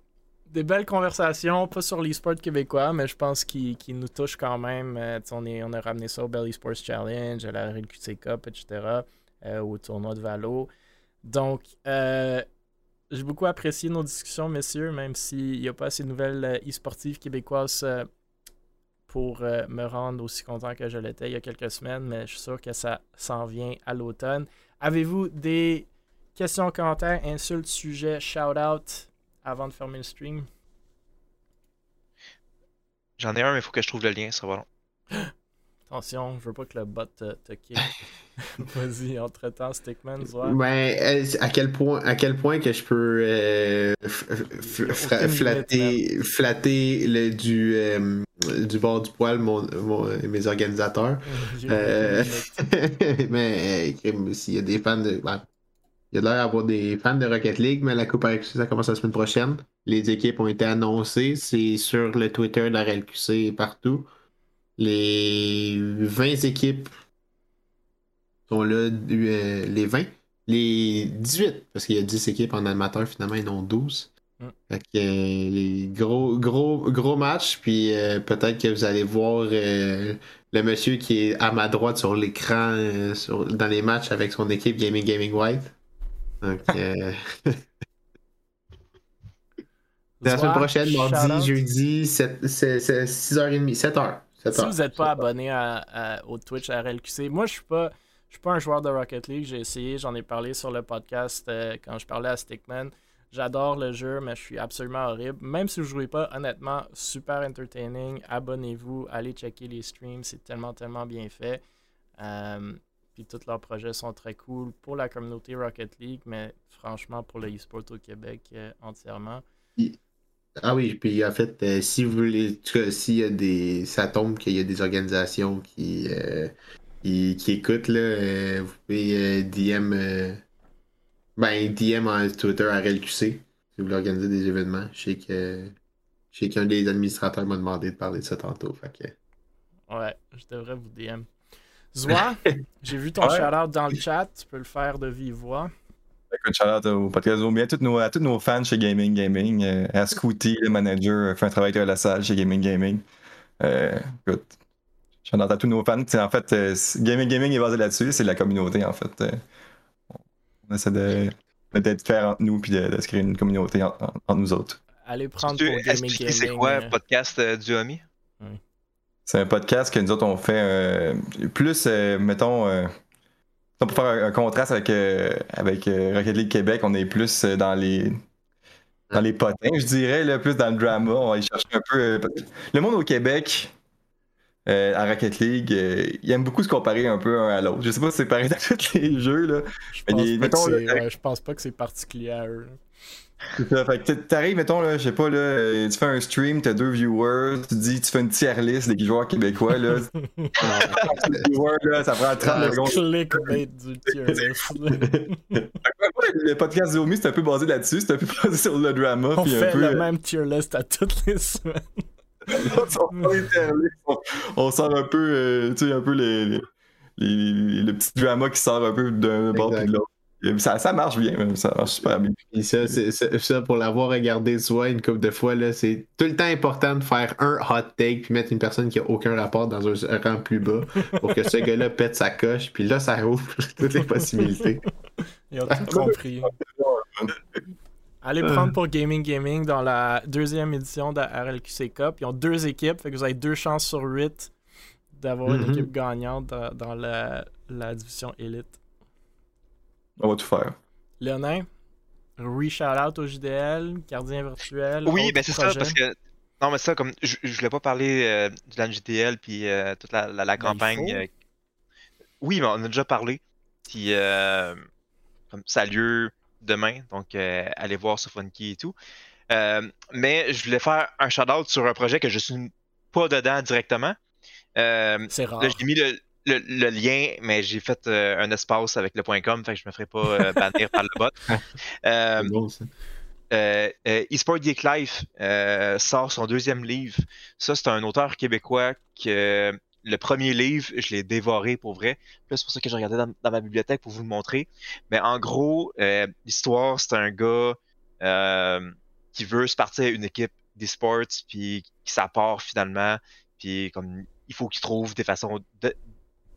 des belles conversations, pas sur l'e-sport québécois, mais je pense qu'ils nous touchent quand même. Euh, on, est, on a ramené ça au Bell Esports Challenge, à la RLQC Cup, etc., euh, au tournoi de Valo. Donc, j'ai beaucoup apprécié nos discussions, messieurs, même s'il n'y a pas assez de nouvelles e-sportives québécoises pour me rendre aussi content que je l'étais il y a quelques semaines, mais je suis sûr que ça s'en vient à l'automne. Avez-vous des questions, commentaires, insultes, sujets, shout-out avant de fermer le stream?
J'en ai un, mais il faut que je trouve le lien, ça va long. [gasps]
Attention, je veux pas que le bot te, te kick. [laughs] Vas-y, entre-temps, Stickman,
Ben, euh, à quel point, à quel point que je peux euh, flatter, flatter le, du, euh, du bord du poil mon, mes organisateurs? [laughs] mais s'il y a des fans de. Ben, il y a l'air d'avoir des fans de Rocket League, mais la Coupe RLQC, ça commence la semaine prochaine. Les équipes ont été annoncées. C'est sur le Twitter de la RLQC et partout. Les 20 équipes sont là, euh, les 20. Les 18, parce qu'il y a 10 équipes en amateur, finalement, ils en ont 12. Mm. Fait que, euh, les gros, gros, gros matchs, puis euh, peut-être que vous allez voir le monsieur qui est à ma droite sur l'écran dans les matchs avec son équipe Gaming Gaming White. Donc, [laughs] la semaine prochaine, mardi, jeudi, 6h30, 7h.
Si vous n'êtes pas abonné au Twitch RLQC, moi je suis pas. Je suis pas un joueur de Rocket League, j'ai essayé, j'en ai parlé sur le podcast euh, quand je parlais à Stickman. J'adore le jeu, mais je suis absolument horrible. Même si vous ne jouez pas, honnêtement, super entertaining. Abonnez-vous, allez checker les streams, c'est tellement, tellement bien fait. Euh, puis tous leurs projets sont très cool pour la communauté Rocket League, mais franchement pour le e-sport au Québec euh, entièrement.
Ah oui, puis en fait, euh, si vous voulez, s'il y a des. Ça tombe qu'il y a des organisations qui, euh, qui, écoutent, là, euh, vous pouvez DM. ben, DM en Twitter à RLQC si vous voulez organiser des événements. Je sais que. Je sais qu'un des administrateurs m'a demandé de parler de ça tantôt. Fait que...
Ouais, je devrais vous DM. Zoa, [laughs] j'ai vu ton shout-out dans le chat. Tu peux le faire de vive voix.
Écoute, shout au podcast Bien, tous nos, à tous nos fans chez Gaming Gaming. Euh, à Scooty, le manager, euh, fait un travail très la salle chez Gaming Gaming. Euh, écoute, shout à tous nos fans. en fait, euh, Gaming Gaming est basé là-dessus. C'est la communauté, en fait. on essaie de, d'être faire entre nous puis de, de, se créer une communauté entre nous autres.
Allez prendre pour Gaming Gaming.
C'est quoi le podcast du Ami?
C'est un podcast que nous autres on fait plus, mettons pour faire un, contraste avec, euh, avec euh, Rocket League Québec, on est plus euh, dans les dans les potins, je dirais, là, plus dans le drama. On va aller chercher un peu. le monde au Québec, à Rocket League, il aime beaucoup se comparer un peu un à l'autre. Je sais pas si c'est pareil dans [laughs] tous les jeux. Là.
Je, pense, je pense pas que c'est particulier à eux.
C'est ça, fait que t'arrives, mettons, là, je sais pas, là, euh, tu fais un stream, t'as deux viewers, tu dis, tu fais une tier list des joueurs québécois, là. [laughs] viewers, là, ça prend 30 secondes.
clickbait du tier list. [laughs]
le podcast Zomi, c'est un peu basé là-dessus, c'est un peu basé sur le drama.
On fait le même tier list à toutes les semaines. [laughs]
on sent un peu, euh, tu sais, un peu les, les, le petit drama qui sort un peu d'un bord et de l'autre. Ça, ça, marche bien, même. ça marche super bien.
Et ça, c'est, ça pour l'avoir regardé soit une couple de fois, là, c'est tout le temps important de faire un hot take puis mettre une personne qui a aucun rapport dans un rang plus bas pour que ce [laughs] gars-là pète sa coche. Puis là, ça ouvre toutes les possibilités.
Ils ont tout compris. Allez prendre pour Gaming Gaming dans la deuxième édition de la RLQC Cup. Ils ont deux équipes, fait que vous avez deux chances sur huit d'avoir une mm-hmm. équipe gagnante dans, la, la division élite.
On va tout faire.
Léonin, re-shout-out au JDL, gardien virtuel.
Oui, ben c'est ça, parce que. Non, mais ça, comme je, je voulais pas parler euh, du LAN JDL puis euh, toute la, la, ben, campagne. Euh, oui, mais on a déjà parlé. Puis, comme ça a lieu demain, donc allez voir sur Funky et tout. mais je voulais faire un shout-out sur un projet que je suis pas dedans directement.
c'est rare.
J'ai mis le, le, lien, mais j'ai fait euh, un espace avec le .com, fait que je me ferai pas euh, [laughs] bannir par le bot. [laughs] Euh, bon, euh, eSport Geek Life sort son deuxième livre. Ça, c'est un auteur québécois que le premier livre, je l'ai dévoré pour vrai. C'est pour ça que j'ai regardé dans, ma bibliothèque pour vous le montrer. Mais en gros, l'histoire, c'est un gars qui veut se partir à une équipe d'eSports, puis qui s'apporte finalement, puis comme il faut qu'il trouve des façons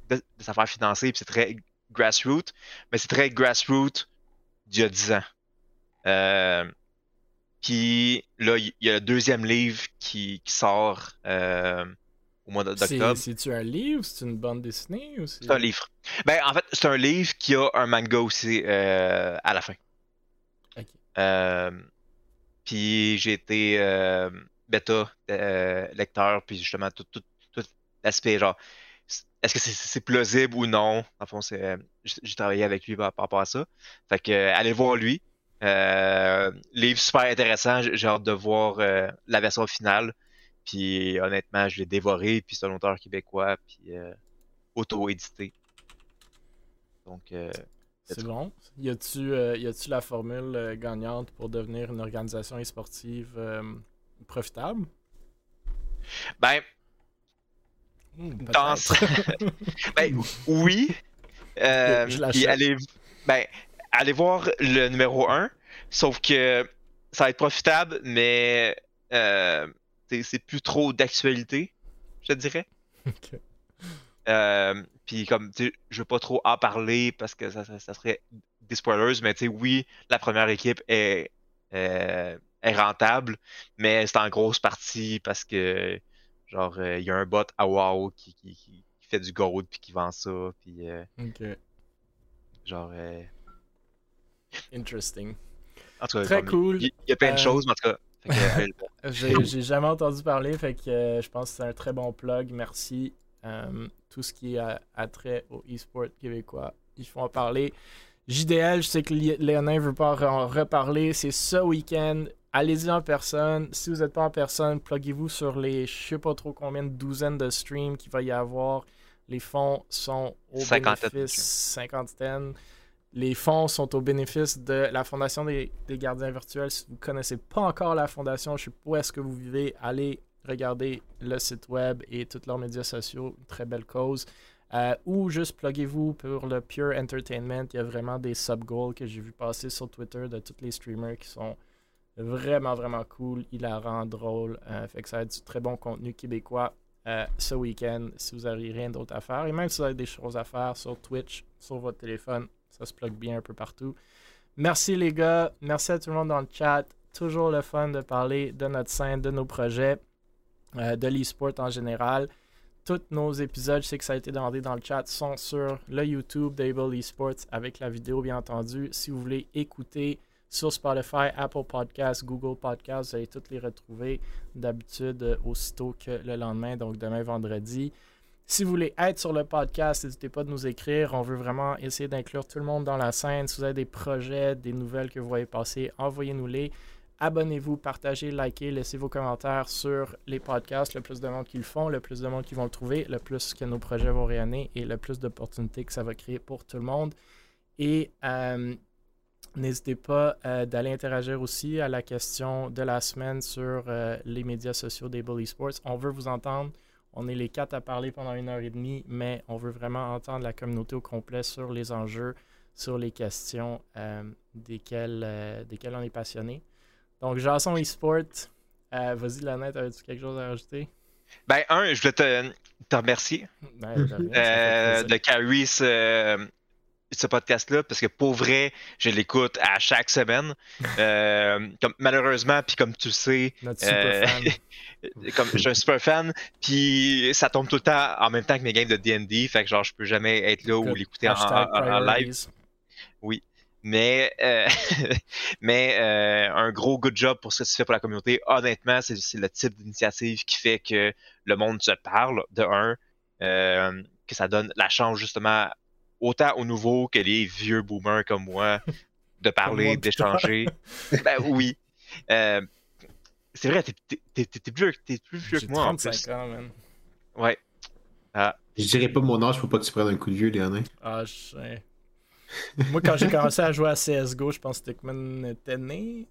de, de, s'affaires financées, puis c'est très grassroots, mais c'est très grassroots d'il y a 10 ans. Euh, puis là, il y a le deuxième livre qui, qui sort euh, au mois d'octobre.
C'est-tu un livre? C'est une bande dessinée ou
C'est un livre. Ben, en fait, c'est un livre qui a un manga aussi euh, à la fin. Puis j'ai été bêta lecteur, puis justement, tout, tout, tout l'aspect genre est-ce que c'est plausible ou non? En fond, euh, j'ai travaillé avec lui par, rapport à ça. Fait que euh, allez voir lui. Euh, livre super intéressant. J'ai hâte de voir euh, la version finale. Puis honnêtement, je l'ai dévoré. Puis c'est un auteur québécois. Puis auto-édité. Donc.
c'est bon. Y a-tu la formule gagnante pour devenir une organisation sportive profitable?
Ben, dans... [laughs] ben, oui. Euh, allez, ben, allez voir le numéro 1. Sauf que ça va être profitable, mais euh, c'est plus trop d'actualité, je dirais. [laughs] Euh, puis comme je veux pas trop en parler parce que ça, ça, serait des spoilers, mais oui, la première équipe est, est rentable, mais c'est en grosse partie parce que Genre, euh, il y a un bot à WoW qui, qui, qui, fait du gold puis qui vend ça. Puis, euh,
ok.
Genre. Euh...
Interesting.
En tout cas,
Très cool.
Il y, a plein de choses, mais en tout cas. [laughs]
J'ai jamais entendu parler, fait que je pense que c'est un très bon plug. Merci. tout ce qui a, trait au e-sport québécois, il faut en parler. JDL, je sais que Léonin veut pas en reparler. C'est ce week-end allez-y en personne. Si vous n'êtes pas en personne, pluguez-vous sur les je sais pas trop combien de douzaines de streams qu'il va y avoir. Les fonds sont au bénéfice cinquantaine. Les fonds sont au bénéfice de la Fondation des, gardiens virtuels. Si vous ne connaissez pas encore la Fondation, je sais pas où est-ce que vous vivez, allez regarder le site web et tous leurs médias sociaux. très belle cause. Euh, ou juste pluguez-vous pour le Pure Entertainment. Il y a vraiment des sub-goals que j'ai vu passer sur Twitter de tous les streamers qui sont Vraiment, vraiment cool. Il la rend drôle. Euh, fait que ça va être du très bon contenu québécois euh, ce week-end si vous n'avez rien d'autre à faire. Et même si vous avez des choses à faire sur Twitch, sur votre téléphone, ça se plug bien un peu partout. Merci les gars. Merci à tout le monde dans le chat. Toujours le fun de parler de notre scène, de nos projets, euh, de l'e-sport en général. Tous nos épisodes, je sais que ça a été demandé dans le chat, sont sur le YouTube d'Able Esports avec la vidéo, bien entendu. Si vous voulez écouter sur Spotify, Apple Podcasts, Google Podcasts. Vous allez toutes les retrouver d'habitude euh, aussitôt que le lendemain, donc demain vendredi. Si vous voulez être sur le podcast, n'hésitez pas de nous écrire. On veut vraiment essayer d'inclure tout le monde dans la scène. Si vous avez des projets, des nouvelles que vous voyez passer, envoyez-nous-les. Abonnez-vous, partagez, likez, laissez vos commentaires sur les podcasts. Le plus de monde qui le font, le plus de monde qui vont le trouver, le plus que nos projets vont rayonner et le plus d'opportunités que ça va créer pour tout le monde. Et euh, N'hésitez pas d'aller interagir aussi à la question de la semaine sur les médias sociaux des Bully Sports. On veut vous entendre. On est les quatre à parler pendant une heure et demie, mais on veut vraiment entendre la communauté au complet sur les enjeux, sur les questions desquelles, desquelles on est passionné. Donc, Jason eSport, euh, vas-y, Lanette, as-tu quelque chose à rajouter?
Ben, un, je voulais te, te remercier ben, de, euh, de carry ce, ce podcast-là, parce que pour vrai, je l'écoute à chaque semaine. [laughs] Euh, comme, malheureusement, puis comme tu sais,
euh, [laughs]
comme je suis un super fan, puis ça tombe tout le temps en même temps que mes games de D&D, fait que genre je peux jamais être là ou l'écouter en, en, live. Oui. Mais, euh, [laughs] mais euh, un gros good job pour ce que tu fais pour la communauté. Honnêtement, c'est le type d'initiative qui fait que le monde se parle, de un, euh, que ça donne la chance justement autant aux nouveaux que les vieux boomers comme moi de parler, d'échanger. [laughs] ben oui. c'est vrai, t'es plus, plus vieux que moi en plus.
Ans, man.
Ouais. Ah.
Je dirais pas mon âge, faut pas que tu prennes un coup de vieux, Léonin.
Ah, je sais. Moi, quand j'ai commencé à jouer à CSGO, je pense que Stickman était né.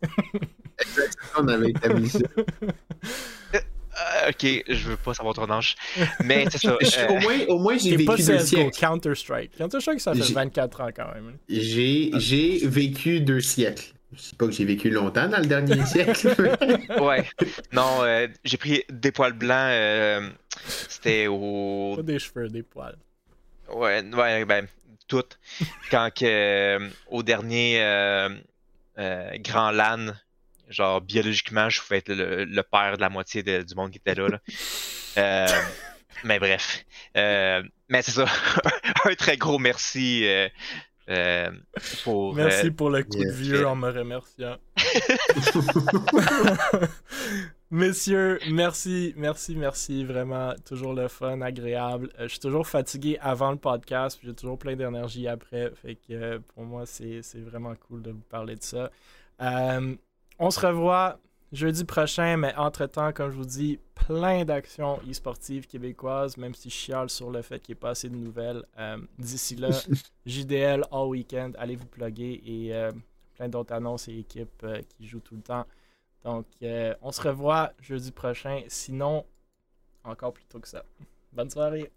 Exactement, on avait établi ça. [laughs]
Euh, ok, je veux pas savoir ton âge. Mais c'est ça. [laughs]
au euh, moins, au moins j'ai vécu pas deux siècles.
Counter-Strike. Counter-Strike, ça fait 24 ans quand même.
J'ai, j'ai vécu deux siècles. Je sais pas que j'ai vécu longtemps dans le dernier [laughs] siècle. [laughs]
ouais. Non, euh, j'ai pris des poils blancs. C'était au.
Pas des cheveux, des poils.
Ouais, ouais, ben, toutes. Quand que, euh, au dernier euh, euh, grand LAN, genre biologiquement, je pouvais être le, père de la moitié du monde qui était là. [laughs] mais bref. mais c'est ça. [laughs] un très gros merci. pour,
Merci pour le coup de vieux en me remerciant. [laughs] Messieurs, merci, merci, merci. Vraiment, toujours le fun, agréable. Euh, je suis toujours fatigué avant le podcast, puis j'ai toujours plein d'énergie après. Fait que euh, pour moi, c'est vraiment cool de vous parler de ça. Euh, on se revoit jeudi prochain, mais entre-temps, comme je vous dis, plein d'actions e-sportives québécoises, même si je chiale sur le fait qu'il n'y ait pas assez de nouvelles. D'ici là, [laughs] JDL all weekend, allez vous plugger et plein d'autres annonces et équipes qui jouent tout le temps. Donc, euh, on se revoit jeudi prochain. Sinon, encore plus tôt que ça. Bonne soirée.